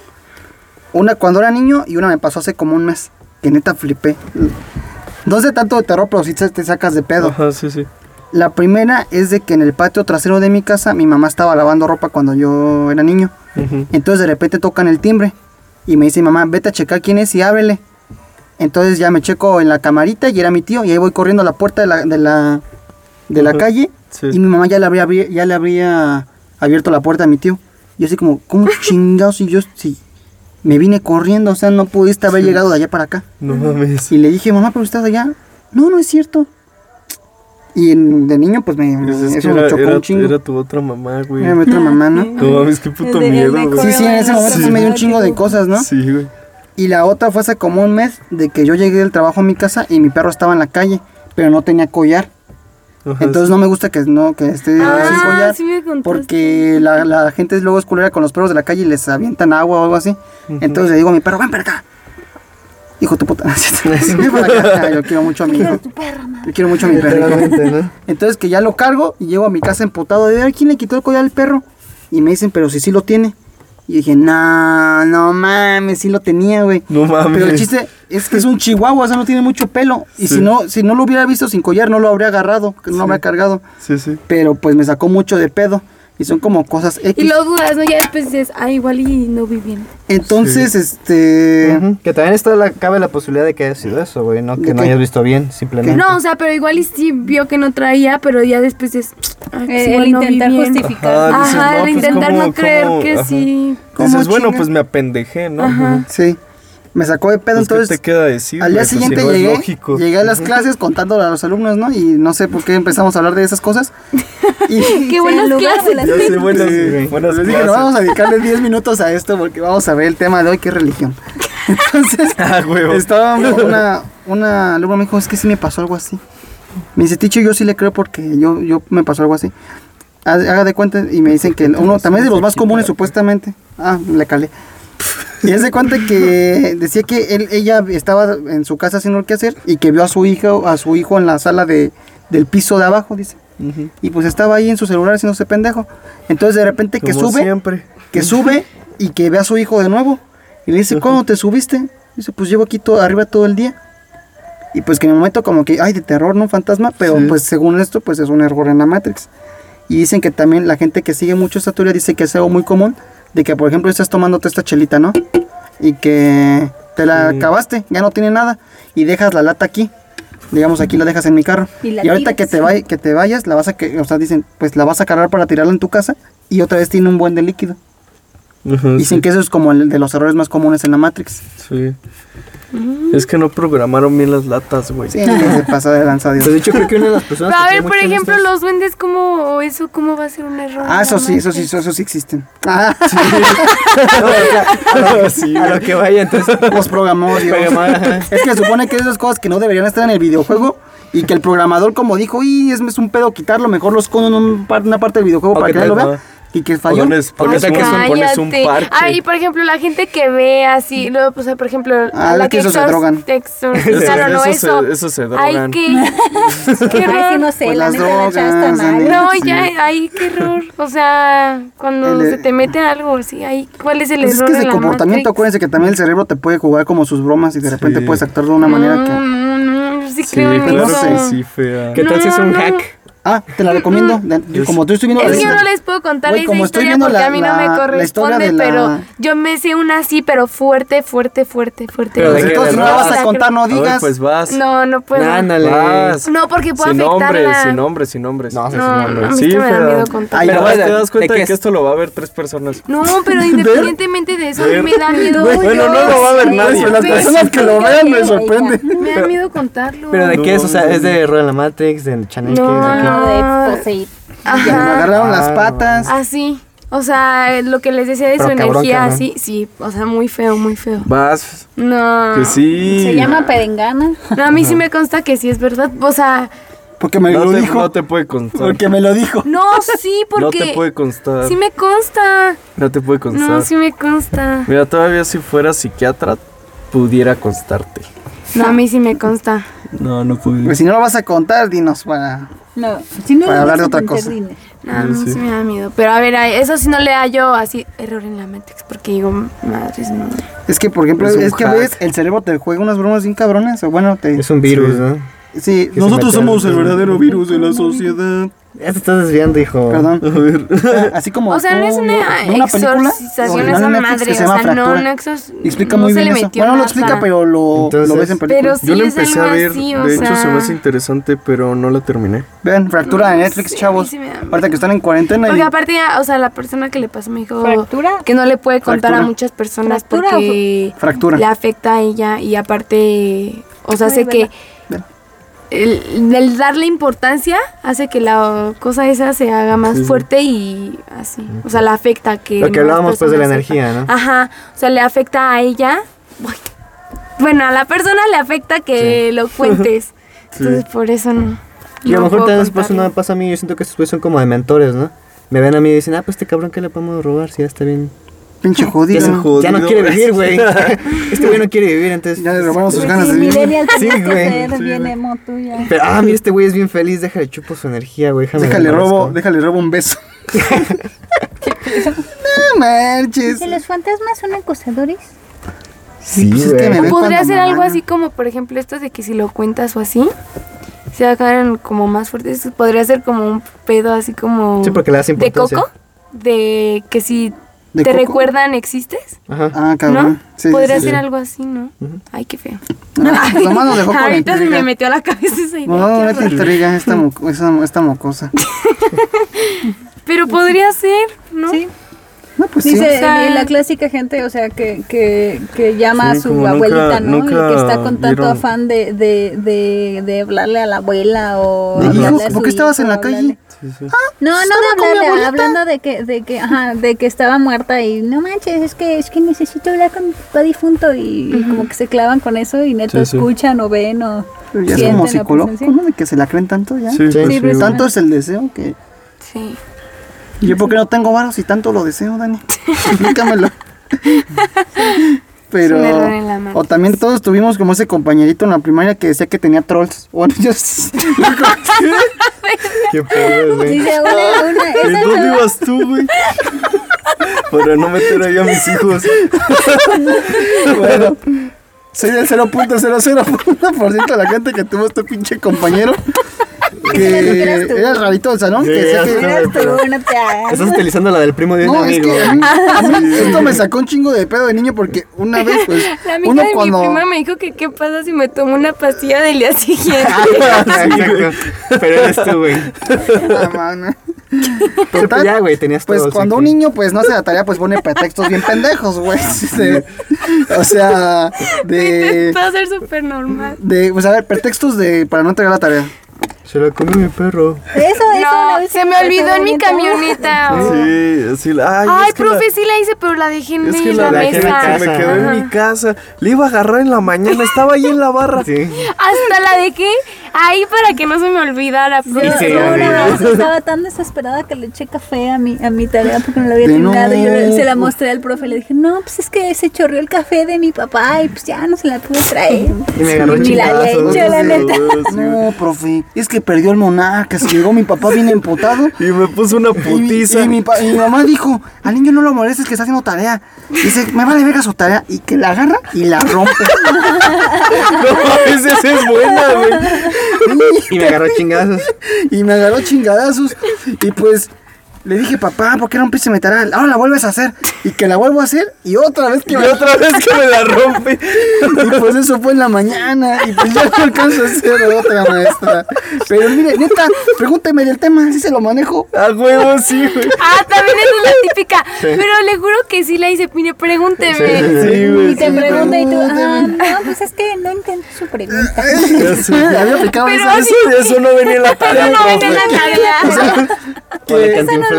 Una cuando era niño y una me pasó hace como un mes, que neta flipé. Dos de tanto de terror, pero sí te sacas de pedo. Ajá, sí, sí. La primera es de que en el patio trasero de mi casa mi mamá estaba lavando ropa cuando yo era niño. Entonces de repente tocan el timbre y me dice mamá, vete a checar quién es y ábrele. Entonces ya me checo en la camarita y era mi tío y ahí voy corriendo a la puerta de la, de la, de la calle Sí. y mi mamá ya le habría, ya le habría abierto la puerta a mi tío. Y así como, ¿cómo chingados? Y yo sí, me vine corriendo, o sea, no pudiste haber llegado de allá para acá. No mames. Y le dije, mamá, pero estás allá. No, no es cierto. Y en- de niño, pues me, Pues es eso me era, chocó era- un chingo. era tu otra mamá, güey. Era mi otra mamá, ¿no? No mames, qué puto Desde miedo, güey. Sí, sí, en ese momento sí me dio un chingo de cosas, ¿no? Sí, güey. Y la otra fue hace como un mes de que yo llegué del trabajo a mi casa y mi perro estaba en la calle, pero no tenía collar. Ajá, Entonces no me gusta que no que esté sin Ah, collar. sí me contaste. Porque la, la gente luego es culera con los perros de la calle y les avientan agua o algo así. Entonces le digo a mi perro, ven para acá. Hijo de tu puta. Ven para acá. Yo quiero mucho a mi hijo. Yo quiero mucho a mi perro. ¿no? Entonces que ya lo cargo y llego a mi casa emputado de ver quién le quitó el collar al perro. Y me dicen, pero si sí lo tiene. Y dije, no, no mames, sí lo tenía, güey. No mames. Pero el chiste es que es un chihuahua, o sea, no tiene mucho pelo. Y Sí. si no, si no lo hubiera visto sin collar, no lo habría agarrado, no lo habría cargado. Sí, sí. Pero pues me sacó mucho de pedo. Y son como cosas X. Y lo dudas, ¿no? Ya después dices, ah, igual y no vi bien. Entonces, este. Que también está la, cabe la posibilidad de que haya sido eso, güey, no ¿De que no qué? hayas visto bien, simplemente. No, o sea, pero igual y sí vio que no traía, pero ya después dices, ah, pues Eh, el no vi intentar bien. justificar. Ajá, dices, Ajá, no, el pues, intentar ¿cómo- no creer cómo? que Ajá. sí. ¿Cómo Dices, bueno, pues me apendejé, ¿no? Ajá. Sí. Me sacó de pedo, Pues, ¿qué entonces. te queda decir? Al día? Pues, si siguiente no llegué, lógico. llegué a las clases contándole a los alumnos, ¿no? Y no sé por qué empezamos a hablar de esas cosas. Y Qué buenas en lugar de clases. las- Ya sé, buenas, Sí. buenas les dije, no, vamos a dedicarle 10 minutos a esto porque vamos a ver el tema de hoy, que es religión. Entonces, Ah, huevo. estaba una, una alumna me dijo, es que sí me pasó algo así. Me dice, Ticho, yo sí le creo porque yo, yo me pasó algo así. Haga de cuenta y me dicen que uno también es de los más comunes supuestamente. Ah, le calé. Y de cuenta que decía que él, ella estaba en su casa haciendo el que hacer y que vio a su hijo, a su hijo en la sala de, del piso de abajo, dice. Ujú. Y pues estaba ahí en su celular haciéndose pendejo. Entonces de repente que Como sube, siempre. que sube y que ve a su hijo de nuevo. Y le dice, ¿cuándo te subiste? Dice, pues llevo aquí todo, arriba todo el día. Y pues que en el momento como que, ay, de terror, ¿no? Fantasma. Pero Sí. pues según esto, pues es un error en la Matrix. Y dicen que también la gente que sigue mucho esta teoría dice que es algo muy común. De que, por ejemplo, estás tomándote esta chelita, ¿no? Y que te la Sí. acabaste, ya no tiene nada. Y dejas la lata aquí. Digamos, aquí la dejas en mi carro. Y ahorita que te, vay- que te vayas, la vas a que, o sea, dicen, pues la vas a cargar para tirarla en tu casa. Y otra vez tiene un buen de líquido. Ajá, Dicen sí, que eso es como el de los errores más comunes en la Matrix. Sí. Es que no programaron bien las latas, güey. Sí, se pasa de lanza Dios. De hecho creo que una de las personas Pero a ver, por ejemplo, los duendes, ¿cómo, o eso, cómo va a ser un error? Ah, eso sí, eso sí, eso, eso sí existen. Ah, Sí, a lo que vaya, entonces los programó Dios. Es que se supone que esas cosas que no deberían estar en el videojuego y que el programador como dijo, y es, es un pedo quitarlo, mejor los escondo en un una parte del videojuego para que nadie lo vea. Y que O falló. pones, pones, Ay, un, pones un parche. Ah, y por ejemplo, la gente que ve así, luego, pues, por ejemplo, Ah, la que esos se exor- drogan. exorcizaron, Eso- eso eso. se- eso se Ay, drogan. qué, qué Ay, sí, error. no sé, Pues la neta la chava está drogas, mal. No, Sí. ya, ay, qué error. O sea, cuando El- se te mete algo así, ay, ¿cuál es el Pues es error que es de la comportamiento, Matrix? acuérdense que también el cerebro te puede jugar como sus bromas y de repente Sí. puedes actuar de una manera que... No, no, yo sí, Sí, creo en claro eso. que sí, fea. ¿Qué tal si es No, un no. hack? Ah, te la recomiendo. de- Es- Como tú estoy viendo Es la que yo no les puedo contar Güey, esa como estoy historia viendo porque la- a mí no la- me corresponde, de la- pero yo me sé una así, pero fuerte, fuerte, fuerte, fuerte. Pero de Pues entonces de no la vas a contar, no A ver, digas. pues vas. No, no puedo. Ándale. Vas. No, porque puedo sin nombres, afectarla. sin nombres, sin nombres. No, sí, No, sí, a no, mí Sí, me da pero- miedo contar. Ay, Pero vas, de- te das cuenta ¿de de, que es? esto lo va a ver tres personas. No, pero independientemente de eso, a mí me da miedo. Bueno, no lo va a ver nadie. Las personas que lo vean me sorprende. Me da miedo contarlo. Pero de qué es, o sea, es de en la Matrix, del Channel No, ¿de? No, Ah. de poseír. Agarraron las Ah, patas. Así. O sea, lo que les decía de Pero su cabrón, energía, cabrón. así, sí. O sea, muy feo, muy feo. Vas. No. Que sí. Se llama perengana. No, a mí sí me consta que sí es verdad. O sea, Porque me No lo te, dijo. no te puede constar. Porque me lo dijo. no, sí, No porque. te puede constar. Sí me consta. No te puede constar. No, sí me consta. Mira, todavía si fuera psiquiatra, pudiera constarte. No, a mí sí me consta. No, no puede. Pues si no lo vas a contar, dinos para. No, si no Para lo hablar de otra cosa. No, a mí Sí. sí me da miedo. Pero a ver, eso sí no le hallo así error en la Matrix. Porque digo, madres, no. Es que, por ejemplo, Es que a veces el cerebro te juega unas bromas bien cabronas. O bueno, te. Es un virus, Sí. ¿no? Sí, nosotros somos el verdadero virus de la sociedad. Ya te estás desviando, hijo. Perdón. Así como. O sea, no es una una película exorcización esa Netflix madre. que O se llama sea, no, Fractura. no exos... Explica no muy se bien le eso. Bueno, no lo explica, pero lo, Entonces- lo ves en película. Pero sí Yo lo es empecé a ver, de hecho se me hace interesante, pero no la terminé. Vean, fractura de Netflix, sí, a mí chavos. Ahorita que están en cuarentena Porque y. aparte ya, o sea, la persona que le pasó me dijo ¿Fractura? que no le puede contar Fractura. a muchas personas ¿Fractura o porque Fractura. le afecta a ella y aparte, o sea, sé que. El, el darle importancia hace que la cosa esa se haga más fuerte y así. O sea, la afecta que. Lo que hablábamos pues de la energía. ¿no? Ajá. O sea, le afecta a ella. Bueno, a la persona le afecta que lo cuentes. Entonces, por eso no. Y a lo mejor también pasa, no me pasa a mí, yo siento que estos güeyes son como de mentores, ¿no? Me ven a mí y dicen, ah, pues este cabrón, ¿qué le podemos robar? Si ya está bien. Pinche jodido. ya no quiere vivir, güey. este güey no quiere vivir, entonces... Ya le robaron sus ganas de vivir. Sí, güey. Pero, ah, mira, este güey es bien feliz, déjale chupo su energía, güey. Déjale robo, déjale robo un beso. no manches. ¿Que los fantasmas son acosadores? Sí, pues es que me podría me algo así como, por ejemplo, esto de que si lo cuentas o así, se hagan como más fuertes. Podría ser como un pedo así como. Sí, porque le das De importancia. coco. De que si ¿De te coco? recuerdan existes. Ajá. Ah, cabrón. ¿No? Sí, sí, Podría sí, ser sí. algo así, ¿no? Ay, qué feo. No, pues nomás nos dejó con la Ahorita se me metió a la cabeza esa idea. No, no te intriga esta, mo- esa- esta mocosa. Pero podría ser, ¿no? Sí. No, pues sí. Dice O sea- la clásica gente, o sea, que, que, que llama Sí, a su nunca- abuelita, ¿no? nunca y que está con tanto vieron- afán de, de, de, de hablarle a la abuela o De hablarle hijo, a su ¿por qué estabas hijo, en la hablarle- calle? No, no de hablarle, hablando de que, de que, ajá, de que estaba muerta y no manches, es que, es que necesito hablar con mi papá difunto y, y como que se clavan con eso y neta Sí, sí. escuchan o ven o Pero ya es como psicológico. ¿no? De que se la creen tanto ya. Sí, Sí, pues pues. Tanto es el deseo que. Sí. ¿Y yo por qué no tengo varos y tanto lo deseo, Dani? Explícamelo. Pero. O también todos tuvimos como ese compañerito en la primaria que decía que tenía trolls. Bueno, yo. Qué pedo, güey. Dice una, una, ¿En dónde ibas tú, güey? Para no meter ahí a mis hijos. bueno. Soy del 0.001% de la gente que tuvo este pinche compañero. Que era el rarito del salón. Sí, que. Eras tú, no te hagas. Estás utilizando la del primo de un No, es amigo. que a mí, a mí esto me sacó un chingo de pedo de niño porque una vez, pues, La amiga uno de cuando... mi prima me dijo que qué pasa si me tomo una pastilla del día siguiente. Exacto. Pero eres tú, güey. Ah, mano. Pero pues Total, ya, güey, tenías Pues todo. cuando sí, un niño pues no hace la tarea, pues pone pretextos bien pendejos, güey. De- o sea, de... Intentó ser súper normal. De, pues a ver, pretextos de para no entregar la tarea. Se la comió mi perro. Eso, eso No, vez se me olvidó en mi camioneta. Sí, la. Ay, Ay, es que la- profe, sí la hice, pero la dejé en Es que en la, la, dejé en mesa. casa. me quedó en Ajá. mi casa. Le iba a agarrar en la mañana, estaba ahí en la barra. Sí. Hasta la dejé ahí para que no se me olvidara. Yo, sí, una vez estaba tan desesperada que le eché café a mi, a mi tarea porque no la había De terminado. Y yo se la mostré al profe. Le dije, no, pues es que se chorreó el café de mi papá y pues ya no se la pude traer. Y me agarró Ni la había hecho, la neta. No, profe, es que perdió el monarca, se llegó mi papá bien emputado. Y me puso una Y, mi- putiza. y mi, pa- y mi mamá dijo, al niño no lo molestes que está haciendo tarea. Dice, me vale verga su tarea. Y que la agarra y la rompe. No, esa es buena, güey. Y me agarró chingazos. y me agarró chingadazos. Y pues le dije, papá, ¿por qué rompiste mi tarea? Ahora la vuelves a hacer. Y que la vuelvo a hacer. Y otra vez que Y me otra vez que me la rompe. Y pues eso fue en la mañana. Y pues ya no alcanzo a hacer otra maestra. Pero mire, neta, pregúnteme del tema, si se lo manejo. A huevo, sí, güey. Ah, también esa es la típica. Pero le juro que sí la hice. Mire, pregúnteme. Sí, güey. Y te sí, pregunta y tú, ah, no, pues es que no entiendo su pregunta. Ya había aplicado Eso, eso no venía en la tarea, No profe. ven en la tarea.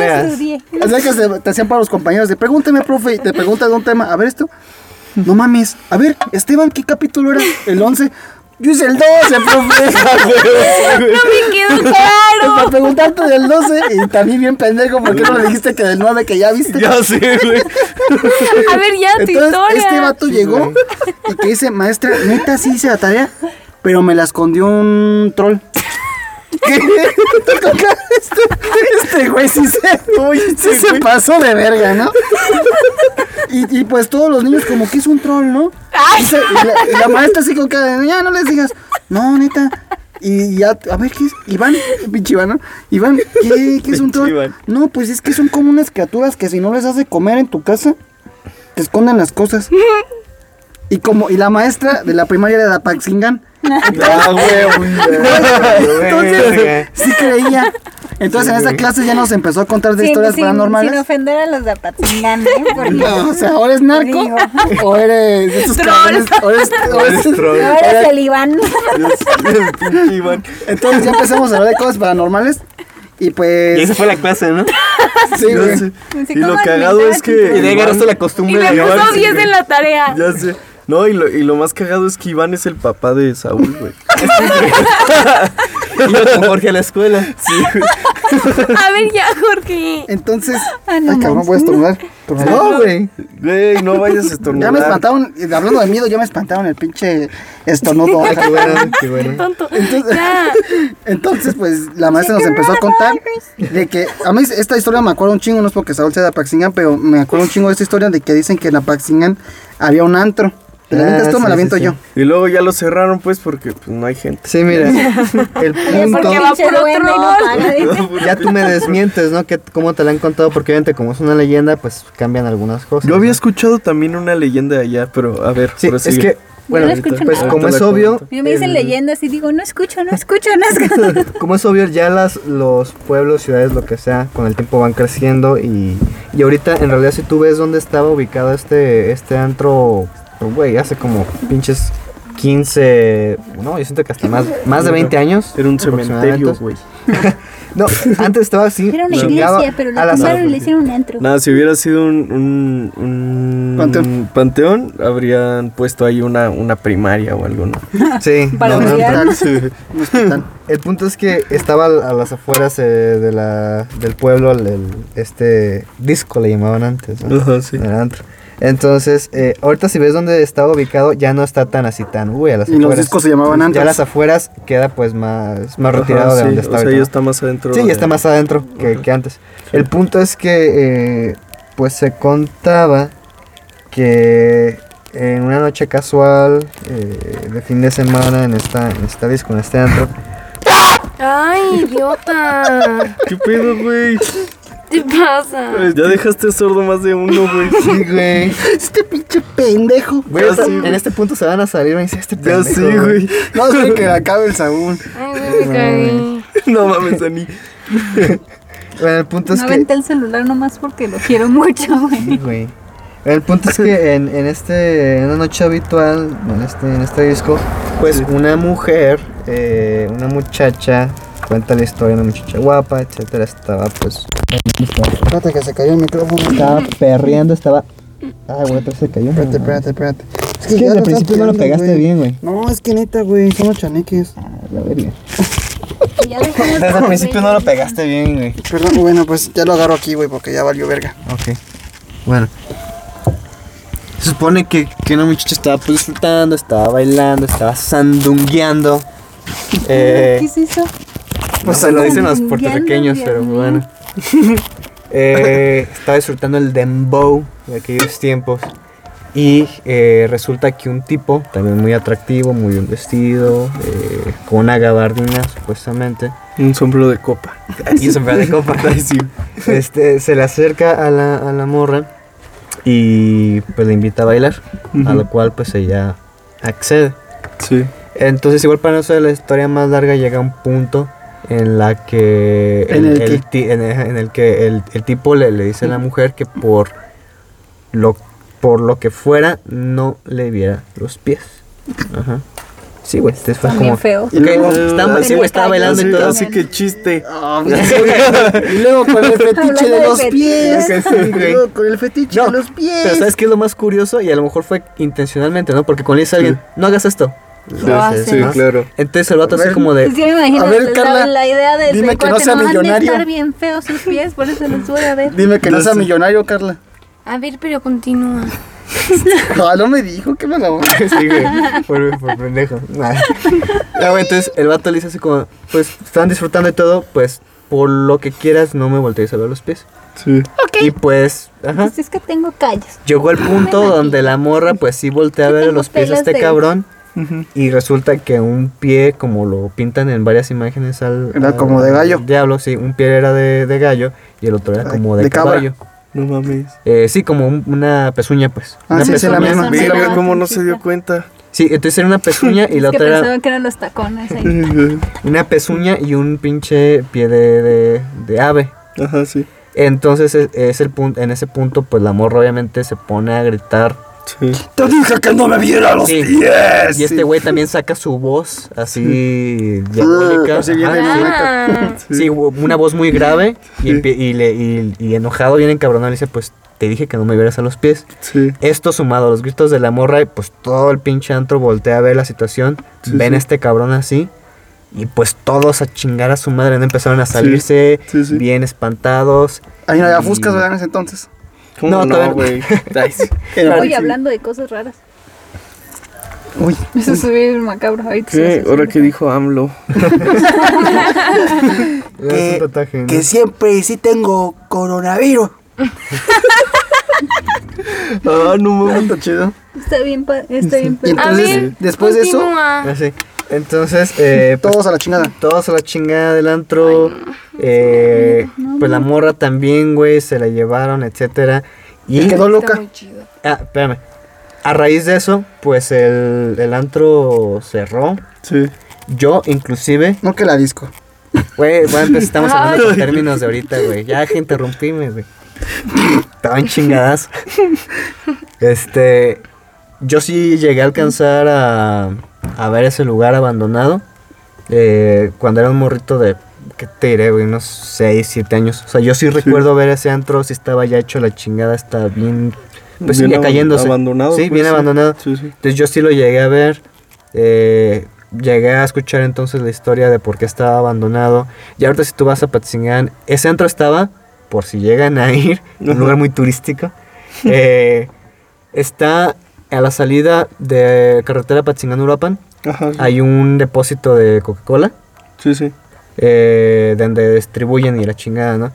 Estudié. O sea que se- te hacían para los compañeros de pregúnteme, profe, y te pregunta de un tema. A ver esto. No mames. A ver, Esteban, ¿qué capítulo era? El 11. Yo hice el 12, profe. No me quedó Para claro. preguntarte del 12 y también bien pendejo, ¿por qué no le dijiste que del 9 que ya viste? Ya sé, güey. A ver, ya tu Entonces, historia. este vato llegó y que dice, maestra, neta sí hice la tarea, pero me la escondió un troll. ¿Qué? este, este güey sí se, sí se pasó de verga, ¿no? Y, y pues todos los niños como que es un troll, ¿no? Ay. Y, se- y la, y la maestra así con cara de, ya no les digas, no, neta. Y ya, a ver, ¿qué es? Iván, pinche Iván, ¿no? Iván, ¿qué, qué es un troll? Iván. No, pues es que son como unas criaturas que si no les hace comer en tu casa, te esconden las cosas. Y como, y la maestra de la primaria era la Paxingan. Ah. Entonces, sí creía. Entonces en güey. clase ya nos empezó a contar de Sin- historias sin- paranormales. Sin ofender a los de Apatzingán, ¿eh? Porque- No, o sea, ¿o eres narco? Digo. ¿O eres de esos cabrones? ¿O eres, o eres- troll. Ahora es el Iván. Pinche Iván. Entonces ya empezamos a hablar de cosas paranormales. Y Y pues. esa fue la clase, ¿no? Sí, güey. sé. Así Y lo cagado es que. Y de agarraste la Y costumbre me de sí, 10 güey. en la tarea. Ya sé. No, y lo, y lo más cagado es que Iván es el papá de Saúl, güey. Iba con Jorge a la escuela. Sí. A ver ya, Jorge. Entonces. Ah, Ay, no cabrón, manches. voy a estornudar. No, güey. Güey, no vayas a estornudar. Ya me espantaron, hablando de miedo, ya me espantaron el pinche estornudo. Ah, qué bueno, qué bueno. Tonto. Entonces, Ya. entonces, pues la maestra nos empezó a contar de que a mí esta historia me acuerdo un chingo, no es porque Saúl sea de Apaxingán, pero me acuerdo un chingo de esta historia de que dicen que en Apaxingán había un antro. ¿Te la Ah, avientas tú o me la aviento sí. yo? Y luego ya lo cerraron, pues, porque pues, no hay gente. Sí, mira. El punto. Porque va no paga, dice. Ya tú me desmientes, ¿no? Que cómo te la han contado, porque obviamente como es una leyenda, pues cambian algunas cosas. Yo había ¿no? escuchado también una leyenda de allá, pero a ver, Sí, es que, bueno, no pues nada. como es obvio. Yo me dicen el- leyendas y digo, no escucho, no escucho, no escucho. como es obvio, ya las, los pueblos, ciudades, lo que sea, con el tiempo van creciendo y, y ahorita en realidad si tú ves dónde estaba ubicado este, este antro, güey, hace como pinches 15, no, yo siento que hasta más, más de 20 años. Era un cementerio, güey. No, antes estaba así. Era una iglesia, pero a la tumbaron y le hicieron un antro. Nada, si hubiera sido un, un, un Panteón. panteón, habrían puesto ahí una, una primaria o algo, ¿no? Sí. Para no. El punto es que estaba a las afueras eh, de la, del pueblo, el, el- este disco le llamaban antes, ¿no? Ajá, sí. El antro. Entonces, eh, ahorita si ves dónde estaba ubicado, ya no está tan así tan, uy, a las Y los afueras. discos se llamaban Ya a antes. las afueras queda pues más, más retirado Ajá, de sí, donde está O sea, ahorita, ya ¿no? está más adentro. Sí, de- ya está más adentro que antes. El punto es que, eh, pues se contaba que en una noche casual eh, de fin de semana en esta, en esta disco, en este antro, Ay, idiota. ¿Qué pedo, güey? ¿Qué te pasa? Ya dejaste sordo más de uno, güey. sí, güey. Este pinche pendejo. Güey, sí, en este punto se van a salir, me dice este Ya pendejo, sí, güey. No sé que acabe el Saúl. Ay, güey, me cagué. No mames, Dani. Bueno, el punto es No que... aventé el celular nomás porque lo quiero mucho, güey. Sí, güey. El punto es que en, en este en una noche habitual, en este, en este disco, pues una mujer, eh, una muchacha, cuenta la historia, una muchacha guapa, etcétera, estaba pues Espérate que se cayó el micrófono. estaba perreando, estaba Ay, güey, otra se cayó. Espérate, espérate, espérate. Es que al principio no lo pegaste bien, güey. No, es que neta, güey, son los chaneques. La verga. Desde el de principio no lo pegaste bien, güey. Perdón, bueno, pues ya lo agarro aquí, güey, porque ya valió verga. Ok. Bueno. Se supone que, que una muchacha estaba pues, disfrutando, estaba bailando, estaba sandungueando. Eh, ¿Qué es eso? Pues se lo dicen los puertorriqueños, pero bueno. Eh, estaba disfrutando el dembow de aquellos tiempos. Y eh, resulta que un tipo, también muy atractivo, muy bien vestido, eh, con una gabardina supuestamente, Un sombrero de copa. y sombrero de copa, este, se le acerca a la, a la morra y pues le invita a bailar, a lo cual pues ella accede. Sí. Entonces, igual para no ser la historia más larga, llega un punto en la que ¿En el en el- en el que el, el tipo le, le dice a la mujer que por lo por lo que fuera no le viera los pies. Ajá. Sí, güey, este fue Está como bien feo. Y luego, estaba, sí, güey, estaba bailando así, y todo. Así que chiste. y luego con el fetiche de los pies. Y luego con el fetiche No, de los pies. Pero ¿sabes qué es lo más curioso? Y a lo mejor fue intencionalmente, ¿no? Porque cuando le dice a alguien, no hagas esto. Lo hace. Sí, ¿no? claro. Entonces el vato así como de... Pues ya me imagino A ver, la, Carla, la idea de dime que no sea de millonario. estar bien feos sus pies, por eso los voy a ver. Dime que no Ya sea sé. millonario, Carla. A ver, pero continúa. Ah, no me dijo, qué mala onda. Sí, güey, por, por pendejo. Nah. Entonces el vato le dice así como, pues están disfrutando y todo, pues por lo que quieras no me voltees a ver los pies. Sí. Y pues, ajá, Pues es que tengo callos. llegó el punto donde la morra pues sí voltea a ver los pies a este de- cabrón. Y resulta que un pie, como lo pintan en varias imágenes al... Era al- como de gallo. al Diablo, sí, un pie era de, de gallo y el otro era como de, de cabra. caballo. No mames. Eh, sí, como un- una pezuña, pues. Ah, una sí, sí, la misma. Ah, ¿cómo no se dio cuenta? Sí, entonces era una pezuña y la es que otra era que eran los tacones ahí. una pezuña y un pinche pie de, de, de ave. Ajá, sí. Entonces es, es el punto, en ese punto pues la morra obviamente se pone a gritar Sí. Te dije que no me viera los Sí. pies. y este güey también saca su voz así diabólica. Ah, sí, una voz muy grave y, y, le- y- y enojado, bien encabronado, le dice pues te dije que no me vieras a los pies. Sí. Esto sumado a los gritos de la morra, y pues todo el pinche antro voltea a ver la situación, Sí, ven sí. a este cabrón así, y pues todos a chingar a su madre, ¿no? Empezaron a salirse sí, sí. bien espantados. Ahí no había fuscas, ¿verdad? En ese entonces. ¿Cómo No, no, güey? Oye, hablando de cosas raras. Uy. Eso es bien macabro. Hace Ahora que dijo AMLO. Es un tatuaje, ¿no? que siempre sí tengo coronavirus. Ah, no mames. Está chido. Está bien, pa- está bien. Y pa- A ver, después de eso, continúa. Ah. Entonces, eh, pues, todos a la chingada. todos a la chingada del antro. eh, pues la morra también, güey, se la llevaron, etcétera. Y Y quedó loca. Ah, espérame. A raíz de eso, pues el, el antro cerró. Sí. Yo, inclusive, No que la disco. güey, bueno, pues estamos hablando con términos de ahorita, güey. Ya que interrumpíme, güey. Estaban chingadas. Este, yo sí llegué a alcanzar a, a ver ese lugar abandonado. eh, cuando era un morrito de, ¿qué te diré, güey? Unos 6, 7 años. O sea, yo sí recuerdo ver ese antro, si estaba ya hecho la chingada, está bien, pues Bien ya cayéndose. Abandonado. Sí, pues, bien abandonado. Sí. Entonces yo sí lo llegué a ver. eh, llegué a escuchar entonces la historia de por qué estaba abandonado. Y ahorita si tú vas a Patzingán, ese antro estaba, por si llegan a ir, un lugar muy turístico. eh, está a la salida de carretera Patzingán-Uruapan. Ajá. sí. Hay un depósito de Coca-Cola Sí, sí. eh, donde distribuyen y la chingada, ¿no?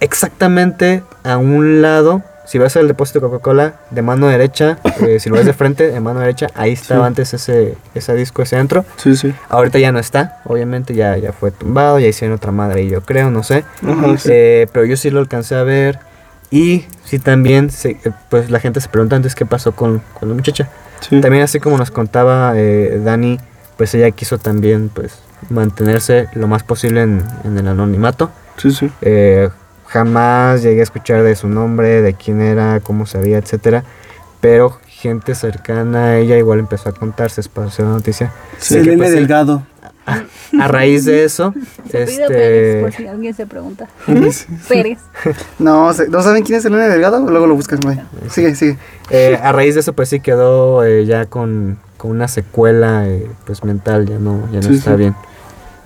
Exactamente a un lado, si vas al depósito de Coca-Cola, de mano derecha, eh, si lo ves de frente, de mano derecha, ahí estaba Sí. antes ese, ese disco, ese antro. Sí, sí. Ahorita ya no está, obviamente ya, ya fue tumbado, ya hicieron otra madre, yo creo, no sé. Ajá, sí. Eh, pero yo sí lo alcancé a ver. Y sí también, se- eh, pues la gente se pregunta antes qué pasó con, con la muchacha. Sí. También así como nos contaba eh, Dani, pues ella quiso también pues mantenerse lo más posible en, en el anonimato. Sí, sí. Eh, jamás llegué a escuchar de su nombre, de quién era, cómo sabía, etcétera. Pero gente cercana a ella igual empezó a contar, se esparció la noticia. de que, pues, Delgado. A raíz de eso, Se pide Pérez, por este, si alguien se pregunta. Pérez. No, ¿no saben quién es Elena Delgado? Luego lo buscas, güey. Sigue, sigue. eh, a raíz de eso pues sí quedó eh, ya con, con una secuela eh, pues mental, ya no, ya no Sí, está sí. bien.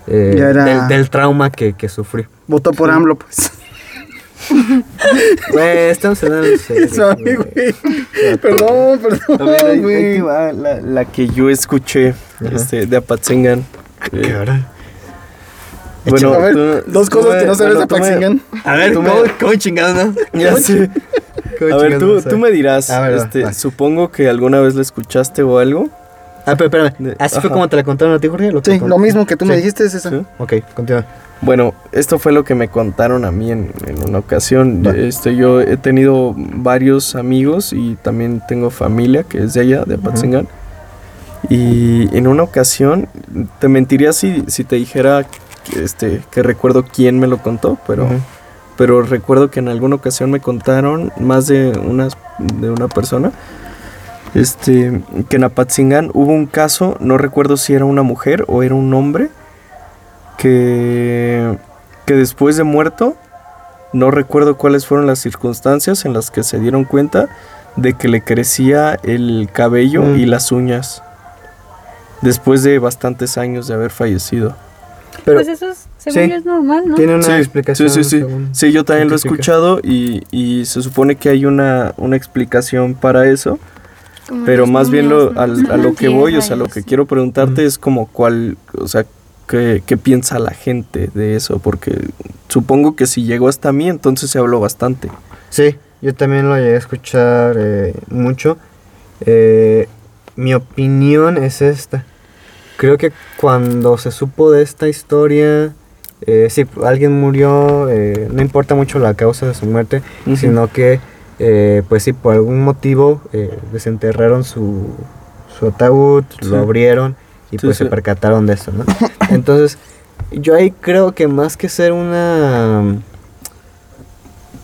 Eh, Ya era- del, del trauma que, que sufrió. Votó por AMLO, pues. Güey, estamos hablando. Perdón, A ver, ahí, perdón, ahí güey. la, la que yo escuché este, de Apatzingan. Eh, bueno, A ver, tú- dos tú cosas me- que no sabes bueno, de tú me- Paxingan. A ver, Tú me- ¿cómo, cómo chingados, no? Ya sé. ¿Cómo A ver, tú, no tú me dirás, A ver, este, va. supongo que alguna vez la escuchaste o algo. Ah, pero espérame, ¿así fue ajá. como te la contaron a ti, Jorge? Lo Sí, lo mismo que tú me Sí. dijiste es esa. ¿Sí? Ok, continúa. Bueno, esto fue lo que me contaron a mí en, en una ocasión. Este, yo he tenido varios amigos y también tengo familia que es de allá, de Apatzingán. Y en una ocasión, te mentiría si, si te dijera que, este, que recuerdo quién me lo contó, pero, pero recuerdo que en alguna ocasión me contaron más de una, de una persona. Este, que en Apatzingán hubo un caso, no recuerdo si era una mujer o era un hombre, que, que después de muerto, no recuerdo cuáles fueron las circunstancias en las que se dieron cuenta de que le crecía el cabello Mm. y las uñas. Después de bastantes años de haber fallecido. Pero pues eso es, según sí. yo es normal, ¿no? tiene una Sí, explicación. Sí, sí, sí. Sí, yo también lo he científica. escuchado y, y se supone que hay una, una explicación para eso. Como Pero más bien lo, al- a lo que voy, o sea, lo que quiero preguntarte es como cuál, o sea, qué, qué piensa la gente de eso, porque supongo que si llegó hasta mí, entonces se habló bastante. Sí, yo también lo llegué a escuchar eh, mucho. Eh, mi opinión es esta. Creo que cuando se supo de esta historia, eh, si alguien murió, eh, no importa mucho la causa de su muerte, sino que, eh, pues sí, por algún motivo eh, desenterraron su, su ataúd, Sí. lo abrieron y Sí, pues sí. se percataron de eso, ¿no? Entonces, yo ahí creo que más que ser una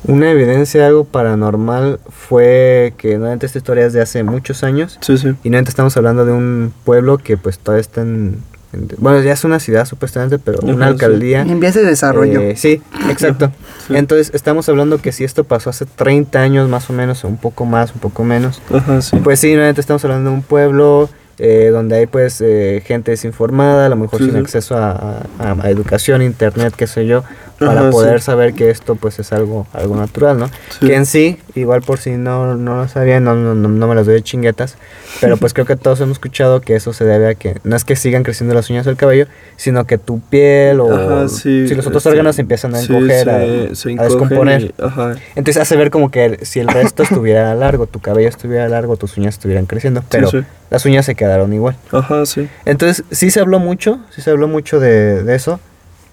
una evidencia de algo paranormal fue que nuevamente esta historia es de hace muchos años Sí, sí. y nuevamente estamos hablando de un pueblo que pues todavía está en, en- bueno, ya es una ciudad supuestamente, pero Ajá, una sí. alcaldía. En vías de desarrollo. Eh, sí, exacto. Sí. Entonces estamos hablando que si esto pasó hace 30 años más o menos, o un poco más, un poco menos, Ajá, sí. pues sí, nuevamente estamos hablando de un pueblo eh, donde hay pues eh, gente desinformada, a lo mejor Sí, sin sí. acceso a, a- a educación, internet, qué sé yo, para Ajá, poder sí. saber que esto pues es algo, algo natural, ¿no? Sí. Que en sí, igual por si no, no lo sabían, no, no, no, me las doy de chinguetas, pero pues creo que todos hemos escuchado que eso se debe a que no es que sigan creciendo las uñas del cabello, sino que tu piel o Ajá, sí, si los otros órganos empiezan a encoger, a- se- a, descomponer. y- ajá. Entonces hace ver como que si el resto estuviera largo, tu cabello estuviera largo, tus uñas estuvieran creciendo, pero las uñas se quedaron igual. Ajá, sí. Entonces sí se habló mucho, sí se habló mucho de, de eso,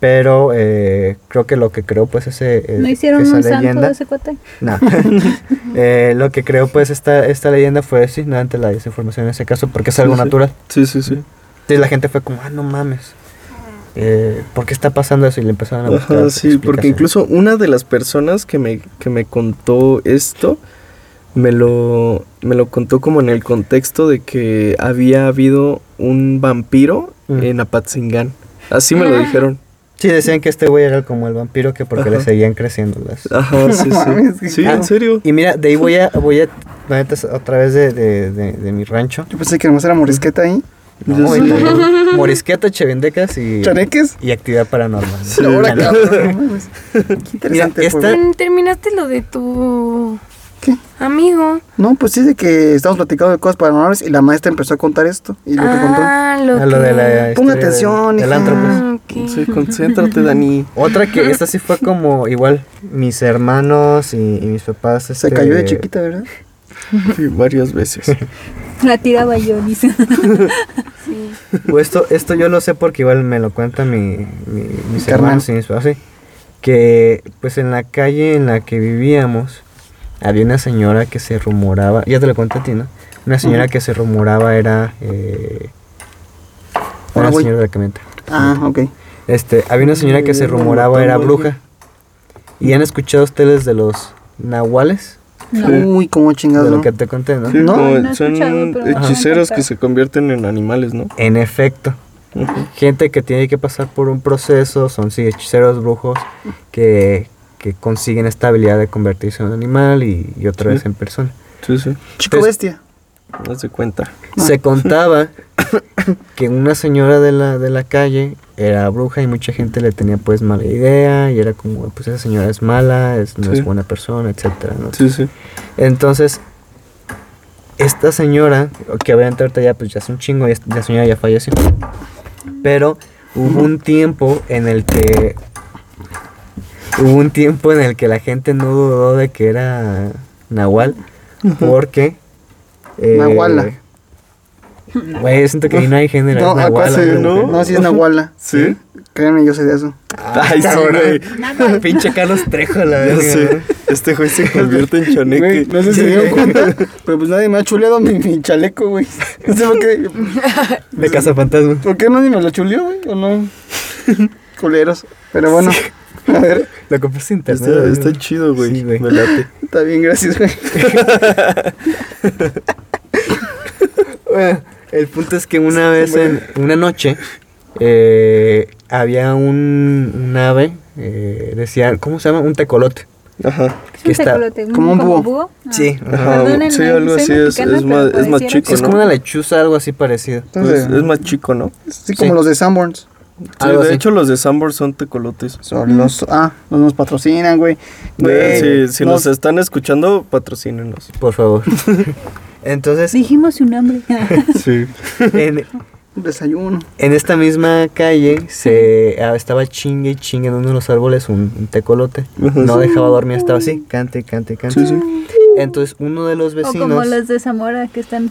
pero eh, creo que lo que creó pues ese, eh, ¿No hicieron esa un santo leyenda, de ese cuate? no. Eh, lo que creó pues esta, esta leyenda fue sí, no ante la desinformación en ese caso, porque es algo Sí, natural. Sí, sí, sí. Entonces la gente fue como, ah, no mames. Eh, ¿Por qué está pasando eso? Y le empezaron a buscar. Ajá, sí, porque incluso una de las personas que me, que me contó esto me lo, me lo contó como en el contexto de que había habido un vampiro Mm. en Apatzingán. Así me lo dijeron. Sí, decían que este güey era como el vampiro que porque le Ajá. seguían creciendo las... Ajá, sí, sí. Sí, en serio. Y mira, de ahí voy a, voy a, otra vez de, de, de, de mi rancho. Yo pensé que nomás era morisqueta ahí. No, sí. Morisqueta, Chevendecas y, ¿Chaneques? y actividad paranormal. Sí. Ahora, cabrón. Qué interesante. Mira, esta- Mm, Terminaste lo de tu ¿Qué? amigo. No, pues sí, de que estamos platicando de cosas paranormales y la maestra empezó a contar esto. Y lo que contó. Ah, lo, A lo de la que- historia atención, del, pues. Ah. Sí, concéntrate, Dani. Otra que esta sí fue como igual, mis hermanos y, y mis papás. Se este, cayó de chiquita, ¿verdad? Sí, varias veces. La tiraba yo, dice. Sí. O esto, esto yo lo sé porque igual me lo cuenta mi, mi- mis hermanos y mis papás, sí. Que pues en la calle en la que vivíamos había una señora que se rumoraba, ya te lo conté a ti, ¿no? Una señora que se rumoraba era eh, una señora de la camioneta. Ah, ok. Este, había una señora que se rumoraba era bruja. ¿Y han escuchado ustedes de los nahuales? No. Uy, cómo chingados. De lo ¿no? que te conté, ¿no? Sí, No, como son hechiceros que se convierten en animales, ¿no? En efecto. Gente que tiene que pasar por un proceso, son sí, hechiceros, brujos, que, que consiguen esta habilidad de convertirse en un animal y, y otra Sí. vez en persona. Sí, sí. Chico Entonces- bestia. Haz de cuenta. Se contaba que una señora de la, de la calle era bruja y mucha gente le tenía pues mala idea y era como, pues esa señora es mala, es, no Sí. es buena persona, etcétera, ¿no? Sí, sí. Entonces, esta señora, que obviamente ahorita ya, pues ya es un chingo, ya, la señora ya falleció. Pero hubo un tiempo en el que. Hubo un tiempo en el que la gente no dudó de que era Nahual. Porque. eh, Nahuala. Güey, yo siento que ahí no hay género. No, Nahuala, acá sí, ¿no? No, sí es Nahuala. ¿Sí? Créanme, yo sé de eso. Ay, sí, güey. Pinche Carlos Trejo, la verga. sé. Este güey se convierte en Güey, chaneque. no sé si se dieron cuenta, pero pues nadie me ha chuleado mi, mi chaleco, güey. No sé por qué. De Casa Fantasma. ¿Por qué nadie me lo chuleó, güey? ¿O no? Culeros. Pero bueno, a ver, Lo compraste en internet. Está, chido, güey. Sí, güey. Me late. está bien, gracias, güey. Bueno, el punto es que una vez en una noche eh, había un, un ave, eh, decían, ¿cómo se llama? Un tecolote. Ajá. Es que un está- tecolote, como un búho. Ah. Sí, Ajá, sí, algo así es, más, es más chico, Es como una lechuza, algo así parecido. Pues, es más chico, ¿no? sí, como sí. los de Sanborns. Sí, Algo de así. hecho, los de Sambor son tecolotes. Son los. Ah, los nos patrocinan, güey. Güey, si si nos están escuchando, patrocínenos. Por favor. Entonces, Dijimos su nombre. Sí. en, Un desayuno. en esta misma calle se ah, estaba chingue y chingue en uno de los árboles un, un tecolote. No dejaba dormir, estaba así, cante, cante, cante. Sí, sí. Entonces, uno de los o vecinos. como los de Zamora que están.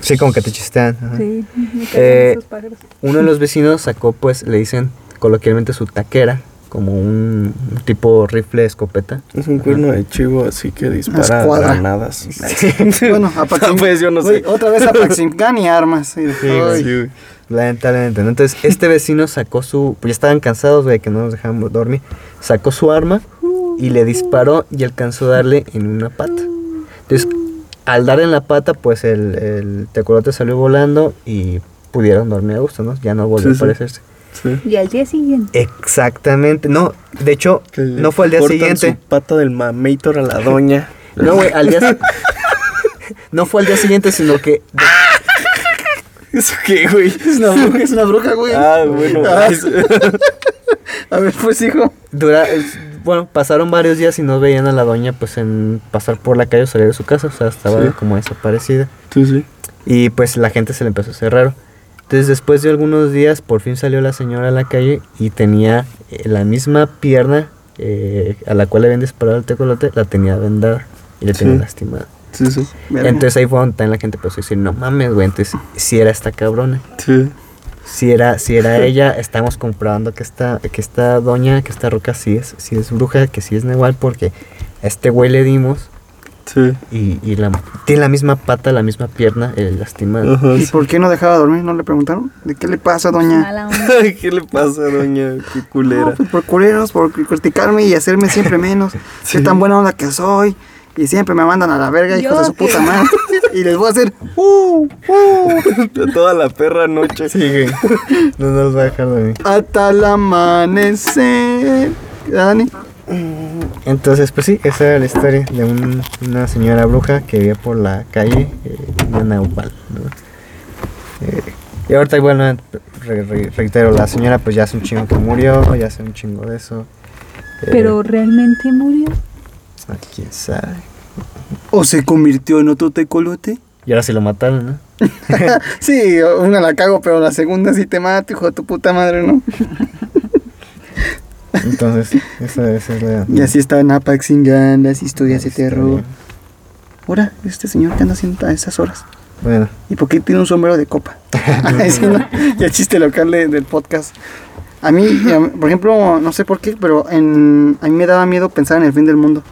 Sí, como que te chistean. ajá. Sí, me Eh, esos pájaros. Uno de los vecinos sacó, pues, le dicen coloquialmente su taquera. como un, tipo rifle escopeta. Es un cuerno de chivo así que dispara granadas. Bueno, Apaxing- Pues yo no sé. Otra vez Apaxingán y armas. Sí. Lamentablemente, ¿no? Entonces, este vecino sacó su. Pues ya estaban cansados, güey, que no nos dejaban dormir. Sacó su arma y le disparó y alcanzó a darle en una pata. Entonces, al darle en la pata, pues el, el tecolote salió volando y pudieron dormir a gusto, ¿no? Ya no volvió Sí, a aparecerse. Sí. Y al día siguiente. Exactamente. No, de hecho, Que no fue al día siguiente. Su pata del mamator a la doña. No, güey, al día. no fue al día siguiente, sino que. ¿Eso qué, güey? Es una bruja, es una bruja, güey. Ah, bueno. Ah. es- A ver, pues, hijo. Dura, es- bueno, pasaron varios días y no veían a la doña pues en pasar por la calle o salir de su casa, o sea, estaba Sí. como desaparecida. Sí, sí. Y pues la gente se le empezó a hacer raro. Entonces después de algunos días por fin salió la señora a la calle y tenía eh, la misma pierna eh, a la cual le habían disparado el tecolote, la tenía vendada y le tenía Sí. lastimada. Sí, sí. Entonces ahí fue donde la gente empezó a decir, no mames, güey, entonces si era esta cabrona. Sí. Si era, si era ella, estamos comprobando que esta, que esta doña, que esta roca sí es, sí es bruja, que sí es Negual, porque a este güey le dimos Sí. y, y la, tiene la misma pata, la misma pierna eh, lastimada. Ajá. ¿Y por qué no dejaba dormir? ¿No le preguntaron? ¿De qué le pasa, doña? Ay, ¿Qué le pasa, doña? Qué No, culera. pues por culeros, por criticarme y hacerme siempre menos. Sí. Qué tan buena onda que soy. Y siempre me mandan a la verga, hijos de su puta madre. Y les voy a hacer. Uh, uh, Toda la perra noche. Sí, güey. No nos va a dejar dormir. hasta el amanecer. Dani. Entonces, pues sí, esa era la historia de un- una señora bruja que vivía por la calle eh, de Naupal, ¿no? Eh, y ahorita, bueno, re- re- reitero, la señora pues ya hace un chingo que murió, ya hace un chingo de eso. Eh, Pero realmente murió. Ah, quién sabe. ¿O se convirtió en otro tecolote? Y ahora sí lo mataron, ¿no? Sí, una la cago, pero la segunda sí te mata, hijo de tu puta madre, ¿no? Entonces, esa, esa es la... Y así está en Apaxingán, las historias de terror. Ahora, este señor que anda haciendo a esas horas. Bueno, ¿Y por qué tiene un sombrero de copa? Ay, sí, ¿no? Y el chiste local de- del podcast. A mí, a mí, por ejemplo, no sé por qué, pero en, a mí me daba miedo pensar en el fin del mundo.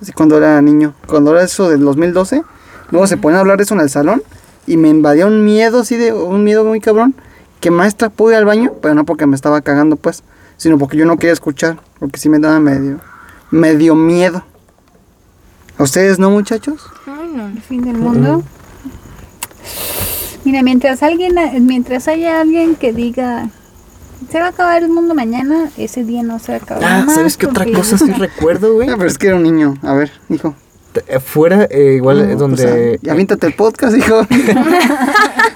Así cuando era niño. Cuando era eso del 2012, luego se ponían a hablar de eso en el salón y me invadía un miedo así de un miedo muy cabrón. Que maestra pude ir al baño, pero no porque me estaba cagando, pues, sino porque yo no quería escuchar, porque sí me daba medio, medio miedo. ¿A ustedes no, muchachos? Ay, no. El fin del mundo. Mira, mientras alguien, mientras haya alguien que diga se va a acabar el mundo mañana, ese día no se va a acabar. ah, más ¿sabes qué otra cosa sí recuerdo, güey? Ah, pero es que era un niño. A ver, hijo. Eh, Fuera, eh, igual, No, donde... pues, ah, aviéntate el podcast, hijo.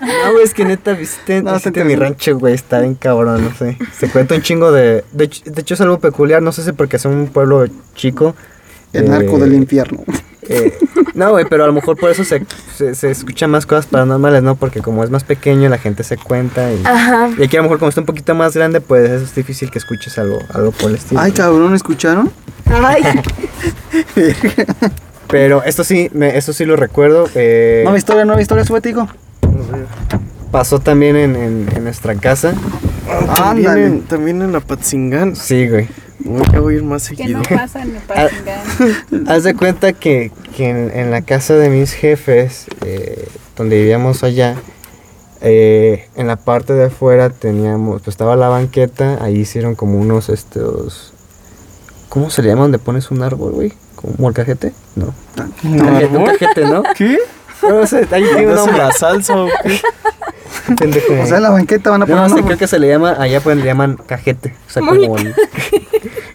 No, güey, es que neta visité, No, visité mi rancho, güey, está bien cabrón, no sé. Se cuenta un chingo de... De hecho, de hecho es algo peculiar, no sé si porque es un pueblo chico. El eh, narco del infierno. Eh, no, güey, pero a lo mejor por eso se, se, se escuchan más cosas paranormales, ¿no? Porque como es más pequeño, la gente se cuenta y... Ajá. Y aquí a lo mejor como está un poquito más grande, pues es difícil que escuches algo, algo por el estilo. Ay, cabrón, ¿escucharon? Ay, Pero esto sí, me, esto sí lo recuerdo. eh, Nueva historia, nueva historia, súbete, hijo. pasó también en, en, en nuestra casa. También Ándale. en, también en Apatzingán. Sí, güey. Voy a ir más Que seguido. no pasa en Apaxingán. Haz de cuenta que, que en, en la casa de mis jefes, eh, donde vivíamos allá, eh, en la parte de afuera teníamos, pues estaba la banqueta, ahí hicieron como unos, estos, ¿cómo se le llama donde pones un árbol, güey? ¿Como molcajete? No. ¿Un Cajete, un árbol? cajete, ¿no? ¿Qué? No sé, ahí tiene un ¿Es nombre. salsa o qué? pendejo. O sea, en la banqueta van a poner No, un sé, creo que se le llama, allá pues le llaman cajete. O sea, como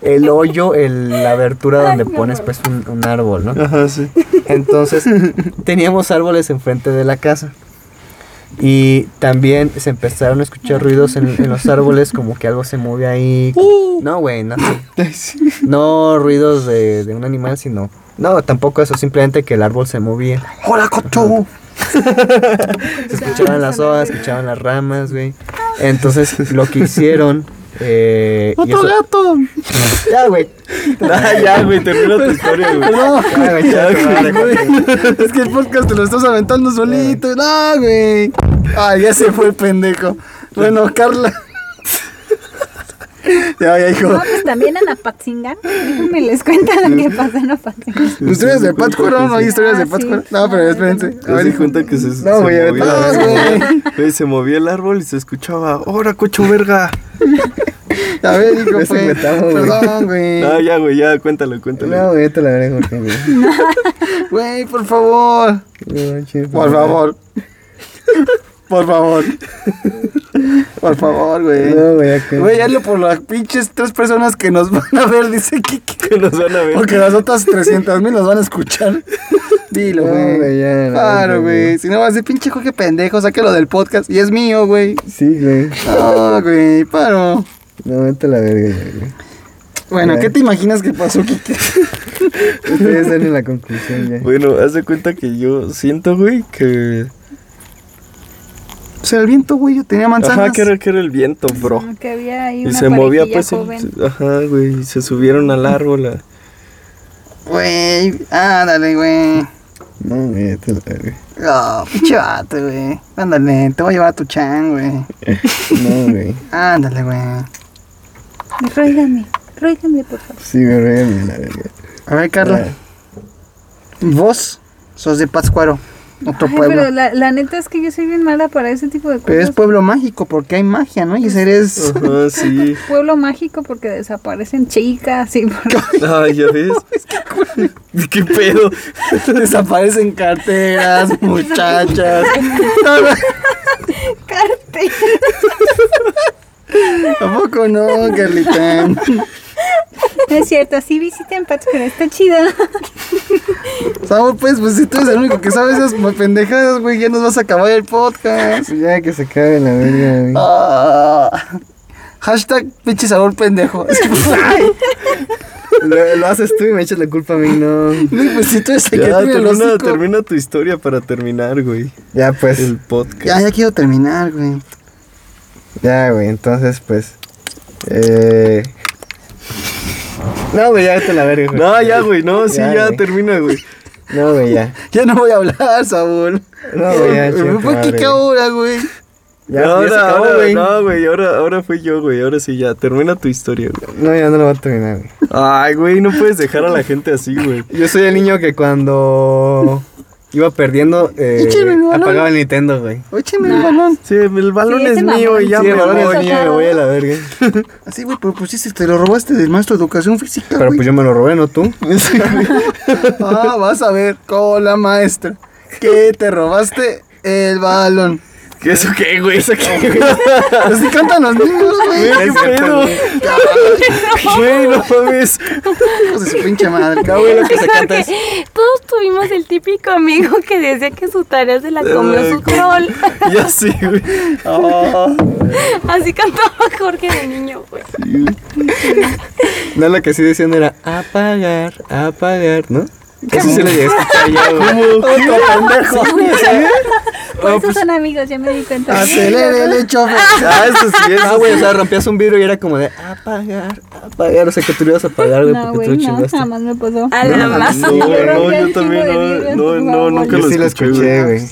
el, hoyo, el- la abertura donde pones pues un, un árbol, ¿no? Ajá, sí. Entonces, teníamos árboles enfrente de la casa. Y también se empezaron a escuchar ruidos en, en los árboles, como que algo se mueve ahí. No, güey, no. No ruidos de, de un animal, sino. No, tampoco eso, simplemente que el árbol se movía. ¡Hola, cocho! Se escuchaban las hojas, escuchaban las ramas, güey. Entonces, lo que hicieron. Eh, ¡Otro eso- gato! Ya, güey. Ah, ya, güey, termina tu historia, güey. No, Ya, güey, ya, güey. Es que el podcast te lo estás aventando solito. No, güey. Ay, ya se fue el pendejo. Bueno, Carla. Ya, ya, hijo. No, pues también en Apatzingán. Déjenme les cuento lo que pasa en Apatzingán. ¿Ustedes de Pátzcuaro? ¿No hay historias de Ah, sí. Pátzcuaro? No, pero espérense. A ¿Te das ver, cuenta que se, No, se güey, a ver, movía? todos, güey. Se movía el árbol y se escuchaba, ¡Hora, cocho verga! A ver, hijo, pues. Perdón, güey. Ah, ya, güey, ya, cuéntalo, cuéntalo. No, güey, te la veré, Jorge, güey. Güey, por favor. No, Por favor. Por favor. Por favor, güey. No, güey, que. Güey, hazlo por las pinches tres personas que nos van a ver, dice Kiki. que nos van a ver. Porque las otras 300 mil nos van a escuchar. Dilo, No, güey. güey, ya, la Claro, güey. Si no vas a decir pinche Jorge pendejo, sáquelo del podcast. Y es mío, güey. Sí, güey. No, güey, paro. No, vete a la verga, ya, güey. Bueno, Ya. ¿qué te imaginas que pasó, Kiki? Ustedes dan en la conclusión ya. Bueno, haz de cuenta que yo siento, güey, que... O sea, el viento, güey, yo tenía manzanas. Ajá, que era, que era el viento, bro. Que había ahí Y una se movía, pues, ajá, güey, y se subieron al árbol. a- Güey, ándale, güey. No, güey, vete a la verga. Oh, pinche vato, güey. Ándale, te voy a llevar a tu chan, güey. No, güey. Ándale, güey. Ruégame, ruégame, por favor. Sí, güey, réame a la verga. A ver, Carla. Vos sos de Pátzcuaro, otro Ay, pueblo. pero la, la neta es que yo soy bien mala para ese tipo de Pero es cosas. pueblo mágico porque hay magia, ¿no? Y ese eres. Ajá, sí. Pueblo mágico porque desaparecen chicas y por- Ay, ya ves. ¿Qué pedo? Desaparecen carteras, muchachas. Carte. ¿A poco no, Carlita? No es cierto, sí visiten Pátzcuaro, está chido. Saúl, pues, pues si tú eres el único que sabe esas pendejadas, güey, ya nos vas a acabar el podcast. Pues ya que se acabe la verga, güey. Ah. hashtag pinche Saúl pendejo. Ay, Lo, lo haces tú y me echas la culpa a mí, no. güey, pues si tú eres el que Ya, tiene el termina, termina tu historia para terminar, güey. Ya, pues. El podcast. Ya, ya quiero terminar, güey. Ya, güey, entonces, pues. Eh. No, güey, ya vete la verga, güey. No, ya, güey, no, sí, Ya, ya, güey. termina, güey. No, güey, ya. Ya no voy a hablar, Saúl. No, güey, ya, Me fue Kika ahora, güey. Ya, no, acabó, ahora, güey. no, güey, ahora, ahora fui yo, güey. Ahora sí, ya, termina tu historia, güey. No, ya no lo voy a terminar, güey. Ay, güey, no puedes dejar a la gente así, güey. Yo soy el niño que cuando iba perdiendo, eh, Échame el balón. apagaba el Nintendo, güey. Échame el balón. Sí, el balón Sí, es mío y ya sí, me el balón voy. es mío, me voy a la verga. Así, güey, pero pues sí, te lo robaste del maestro de educación física, Pero güey. pues yo me lo robé, ¿no tú? Ah, vas a ver con la maestra que te robaste el balón. ¿Qué eso qué, güey? ¿Eso qué? Así cantan los niños, güey. Güey, ¿Qué pedo? Güey, no mames. Hijos de su pinche madre. Güey, lo que se canta es... Todos tuvimos el típico amigo que decía que su tarea se la comió su ¿cómo? troll. Ya sí, güey. Así cantaba Jorge de niño, güey. No, lo que sí decían era apagar, apagar, ¿no? Eso sí lo llegué a escuchar yo, güey. Otro pendejo. Por eso pues, son amigos, ya me di cuenta. Acelérele, chofer. Ah, eso sí, Ah, eso güey, o sí. sea, rompías un vidrio y era como de apagar, apagar. O sea, que tú lo ibas a apagar, güey, No, porque tú güey, lo no, chingaste. jamás me pasó. A la más. No, Yo no, rompí yo también no, vidrios, no, no, nunca lo sí lo escuché, güey. güey.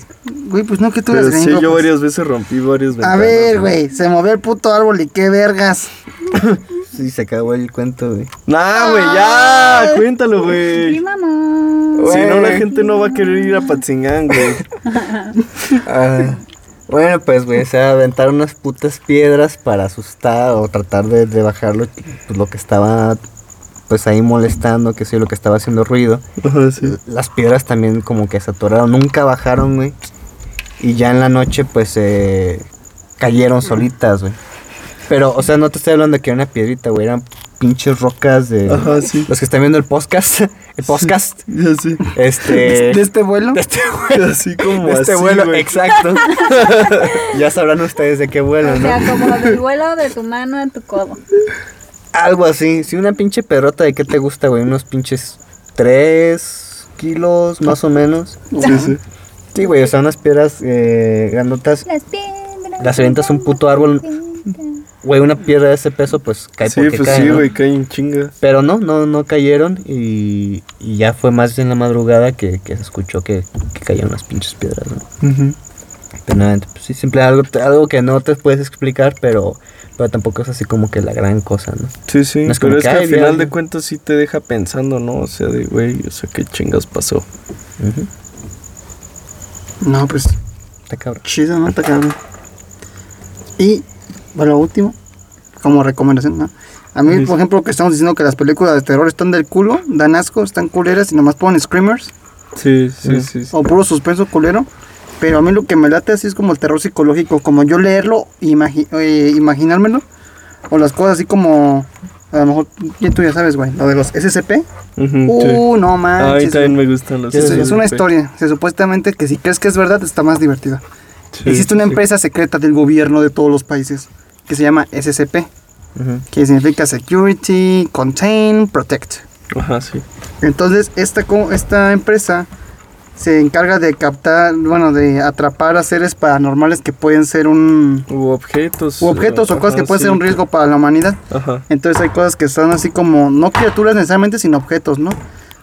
Güey, pues no que tú Pero eres sí, gringo. yo pues. varias veces rompí varias A ventanas. ver, güey, se movió el puto árbol y qué vergas. Sí, se acabó el cuento, güey. Nah, güey, ya, cuéntalo, güey. mamá. Si no, la gente no va a querer ir a Patzingán, güey. Ah, bueno, pues, güey, o sea, aventar unas putas piedras para asustar o tratar de, de bajar lo, pues, lo que estaba, pues, ahí molestando, que yo, lo que estaba haciendo ruido. Ajá, sí. Las piedras también como que se atoraron, nunca bajaron, güey. Y ya en la noche, pues, eh, cayeron solitas, güey. Pero, o sea, no te estoy hablando de que era una piedrita, güey, eran pinches rocas de... Ajá, sí. Los que están viendo el podcast, el podcast, Ya sí. este... ¿De este vuelo? de este vuelo. Así como De este así, vuelo, güey. exacto. ya sabrán ustedes de qué vuelo, O ¿no? sea, como del vuelo de tu mano a tu codo. Algo así. Sí, una pinche perrota de qué te gusta, güey. Unos pinches 3 kilos más o menos. Sí, sí. Sí, güey, o sea, unas piedras eh, grandotas. Las piedras. Las avientas a un puto árbol. Güey, una piedra de ese peso, pues cae Sí, porque pues cae, sí, ¿no? güey, caen chinga. Pero no, no, no cayeron y, y ya fue más en la madrugada que, que se escuchó que, que caían unas pinches piedras, ¿no? Pero nada, pues sí, simple algo, algo que no te puedes explicar, pero Pero tampoco es así como que la gran cosa, ¿no? Sí, sí, No es como pero es que, que "Ay, al final alguien". de cuentas sí te deja pensando, ¿no? O sea, de, güey, o sea, qué chingas pasó. No, pues Está cabrón. chido, ¿no? Está cabrón. Y, bueno, último, como recomendación, ¿no? A mí, Listo. por ejemplo, que estamos diciendo que las películas de terror están del culo, dan asco, están culeras y nomás ponen screamers Sí, sí, sí. sí. o puro suspenso culero. Pero a mí lo que me late así es como el terror psicológico, como yo leerlo, imagi eh, imaginármelo, o las cosas así como, a lo mejor, ya tú ya sabes, güey, lo de los SCP. Ujú, sí. Uh, no A mí manches. también me gustan los Es, es una SCP. historia, se supuestamente que si crees que es verdad está más divertida. Sí, Existe una sí. empresa secreta del gobierno de todos los países que se llama SCP, Ujú. que significa Security, Contain, Protect. Ajá, sí. Entonces, esta, esta empresa se encarga de captar, bueno, de atrapar a seres paranormales que pueden ser un... U objetos. u objetos o cosas ajá, que pueden sí. ser un riesgo para la humanidad. Ajá. Entonces hay cosas que son así como, no criaturas necesariamente, sino objetos, ¿no?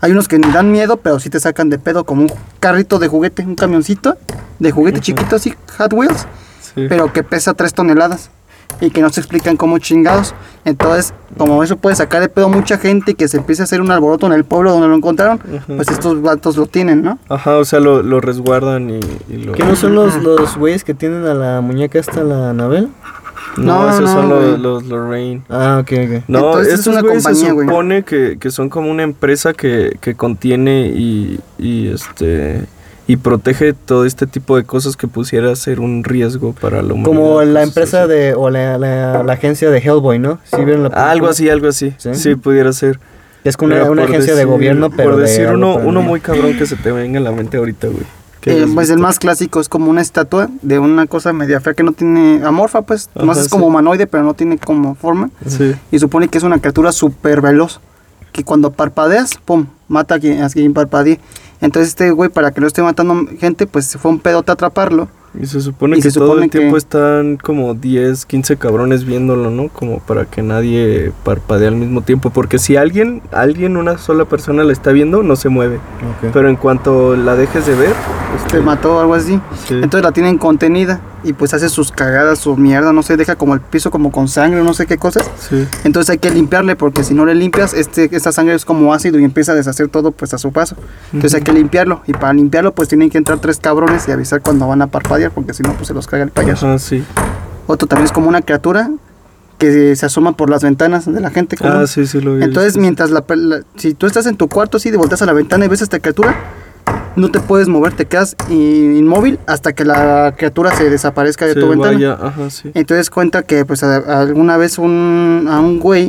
Hay unos que ni dan miedo, pero sí te sacan de pedo, como un carrito de juguete, un camioncito de juguete chiquito así, Hot Wheels, Sí. pero que pesa 3 toneladas y que no se explican cómo chingados. Entonces, como eso puede sacar de pedo a mucha gente y que se empiece a hacer un alboroto en el pueblo donde lo encontraron, pues estos vatos lo tienen, ¿no? Ajá, o sea, lo, lo resguardan y, y lo... ¿Qué no son los, los güeyes que tienen a la muñeca esta, la Anabel? No, No, esos no, son los, los Lorraine. Ah, ok, ok. No, Entonces, es una güeyes compañía, se supone que, que son como una empresa que, que contiene y, y este y protege todo este tipo de cosas que pusiera ser un riesgo para la humanidad. Como la empresa así. de, o la, la, la agencia de Hellboy, ¿no? ¿Sí vieron la Ah, algo así, algo así. ¿Sí? Sí, pudiera ser. Es como una, una por agencia de decir- gobierno, pero Por de decir algo uno, uno muy cabrón que se te venga en la mente ahorita, güey. ¿Qué Eh, pues el visto? más clásico es como una estatua de una cosa media fea que no tiene amorfa, pues, más Ajá, es como humanoide, pero no tiene como forma. Sí. Y supone que es una criatura súper veloz. Que cuando parpadeas, pum, mata a quien, a quien parpadee. Entonces este güey, para que no esté matando gente, pues se fue un pedote a atraparlo. Y se supone Y que se todo supone el tiempo que- están como 10, 15 cabrones viéndolo, ¿no? Como para que nadie parpadee al mismo tiempo. Porque si alguien, alguien, una sola persona la está viendo, no se mueve. Pero en cuanto la dejes de ver, Se este, mató o algo así. sí. Entonces la tienen contenida. Y pues hace sus cagadas, su mierda, no sé, deja como el piso como con sangre, no sé qué cosas. Sí. Entonces hay que limpiarle porque si no le limpias, este, esta sangre es como ácido y empieza a deshacer todo pues a su paso. Entonces hay que limpiarlo. Y para limpiarlo pues tienen que entrar tres cabrones y avisar cuando van a parpadear porque si no pues se los caga el payaso. Ajá, sí. Otro también es como una criatura que se asoma por las ventanas de la gente. común. Ah, sí, sí lo vi. Entonces mientras la, la- si tú estás en tu cuarto así de volteas a la ventana y ves a esta criatura, no te puedes mover, te quedas inmóvil hasta que la criatura se desaparezca de Se tu ventana. vaya, ajá, sí. Entonces cuenta que pues a- a alguna vez un, a un güey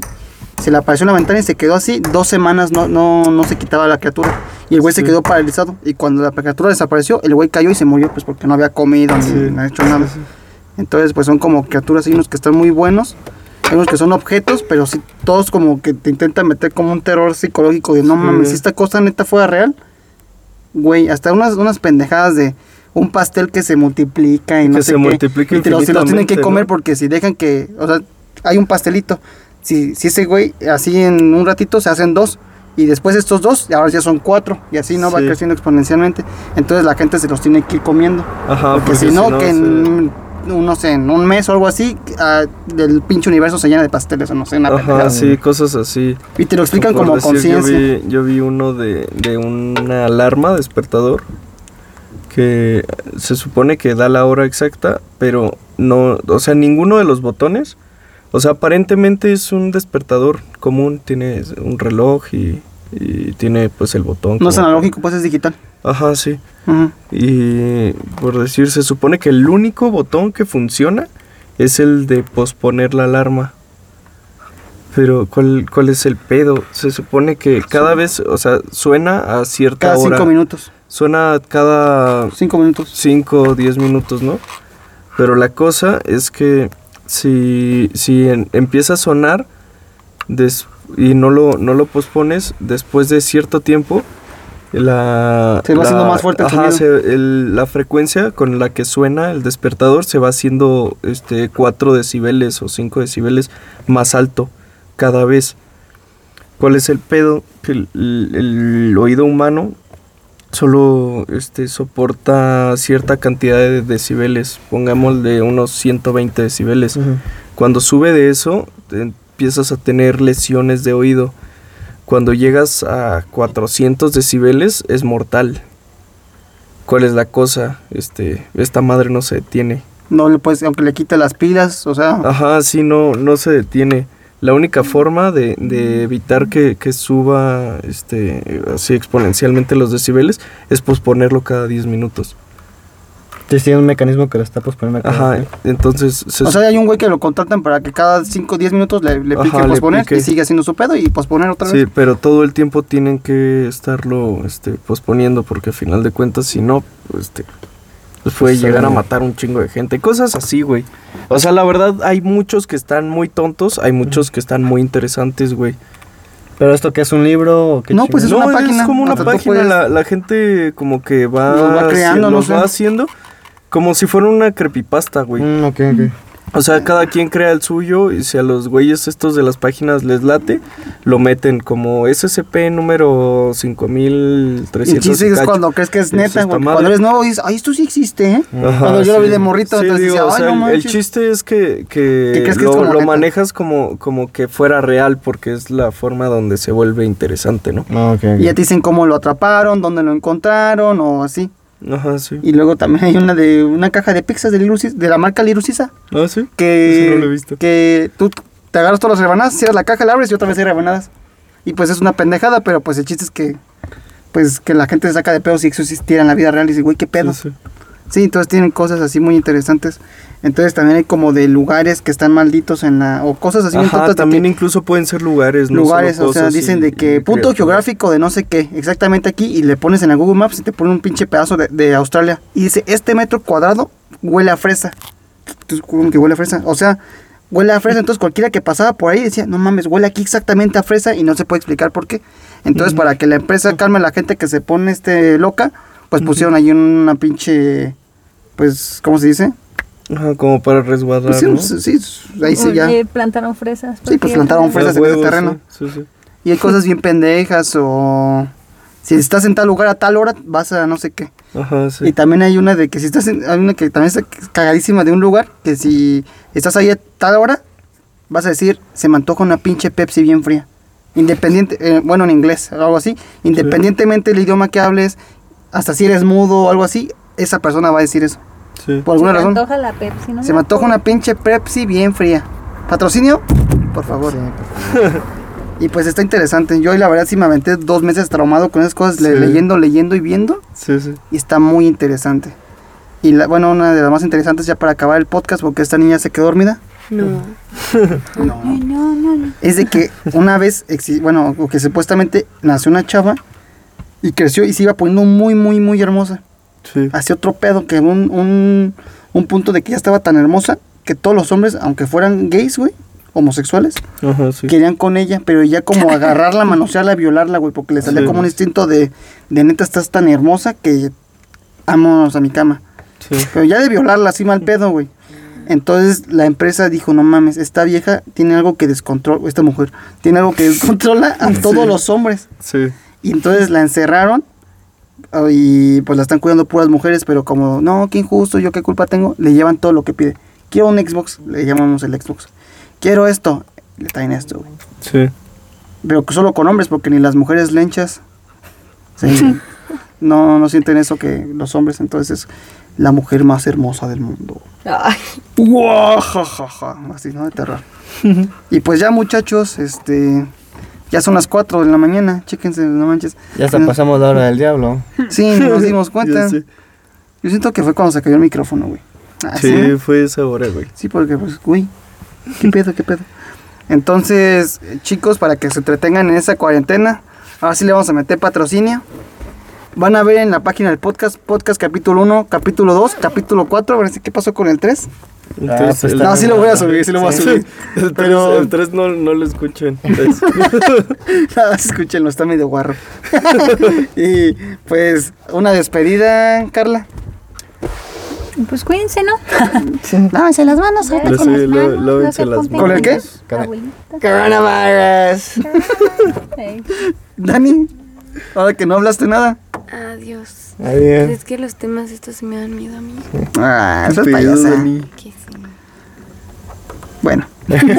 se le apareció en la ventana y se quedó así, dos semanas no, no, no se quitaba la criatura. Y el güey se quedó paralizado. Y cuando la criatura desapareció, el güey cayó y se murió pues porque no había comido ni- Sí. ni ha hecho nada. Entonces pues son como criaturas, hay unos que están muy buenos. Hay unos que son objetos, pero sí, todos como que te intentan meter como un terror psicológico de no mames, si esta cosa neta fuera real, güey, hasta unas, unas pendejadas de un pastel que se multiplica y no Que sé se qué. multiplica y te los, te los tienen que comer ¿no? porque si dejan que, o sea, hay un pastelito. Si, si ese güey así en un ratito se hacen dos y después estos dos ahora ya son cuatro y así no va creciendo exponencialmente. Entonces la gente se los tiene que ir comiendo. Ajá, porque, si no, que se- no sé, en un mes o algo así, ah, del pinche universo se llena de pasteles o no sé, una Ajá, sí, cosas así. Y te lo explican Por como conciencia. Yo vi, yo vi uno de, de una alarma despertador que se supone que da la hora exacta, pero no, o sea, ninguno de los botones, o sea, aparentemente es un despertador común, tiene un reloj y, y tiene pues el botón. No es analógico, pues es digital. Ajá, sí. Ujú. Y por decir, se supone que el único botón que funciona es el de posponer la alarma. Pero, ¿cuál, cuál es el pedo? Se supone que cada vez, o sea, suena a cierta Cada hora. cinco minutos. Suena cada Cinco minutos. 5 o 10 minutos, ¿no? Pero la cosa es que si, si en- empieza a sonar des- y no lo, no lo pospones, después de cierto tiempo, la... Se va la- haciendo más fuerte el ajá, se- el- la frecuencia con la que suena el despertador se va haciendo este, 4 decibeles o 5 decibeles más alto cada vez. ¿Cuál es el pedo? Que el, el- el oído humano solo este, soporta cierta cantidad de decibeles, pongamos de unos 120 decibeles. Cuando sube de eso, empiezas a tener lesiones de oído. Cuando llegas a 400 decibeles es mortal. ¿Cuál es la cosa? Este, esta madre no se detiene. No le puedes, aunque le quite las pilas, o sea, Ajá, sí, no, no se detiene. La única forma de, de evitar que, que suba este, así exponencialmente los decibeles es posponerlo cada 10 minutos. Entonces tiene un mecanismo que lo está posponiendo. Ajá, entonces... se- o sea, hay un güey que lo contratan para que cada 5 o 10 minutos le, le pique Ajá, le posponer pique. y sigue haciendo su pedo y posponer otra Sí, vez. pero todo el tiempo tienen que estarlo este, posponiendo porque a final de cuentas, si no, pues, este, pues puede llegar a eh. matar un chingo de gente. Cosas así, güey. O sea, la verdad, hay muchos que están muy tontos, hay muchos que están muy interesantes, güey. ¿Pero esto qué es un libro o qué No, pues es una página, Es como una hasta página, puedes- la, la gente como que va, Los va creando, no los sé. va haciendo como si fuera una creepypasta, güey. Mm, ok, ok. O sea, cada quien crea el suyo y si a los güeyes estos de las páginas les late, lo meten como SCP número Y 5300. el chiste es cuando crees que es neta, güey. Cuando eres nuevo dices, ay, esto sí existe, ¿eh? Ajá, Cuando yo lo vi sí. de morrito, Sí, entonces digo, decía, o ay, sea, no el- chiste es que, que Que crees que es lo, como lo manejas como, como que fuera real porque es la forma donde se vuelve interesante, ¿no? Ah, ok, ok. Y ya te dicen cómo lo atraparon, dónde lo encontraron o así. Ajá, sí. Y luego también hay una de una caja de pizzas de, Cis- de la marca Lirucisa Ah, sí. que, Ese no lo he visto. que tú te agarras todas las rebanadas, cierras la caja, la abres y otra vez hay rebanadas. Y pues es una pendejada, pero pues el chiste es que pues que la gente se saca de pedo si eso existiera en la vida real y dice, güey, qué pedo. Sí, sí. Sí, entonces tienen cosas así muy interesantes. Entonces también hay como de lugares que están malditos en la o cosas así Ajá, también incluso pueden ser lugares, no lugares, o sea, dicen y- de que punto geográfico de no sé qué, exactamente aquí, y le pones en la Google Maps y te pone un pinche pedazo de, de Australia. Y dice, este metro cuadrado huele a fresa. Entonces, ¿cómo que huele a fresa? O sea, huele a fresa, entonces cualquiera que pasaba por ahí decía, no mames, huele aquí exactamente a fresa y no se puede explicar por qué. Entonces, para que la empresa calme a la gente que se pone este loca, pues pusieron ahí una pinche, pues, ¿cómo se dice? Ajá, como para resguardar, Pues sí, ¿no? sí, sí, ahí sí ya. Plantaron fresas. Sí, pues plantaron fresas en ese terreno. Sí, sí, sí. Y hay cosas bien pendejas o si estás en tal lugar a tal hora vas a no sé qué. Ajá, sí. Y también hay una de que si estás en, hay una que también está cagadísima de un lugar que si estás ahí a tal hora vas a decir se me antoja una pinche Pepsi bien fría. Independiente, eh, bueno en inglés o algo así, independientemente del idioma que hables, hasta si eres mudo o algo así, esa persona va a decir eso. Sí. Por alguna Se me razón. antoja la Pepsi, ¿no? Se me antoja una pinche Pepsi bien fría. ¿Patrocinio? Por favor. Y pues está interesante. Yo la verdad sí me aventé dos meses traumado con esas cosas, Sí. leyendo, leyendo y viendo. Sí, sí. Y está muy interesante. Y la, bueno, una de las más interesantes ya para acabar el podcast, porque esta niña se quedó dormida. No. No. No, no, no. Es de que una vez, bueno, o que supuestamente nació una chava y creció y se iba poniendo muy, muy, muy hermosa. Sí. Hacia otro pedo, que un, un, un punto de que ya estaba tan hermosa que todos los hombres, aunque fueran gays, güey, homosexuales, Ajá, sí. querían con ella, pero ya como agarrarla, manosearla, violarla, güey, porque le salía Sí. como un instinto de, de neta estás tan hermosa que vámonos a mi cama. Sí. Pero ya de violarla así mal pedo, güey. Entonces la empresa dijo, no mames, esta vieja tiene algo que descontrola, esta mujer, tiene algo que descontrola a todos los hombres. Sí. Y entonces la encerraron y pues la están cuidando puras mujeres, pero como, no, qué injusto, yo qué culpa tengo, le llevan todo lo que pide. Quiero un Xbox, le llamamos el Xbox. Quiero esto, le traen esto, güey. Sí. Pero que solo con hombres, porque ni las mujeres lenchas sí, no, no sienten eso que los hombres. Entonces es la mujer más hermosa del mundo. Ay, Guajajaja, Así, ¿no? De terror. y pues ya, muchachos, este. Ya son las 4 de la mañana, chéquense, no manches. Ya hasta pasamos la hora del diablo. Sí, nos dimos cuenta. Yo siento que fue cuando se cayó el micrófono, güey. Ah, Sí, fue esa hora, güey. Sí, porque pues, uy, qué pedo, qué pedo. Entonces, chicos, para que se entretengan en esa cuarentena, ahora sí le vamos a meter patrocinio. Van a ver en la página del podcast, podcast capítulo 1, capítulo 2, capítulo 4, a ver si qué pasó con el 3. Entonces, pues, el- No, sí lo voy a subir, sí lo voy a Sí. subir. El Pero- 3, el tres no, no lo escuchen. Es- Nada, escúchenlo, está medio guarro. y pues, una despedida, Carla. pues cuídense, ¿no? Lávense las manos. Lo con sé, las manos, lávense las compren ¿Con el qué? Coronavirus. Dani, ahora que no hablaste nada. Adiós. Adiós. Es que los temas estos sí me dan miedo a mí. Ah, eso es payasa. Que sí. Bueno, Bueno,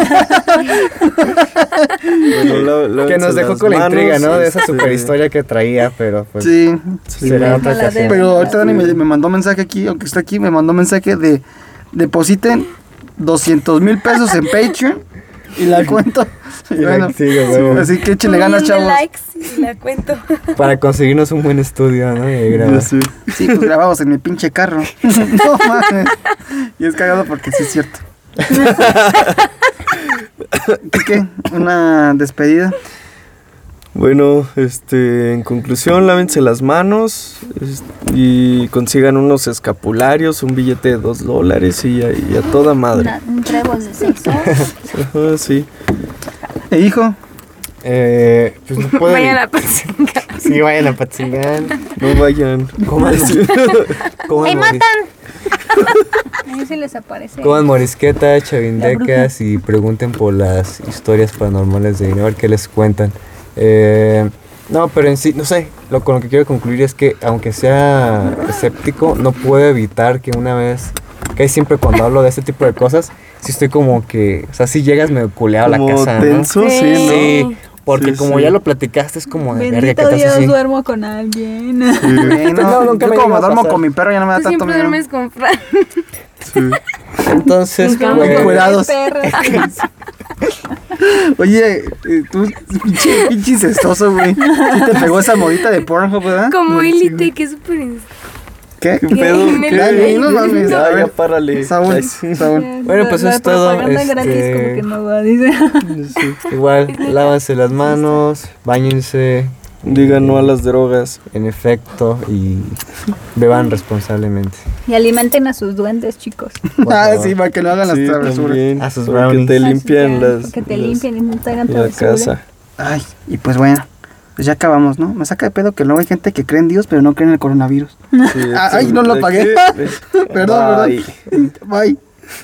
lá- lávense Que nos dejó con la manos, intriga, ¿no? De esa este, super historia que traía, pero pues sí. será otra ocasión. Pero ahorita Dani me, me mandó mensaje aquí, aunque está aquí, me mandó mensaje de depositen 200 mil pesos en Patreon y la cuento. Y bueno, Sí, así que échenle ganas, chavos. likes y la cuento. Para conseguirnos un buen estudio, ¿no? Y grabar. Sé. Sí, pues grabamos en mi pinche carro. no mames. Y es cagado porque sí es cierto. ¿Qué, qué? ¿Una despedida? Bueno, este, en conclusión, lávense las manos es- y consigan unos escapularios, un billete de dos dólares y a, y a toda madre. Una- un trébol de sexo. Ajá, sí. ¿E hijo? Eh, pues no puede. Vayan a Patzinga. Sí, vayan a Patzingán. No vayan. Coman, coman, moris- A ver si les aparece. coman morisqueta, chavindecas y pregunten por las historias paranormales de Dino, a ver qué les cuentan. Eh, no, pero en sí, no sé, lo con lo que quiero concluir es que aunque sea escéptico, no puedo evitar que una vez, que siempre cuando hablo de este tipo de cosas, sí estoy como que, o sea, si llegas medio culeado a la casa, sí, ¿no? Sí, porque Sí, como sí. ya lo platicaste es como de verga que Dios, así. duermo con alguien. Sí, no, No, nunca yo me como duermo con mi perro ya no me da Tú tanto siempre miedo. duermes con Fran. Entonces, pues, Encuerados. Perros. Oye, eh, tú, pinche, pinche incestuoso, güey. Sí te pegó esa modita de Pornhub, ¿verdad? Como élite, que es súper. ¿Qué? ¿Qué pedo? ¿Qué? Dani, no mames, a ya párale. Saúl, Ay, sí. Saúl. Bueno, pues La eso es todo, propaganda gratis este- como que no va, dice. igual, lávanse las manos, bañense, Digan no a las drogas. en efecto, y beban responsablemente. Y alimenten a sus duendes, chicos. Ah, sí, para que no hagan las Sí, travesuras. A sus brownies. te Así limpian que, las. Que te limpien y no te hagan la travesuras. casa. Ay, y pues bueno, pues ya acabamos, ¿no? Me saca de pedo que luego hay gente que cree en Dios, pero no cree en el coronavirus. Sí, ay, no lo ¿de apagué. qué? Perdón, Bye. perdón. Bye.